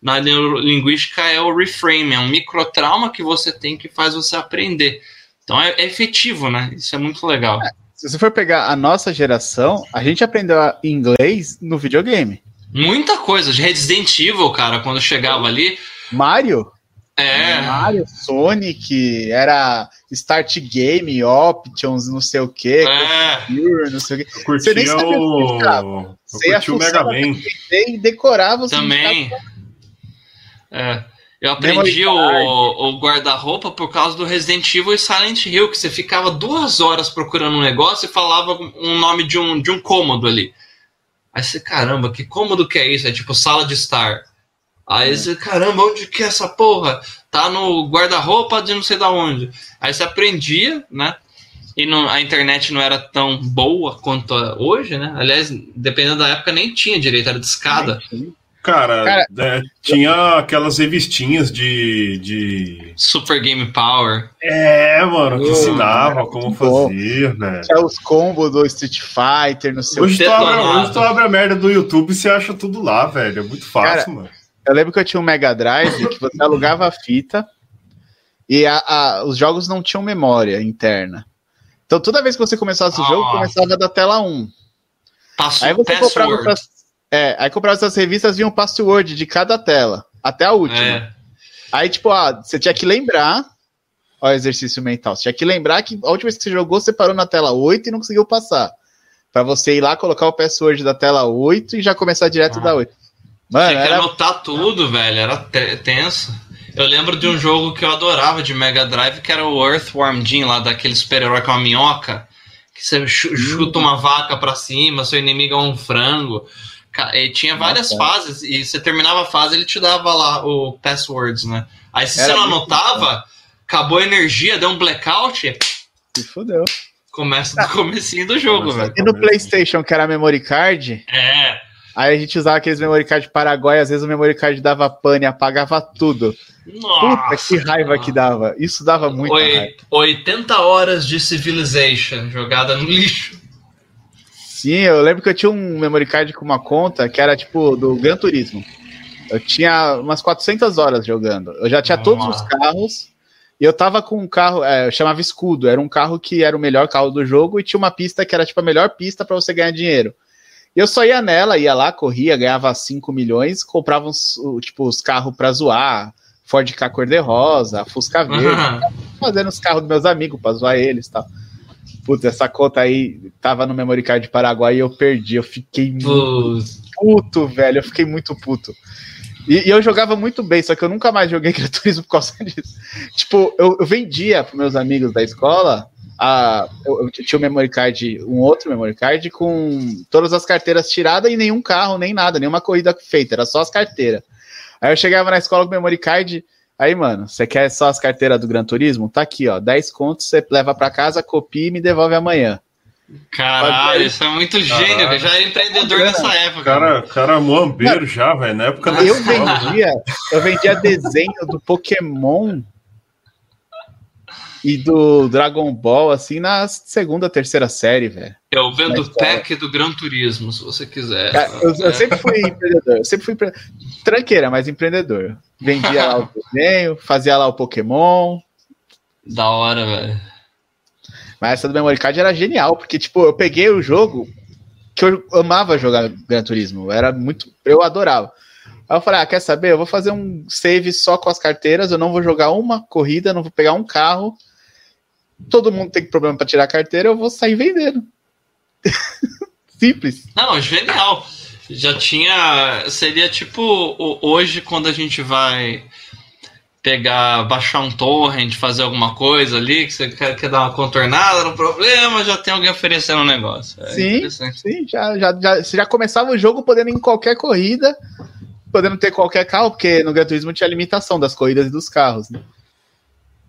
Speaker 2: na neurolinguística é o reframe, é um microtrauma que você tem que faz você aprender. Então é, é efetivo, né? Isso é muito legal. É,
Speaker 1: se você for pegar a nossa geração, a gente aprendeu inglês no videogame.
Speaker 2: Muita coisa. Resident Evil, cara, quando chegava ali.
Speaker 1: Mario?
Speaker 2: É.
Speaker 1: Mario, Sonic, era Start Game, Options, não sei o que,
Speaker 2: é.
Speaker 1: não sei o que.
Speaker 3: Você nem sabia o... Você ia o Mega Man.
Speaker 1: E decorava os
Speaker 2: Também. É. Eu aprendi o, o guarda-roupa por causa do Resident Evil e Silent Hill, que você ficava duas horas procurando um negócio e falava um nome de um, de um cômodo ali. Aí você, caramba, que cômodo que é isso? É tipo sala de estar. Aí é. você, caramba, onde que é essa porra? Tá no guarda-roupa de não sei da onde. Aí você aprendia, né? E não, a internet não era tão boa quanto hoje, né? Aliás, dependendo da época, nem tinha direito, era de escada.
Speaker 3: Cara, Cara é, tinha aquelas revistinhas de, de.
Speaker 2: Super Game Power.
Speaker 3: É, mano, que ensinava como fazer, velho.
Speaker 1: Tinha os combos do Street Fighter, não sei
Speaker 3: hoje o que. Hoje tu abre a merda do YouTube e você acha tudo lá, velho. É muito fácil, Cara, mano.
Speaker 1: Eu lembro que eu tinha um Mega Drive que você alugava a fita e a, a, os jogos não tinham memória interna. Então toda vez que você começasse o jogo, começava da tela 1.
Speaker 2: Passou aí você comprava
Speaker 1: é, aí comprava essas revistas vinha um password de cada tela, até a última. É. Aí, tipo, ah, você tinha que lembrar. O exercício mental. Você tinha que lembrar que a última vez que você jogou, você parou na tela 8 e não conseguiu passar. Pra você ir lá, colocar o password da tela 8 e já começar direto ah. da 8.
Speaker 2: Mano, tinha que era... anotar tudo, velho. Era tenso. Eu lembro de um jogo que eu adorava de Mega Drive, que era o Earthworm Jim, lá daquele super-herói com a minhoca. Que você chuta uma vaca pra cima, seu inimigo é um frango. E tinha várias Nossa. fases, e você terminava a fase, ele te dava lá o passwords, né? Aí se Era você não anotava, acabou a energia, deu um blackout.
Speaker 1: Se fodeu.
Speaker 2: Começa do comecinho do jogo, velho.
Speaker 1: E no PlayStation, que era memory card?
Speaker 2: É.
Speaker 1: Aí a gente usava aqueles memory card Paraguai, às vezes o memory card dava pane, apagava tudo.
Speaker 2: Nossa,
Speaker 1: Puta, que raiva que dava. Isso dava muito raiva.
Speaker 2: 80 horas de Civilization jogada no lixo.
Speaker 1: Sim, eu lembro que eu tinha um memory card com uma conta que era tipo do Gran Turismo. Eu tinha umas 400 horas jogando. Eu já tinha todos os carros. E eu tava com um carro, é, eu chamava Escudo. Era um carro que era o melhor carro do jogo e tinha uma pista que era tipo a melhor pista para você ganhar dinheiro. E eu só ia nela, ia lá, corria, ganhava 5 milhões, comprava uns, tipo, os carros pra zoar. Ford K cor-de-rosa, Fusca verde. Fazendo os carros dos meus amigos pra zoar eles e tal. Putz, essa conta aí tava no memory card Paraguai e eu perdi. Eu fiquei muito puto, velho. Eu fiquei muito puto. E, e, eu jogava muito bem, só que eu nunca mais joguei Gran Turismo por causa disso. Tipo, eu, eu vendia para meus amigos da escola. A, eu, eu, tinha um memory card, um outro memory card com todas as carteiras tiradas e nenhum carro, nem nada, nenhuma corrida feita, era só as carteiras. Aí eu chegava na escola com o memory card, Aí, mano, você quer só as carteiras do Gran Turismo? Tá aqui, ó. 10 contos, você leva para casa, copia e me devolve amanhã.
Speaker 2: Caralho, isso é muito gênio, Caralho. eu já era empreendedor nessa época.
Speaker 3: Cara, cara moambeiro já, velho, na época
Speaker 1: da Eu vendia, eu vendia desenho do Pokémon e do Dragon Ball, assim, na segunda, terceira série, velho.
Speaker 2: Eu vendo o pack do Gran Turismo, se você quiser.
Speaker 1: Cara, eu, eu, sempre fui empreendedor, eu sempre fui empre... tranqueira, mas empreendedor. Vendia lá o desenho, fazia lá o Pokémon.
Speaker 2: Da hora, velho.
Speaker 1: Mas essa do Memory Card era genial, porque, tipo, eu peguei o jogo que eu amava jogar Gran Turismo. Era muito. Eu adorava. Aí eu falei, ah, quer saber? Eu vou fazer um save só com as carteiras, eu não vou jogar uma corrida, não vou pegar um carro todo mundo tem problema para tirar a carteira, eu vou sair vendendo. Simples.
Speaker 2: Não, genial. Já tinha. Seria tipo hoje quando a gente vai pegar, baixar um torrent, fazer alguma coisa ali, que você quer, quer dar uma contornada no problema, já tem alguém oferecendo um negócio.
Speaker 1: É sim, sim já, já, já, você já começava o jogo podendo ir em qualquer corrida, podendo ter qualquer carro, porque no Gran Turismo tinha limitação das corridas e dos carros. Né?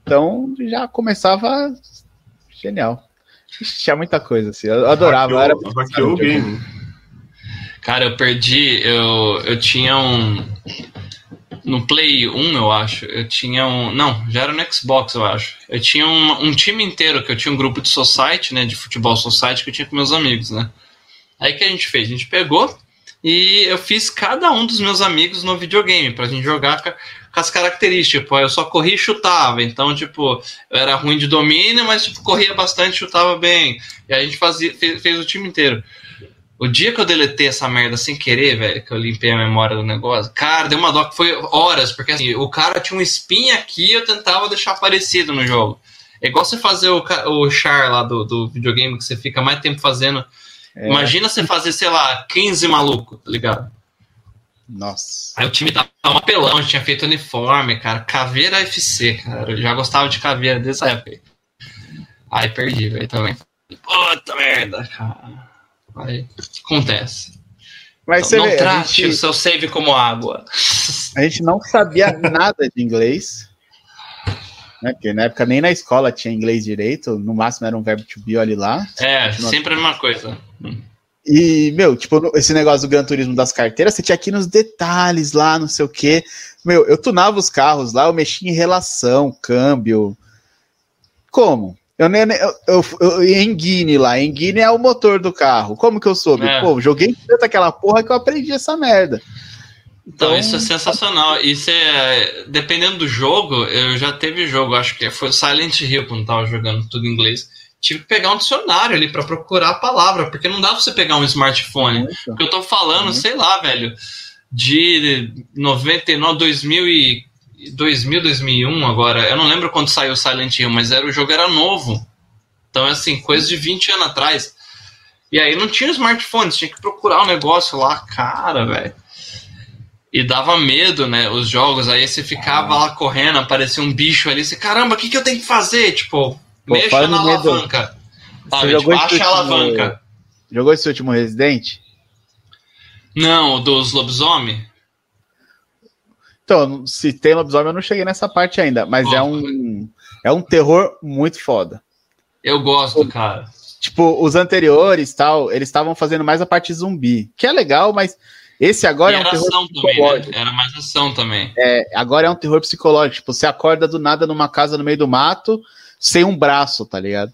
Speaker 1: Então já começava genial. Tinha muita coisa, assim. Eu adorava. Hackeou, era game.
Speaker 2: Cara, eu perdi. Eu, eu tinha um. No Play 1, eu acho. Eu tinha um. Não, já era no Xbox, eu acho. Eu tinha um, um time inteiro, que eu tinha um grupo de society, né? De futebol society que eu tinha com meus amigos, né? Aí que a gente fez? A gente pegou e eu fiz cada um dos meus amigos no videogame pra gente jogar com, as características. Tipo, eu só corria e chutava. Então, tipo, eu era ruim de domínio, mas tipo, corria bastante chutava bem. E a gente fazia, fez, fez o time inteiro. O dia que eu deletei essa merda sem querer, velho, que eu limpei a memória do negócio, cara, deu uma dó que foi horas, porque assim, o cara tinha um spin aqui e eu tentava deixar parecido no jogo. É igual você fazer o, o char lá do, do videogame que você fica mais tempo fazendo. É. Imagina você fazer, sei lá, 15 maluco, tá ligado?
Speaker 1: Nossa.
Speaker 2: Aí o time tava um apelão, tinha feito uniforme, cara. Caveira FC, cara. Eu já gostava de caveira dessa época. Aí perdi, velho, também. Puta merda, cara. Acontece. Mas então, não vê, trate gente, o seu save como água.
Speaker 1: A gente não sabia nada de inglês. Né? Porque na época nem na escola tinha inglês direito, no máximo era um verbo to be, olha lá.
Speaker 2: É, sempre a mesma coisa.
Speaker 1: E, meu, tipo, esse negócio do Gran Turismo das carteiras, você tinha aqui nos detalhes lá, não sei o quê. Meu, eu tunava os carros lá, eu mexia em relação, câmbio. Como? Eu nem. Eu, eu, eu, Engine lá, Engine é o motor do carro. Como que eu soube? É. Pô, joguei tanto aquela porra que eu aprendi essa merda.
Speaker 2: Então, então, isso é sensacional. Isso é. Dependendo do jogo, eu já teve jogo, acho que foi Silent Hill quando tava jogando tudo em inglês. Tive que pegar um dicionário ali para procurar a palavra, porque não dá pra você pegar um smartphone. Muito. Porque eu tô falando, Muito. sei lá, velho, de 99, 2000 e 2000, 2001 agora. Eu não lembro quando saiu Silent Hill, mas era, o jogo era novo. Então, é assim, coisa de 20 anos atrás. E aí não tinha smartphone, tinha que procurar o um negócio lá, cara, velho. E dava medo, né? Os jogos, aí você ficava lá correndo, aparecia um bicho ali, você, caramba, o que, que eu tenho que fazer? Tipo, Pô, mexa na alavanca. Sabe, tipo, acha a alavanca.
Speaker 1: Jogou esse último Resident?
Speaker 2: Não, dos lobisomem?
Speaker 1: Então, se tem lobisomem, eu não cheguei nessa parte ainda, mas é um é um terror muito foda.
Speaker 2: Eu gosto, cara.
Speaker 1: Tipo, os anteriores, tal, eles estavam fazendo mais a parte zumbi, que é legal, mas esse agora e é um terror
Speaker 2: ação psicológico. Também, né? Era mais ação também.
Speaker 1: É, agora é um terror psicológico. Tipo, você acorda do nada numa casa no meio do mato, sem um braço, tá ligado?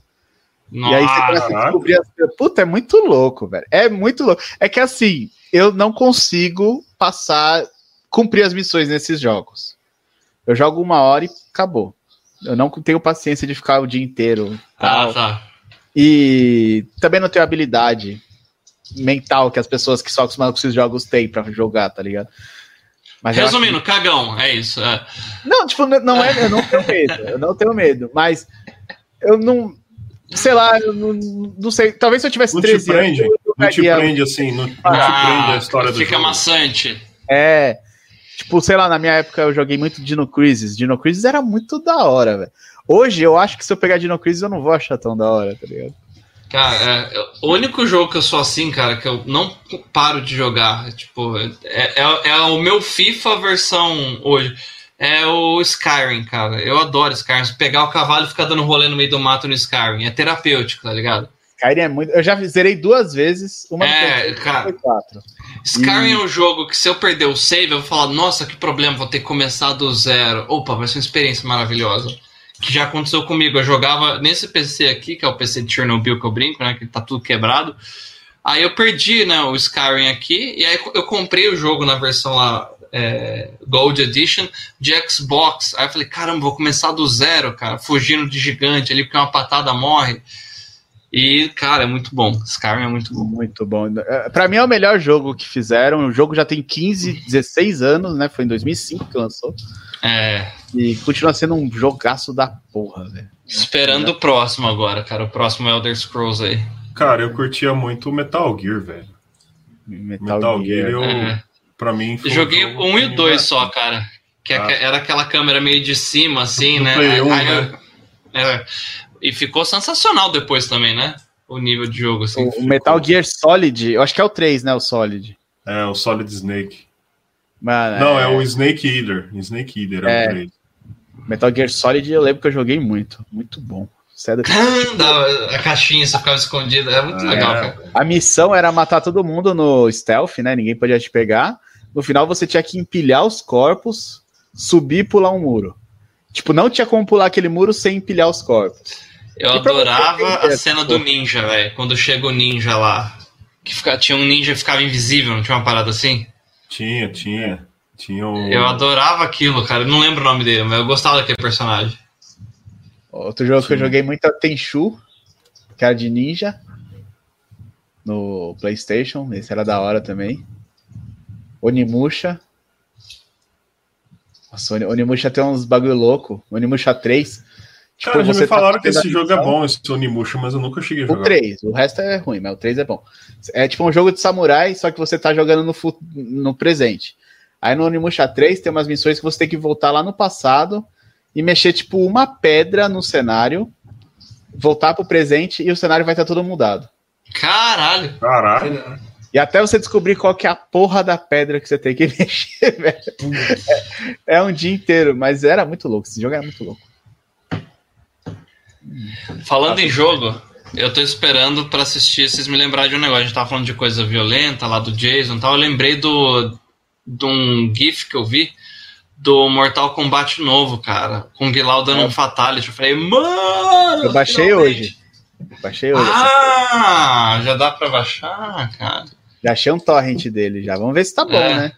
Speaker 1: Nossa. E aí você começa a descobrir as Puta, é muito louco, velho. É muito louco. É que assim, eu não consigo passar, cumprir as missões nesses jogos. Eu jogo uma hora e acabou. Eu não tenho paciência de ficar o dia inteiro. Ah, tal. Ah, tá. E também não tenho habilidade mental que as pessoas que só acostumadas com esses jogos têm pra jogar, tá ligado?
Speaker 2: Mas Resumindo, que... cagão, é isso. É.
Speaker 1: Não, tipo, não é, eu não tenho medo, eu não tenho medo, mas eu não, sei lá, eu não, não sei, talvez se eu tivesse
Speaker 3: não 13 te prende, anos, não te prende assim, não, não ah, te prende a história do
Speaker 2: fica jogo. maçante.
Speaker 1: É, tipo, sei lá, na minha época eu joguei muito Dino Crisis, Dino Crisis era muito da hora, velho. Hoje eu acho que se eu pegar Dino Crisis eu não vou achar tão da hora, tá ligado?
Speaker 2: Cara, é, o único jogo que eu sou assim, cara, que eu não paro de jogar, tipo, é, é, é, o meu FIFA versão hoje. É o Skyrim, cara. Eu adoro Skyrim. Pegar o cavalo e ficar dando rolê no meio do mato no Skyrim. É terapêutico, tá ligado?
Speaker 1: Skyrim é muito. Eu já zerei duas vezes. Uma
Speaker 2: é, cara. Quatro. Skyrim e... é um jogo que se eu perder o save, eu vou falar, nossa, que problema, vou ter que começar do zero. Opa, vai ser uma experiência maravilhosa que já aconteceu comigo. Eu jogava nesse PC aqui, que é o PC de Chernobyl que eu brinco, né? Que tá tudo quebrado. Aí eu perdi, né, o Skyrim aqui, e aí eu comprei o jogo na versão lá, é, Gold Edition de Xbox. Aí eu falei, caramba, vou começar do zero, cara, fugindo de gigante ali, porque uma patada morre. E, cara, é muito bom. Skyrim é muito bom.
Speaker 1: Muito bom. É, pra mim é o melhor jogo que fizeram. O jogo já tem 15, 16 anos, né? Foi em 2005 que lançou.
Speaker 2: É.
Speaker 1: E continua sendo um jogaço da porra, velho.
Speaker 2: Esperando o próximo agora, cara. O próximo Elder Scrolls aí.
Speaker 3: Cara, eu curtia muito o Metal Gear, velho. Metal, Metal Gear, Gear, eu. É. Pra mim.
Speaker 2: Foi Joguei o 1 e o 2 só, cara. Que é ah. era aquela câmera meio de cima, assim, né? Play 1, aí, né? É, e ficou sensacional depois também, né? O nível de jogo, assim.
Speaker 1: O, Metal Gear Solid, eu acho que é o 3, né? O Solid.
Speaker 3: É, o Solid Snake. Mano, Não, é... é... o Snake Eater. Snake Eater é, é
Speaker 1: o Metal Gear Solid eu lembro que eu joguei muito. Muito bom.
Speaker 2: Cedo... a caixinha, você ficava escondida. É muito é, legal, cara.
Speaker 1: A missão era matar todo mundo no stealth, né? Ninguém podia te pegar. No final você tinha que empilhar os corpos, subir e pular um muro. Tipo, não tinha como pular aquele muro sem empilhar os corpos.
Speaker 2: Eu e adorava a cena do ninja, velho. Quando chega o ninja lá. Que fica, tinha um ninja que ficava invisível, não tinha uma parada assim?
Speaker 3: Tinha, tinha. tinha um...
Speaker 2: Eu adorava aquilo, cara. Eu não lembro o nome dele, mas eu gostava daquele personagem.
Speaker 1: Outro jogo que eu joguei muito é o Tenchu, que era de ninja. No PlayStation. Esse era da hora também. Onimusha. Nossa, Onimusha tem uns bagulho louco. Onimusha 3.
Speaker 3: Tipo, Cara, já me tá falaram tá que esse jogo é bom, esse Onimusha, mas eu nunca cheguei a jogar.
Speaker 1: O 3, o resto é ruim, mas o 3 é bom. É tipo um jogo de samurai, só que você tá jogando no, no presente. Aí no Onimusha 3 tem umas missões que você tem que voltar lá no passado e mexer, tipo, uma pedra no cenário, voltar pro presente e o cenário vai estar todo mudado.
Speaker 2: Caralho!
Speaker 3: Caralho!
Speaker 1: E até você descobrir qual que é a porra da pedra que você tem que mexer, velho. É, é um dia inteiro, mas era muito louco. Esse jogo era muito louco.
Speaker 2: Falando em jogo, eu tô esperando para assistir, vocês me lembrarem de um negócio. A gente tava falando de coisa violenta lá do Jason e tal. Eu lembrei do, de um GIF que eu vi do Mortal Kombat novo, cara. Com o Guilau dando é. um fatality. Eu falei, mano!
Speaker 1: Eu baixei finalmente. hoje. Baixei hoje.
Speaker 2: Ah, já dá pra baixar, cara.
Speaker 1: Já achei um torrent dele já. Vamos ver se tá bom, é. né?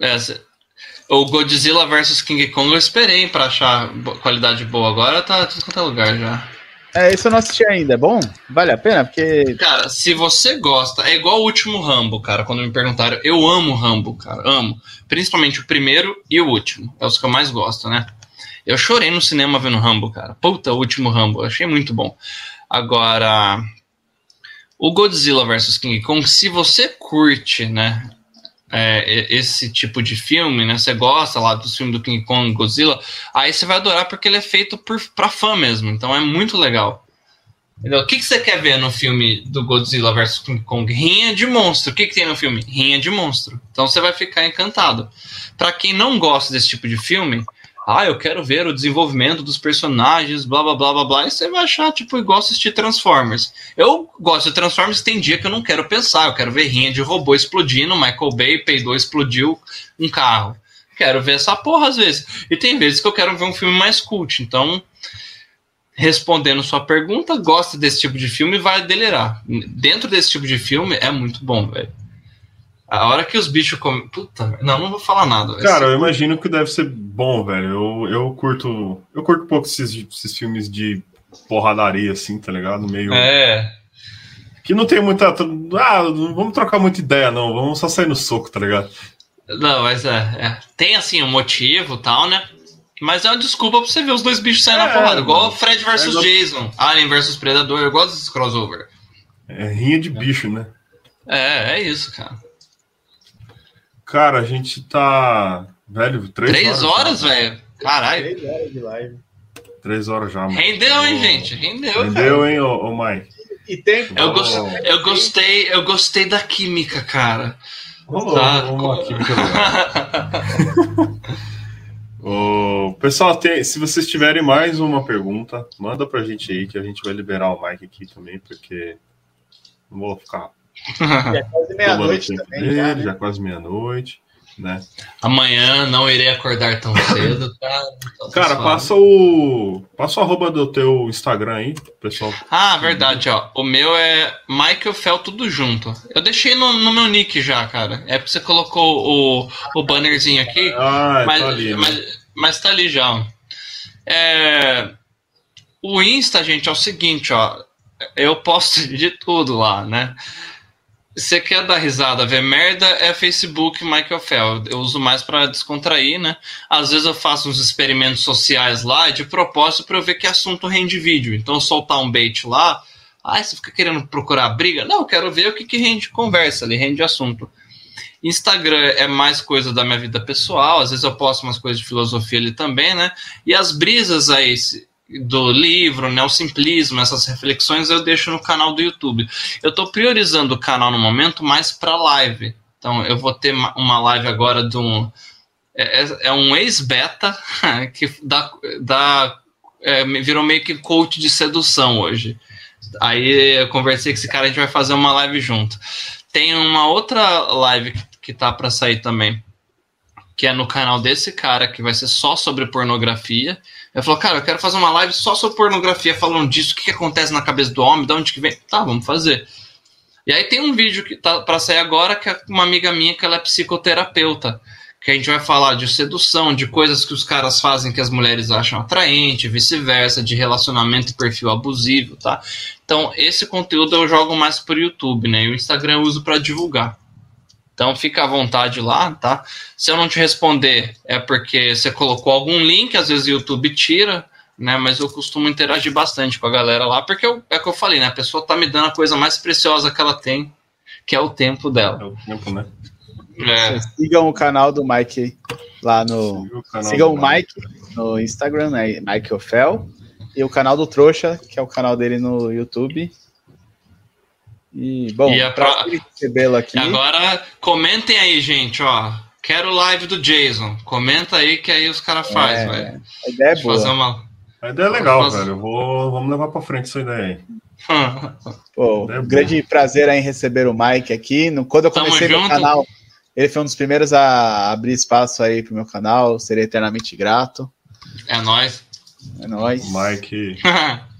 Speaker 2: É, o Godzilla vs King Kong eu esperei pra achar qualidade boa. Agora tá tudo quanto é lugar já.
Speaker 1: É, isso eu não assisti ainda. É bom? Vale a pena? Porque.
Speaker 2: Cara, se você gosta, é igual o último Rambo, cara. Quando me perguntaram, eu amo Rambo, cara. Amo. Principalmente o primeiro e o último. É os que eu mais gosto, né? Eu chorei no cinema vendo Rambo, cara. Puta, o último Rambo. Eu achei muito bom. Agora. O Godzilla vs King Kong, se você curte, né? É, esse tipo de filme, né? Você gosta lá do filme do King Kong Godzilla, aí você vai adorar porque ele é feito por, pra fã mesmo. Então é muito legal. Entendeu? O que, que você quer ver no filme do Godzilla vs King Kong? Rinha de monstro. O que, que tem no filme? Rinha de monstro. Então você vai ficar encantado. Para quem não gosta desse tipo de filme, ah, eu quero ver o desenvolvimento dos personagens, blá blá blá blá blá, e você vai achar, tipo, igual assistir Transformers. Eu gosto de Transformers, tem dia que eu não quero pensar, eu quero ver rinha de robô explodindo, Michael Bay peidou, explodiu um carro. Quero ver essa porra às vezes. E tem vezes que eu quero ver um filme mais cult, então respondendo sua pergunta, gosta desse tipo de filme e vai delirar. Dentro desse tipo de filme é muito bom, velho. A hora que os bichos comem. Puta, não, não vou falar nada.
Speaker 3: Cara, eu imagino que deve ser bom, velho. Eu, eu curto. Eu curto pouco esses, esses filmes de porradaria, assim, tá ligado? Meio.
Speaker 2: É.
Speaker 3: Que não tem muita. Ah, não vamos trocar muita ideia, não. Vamos só sair no soco, tá ligado?
Speaker 2: Não, mas é. é. Tem, assim, um motivo tal, né? Mas é uma desculpa pra você ver os dois bichos saindo é, na porrada. Igual Fred vs é, Jason, Alien vs Predador. Eu gosto desses crossover.
Speaker 3: É rinha de bicho, né?
Speaker 2: É, é isso, cara.
Speaker 3: Cara, a gente tá. Velho, três,
Speaker 2: três horas, horas velho. Caralho.
Speaker 1: Três horas de live.
Speaker 3: Três horas já, mano.
Speaker 2: Rendeu, hein, gente? Rendeu.
Speaker 3: Rendeu, hein, ô, ô Mike.
Speaker 2: E tem. Eu, gost... eu, gostei, eu gostei da química, cara.
Speaker 3: Vamos tá. vamos química Ô, pessoal, tem, se vocês tiverem mais uma pergunta, manda pra gente aí que a gente vai liberar o Mike aqui também, porque não vou ficar
Speaker 1: já é quase meia-noite também. Já,
Speaker 3: né? já é quase meia-noite. Né?
Speaker 2: Amanhã não irei acordar tão cedo, cara.
Speaker 3: Então, tá cara, passa o. Passa o arroba do teu Instagram aí, pessoal.
Speaker 2: Ah, verdade, ó. O meu é Michael Fel tudo junto. Eu deixei no, no meu nick já, cara. É porque você colocou o, o bannerzinho aqui.
Speaker 3: Ah, mas, tá ali, né?
Speaker 2: mas, mas tá ali já. Ó. É, o Insta, gente, é o seguinte, ó. Eu posto de tudo lá, né? Você quer dar risada, ver merda, é Facebook Michael Fell. Eu uso mais para descontrair, né? Às vezes eu faço uns experimentos sociais lá de propósito para eu ver que assunto rende vídeo. Então, soltar um bait lá, ah, você fica querendo procurar briga? Não, eu quero ver o que, que rende conversa ali, rende assunto. Instagram é mais coisa da minha vida pessoal, às vezes eu posto umas coisas de filosofia ali também, né? E as brisas aí, do livro, né, o simplismo, essas reflexões eu deixo no canal do YouTube. Eu estou priorizando o canal no momento mais para live. Então eu vou ter uma live agora de um é, é, é um ex-beta que dá, dá é, virou meio que coach de sedução hoje. Aí eu conversei com esse cara, a gente vai fazer uma live junto. Tem uma outra live que, que tá para sair também, que é no canal desse cara, que vai ser só sobre pornografia. Ele falou, cara, eu quero fazer uma live só sobre pornografia, falando disso, o que, que acontece na cabeça do homem, de onde que vem. Tá, vamos fazer. E aí tem um vídeo que tá para sair agora que é uma amiga minha que ela é psicoterapeuta, que a gente vai falar de sedução, de coisas que os caras fazem que as mulheres acham atraente, vice-versa, de relacionamento e perfil abusivo, tá? Então, esse conteúdo eu jogo mais pro YouTube, né? E o Instagram eu uso para divulgar. Então, fica à vontade lá, tá? Se eu não te responder, é porque você colocou algum link, às vezes o YouTube tira, né? Mas eu costumo interagir bastante com a galera lá, porque eu, é o que eu falei, né? A pessoa tá me dando a coisa mais preciosa que ela tem, que é o tempo dela. É o tempo, né?
Speaker 1: É. Sigam o canal do Mike lá no. Sigam o Mike no Instagram, né? Mike Ofel. E o canal do Trouxa, que é o canal dele no YouTube. E, bom,
Speaker 2: e pra recebê-lo aqui. Agora, comentem aí, gente, ó. Quero live do Jason. Comenta aí que aí os caras fazem, é,
Speaker 1: A ideia é boa. Fazer
Speaker 3: uma... A ideia é legal, fazer... velho. Vou... Vamos levar pra frente essa ideia
Speaker 1: aí. Pô, um grande prazer em receber o Mike aqui. No, quando eu comecei Tamo meu junto. canal, ele foi um dos primeiros a abrir espaço aí pro meu canal. Serei eternamente grato.
Speaker 2: É nóis.
Speaker 1: É nóis.
Speaker 3: Mike.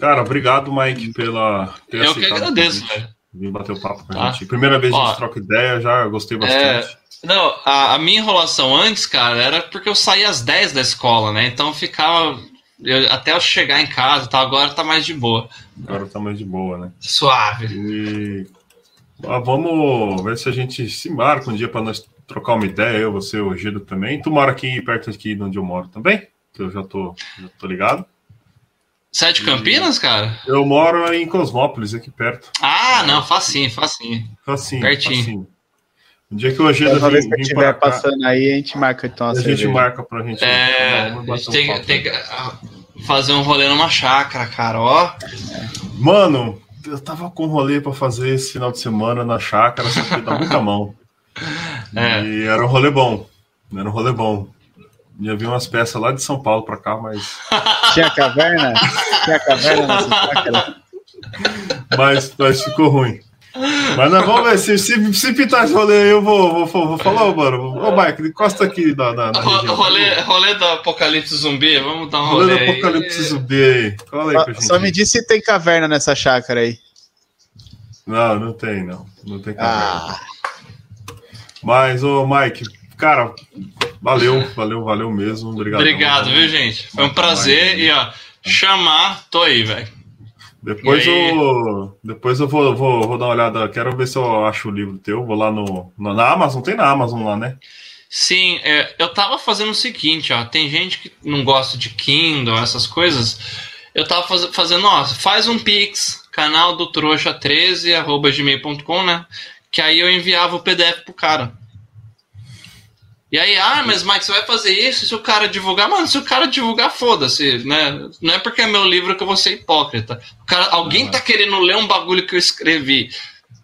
Speaker 3: Cara, obrigado, Mike, pela.
Speaker 2: Eu que agradeço, velho.
Speaker 3: Vim bater o papo com a tá. gente. Primeira vez Ó, a gente troca ideia, já gostei é, bastante.
Speaker 2: É... Não, a, a, minha enrolação antes, cara, era porque eu saía às 10 da escola, né? Então ficava. Eu, até eu chegar em casa tá, agora tá mais de boa.
Speaker 3: Agora tá mais de boa, né?
Speaker 2: Suave.
Speaker 3: E ah, vamos ver se a gente se marca um dia para nós trocar uma ideia, eu, você, o Gido também. Tu mora aqui perto aqui de onde eu moro também? Que eu já tô, já tô ligado.
Speaker 2: Sete Campinas, cara?
Speaker 3: Eu moro em Cosmópolis, aqui perto.
Speaker 2: Ah, não, facinho, facinho.
Speaker 3: Facinho,
Speaker 2: Pertinho. Facinho.
Speaker 3: Um dia que o Agenda
Speaker 1: Uma vez que eu estiver passando aí, a gente marca então
Speaker 3: a, a gente marca pra gente.
Speaker 2: É, a gente tem, um tem que fazer um rolê numa chácara, cara, ó.
Speaker 3: Mano, eu tava com um rolê pra fazer esse final de semana na chácara, só que dá muita mão. É. E era um rolê bom. Era um rolê bom. Já vi umas peças lá de São Paulo pra cá, mas.
Speaker 1: Tinha caverna? Tinha caverna nessa chácara?
Speaker 3: Mas, mas ficou ruim. Mas nós vamos ver, se, se, se pintar esse rolê aí, eu vou, vou, vou falar, mano. Ô, Mike, encosta aqui na, na, na
Speaker 2: rolê, rolê do Apocalipse Zumbi, vamos dar um rolê. Rolê
Speaker 3: do Apocalipse Zumbi aí.
Speaker 1: Cola aí só, gente. Só me diz se tem caverna nessa chácara aí.
Speaker 3: Não, não tem, não. Não tem caverna. Ah. Mas, ô, Mike, cara, valeu, valeu, valeu mesmo. Obrigado.
Speaker 2: Obrigado, viu, gente? Foi um prazer. E, ó, chamar, tô aí, velho.
Speaker 3: Depois eu, depois eu vou, vou, vou dar uma olhada. Quero ver se eu acho o livro teu. Vou lá no, no na Amazon. Tem na Amazon lá, né?
Speaker 2: Sim, é, eu tava fazendo o seguinte, ó. Tem gente que não gosta de Kindle, essas coisas. Eu tava faz, fazendo, ó, faz um Pix, canal do trouxa13, arroba gmail.com, né? Que aí eu enviava o PDF pro cara. E aí, ah, mas Mike, você vai fazer isso se o cara divulgar? Mano, se o cara divulgar, foda-se, né? Não é porque é meu livro que eu vou ser hipócrita. O cara, alguém tá querendo ler um bagulho que eu escrevi.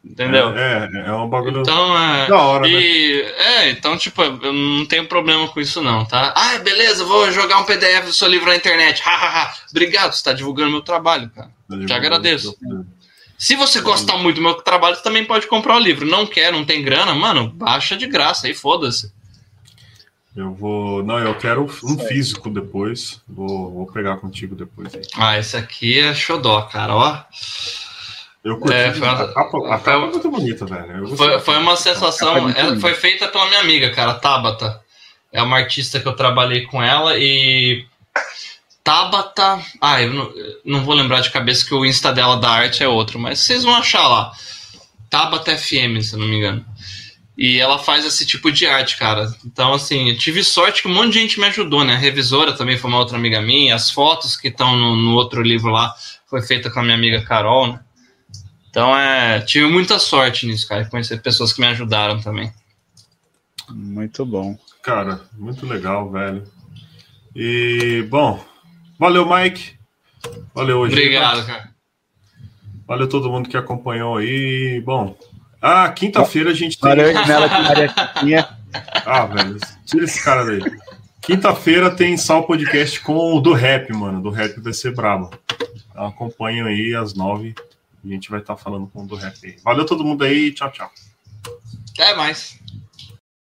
Speaker 2: Entendeu?
Speaker 3: É, é, é um bagulho
Speaker 2: então, é, da hora, e, né? É, então, tipo, eu não tenho problema com isso, não, tá? Ah, beleza, vou jogar um PDF do seu livro na internet. Hahaha. Obrigado, você tá divulgando meu trabalho, cara. Tá Te agradeço. Se você gostar muito do meu trabalho, você também pode comprar o livro. Não quer, não tem grana, mano, baixa de graça aí, foda-se.
Speaker 3: Eu vou. Não, eu quero um físico depois. Vou, vou pegar contigo depois aí.
Speaker 2: Ah, esse aqui é xodó, cara, ó.
Speaker 3: Eu curti. É, foi uma, a capa, a capa é muito bonita, velho.
Speaker 2: Foi, foi uma sensação. É, foi feita pela minha amiga, cara, Tabata. É uma artista que eu trabalhei com ela e. Tabata. Ah, eu não, não vou lembrar de cabeça que o Insta dela da arte é outro, mas vocês vão achar lá. Tabata FM, se não me engano. E ela faz esse tipo de arte, cara. Então, assim, eu tive sorte que um monte de gente me ajudou, né? A revisora também foi uma outra amiga minha. As fotos que estão no, no, outro livro lá foi feita com a minha amiga Carol, né? Então, é, tive muita sorte nisso, cara. Conhecer pessoas que me ajudaram também.
Speaker 1: Muito bom.
Speaker 3: Cara, muito legal, velho. E, bom, valeu, Mike. Valeu hoje.
Speaker 2: Obrigado, cara.
Speaker 3: Valeu todo mundo que acompanhou aí. Bom, ah, quinta-feira a gente tem. ah, velho, tira esse cara daí. Quinta-feira tem Sal Podcast com o do rap, mano. Do rap vai ser brabo. Então, acompanham aí às nove. A gente vai estar tá falando com o do rap aí. Valeu todo mundo aí. Tchau, tchau.
Speaker 2: Até mais.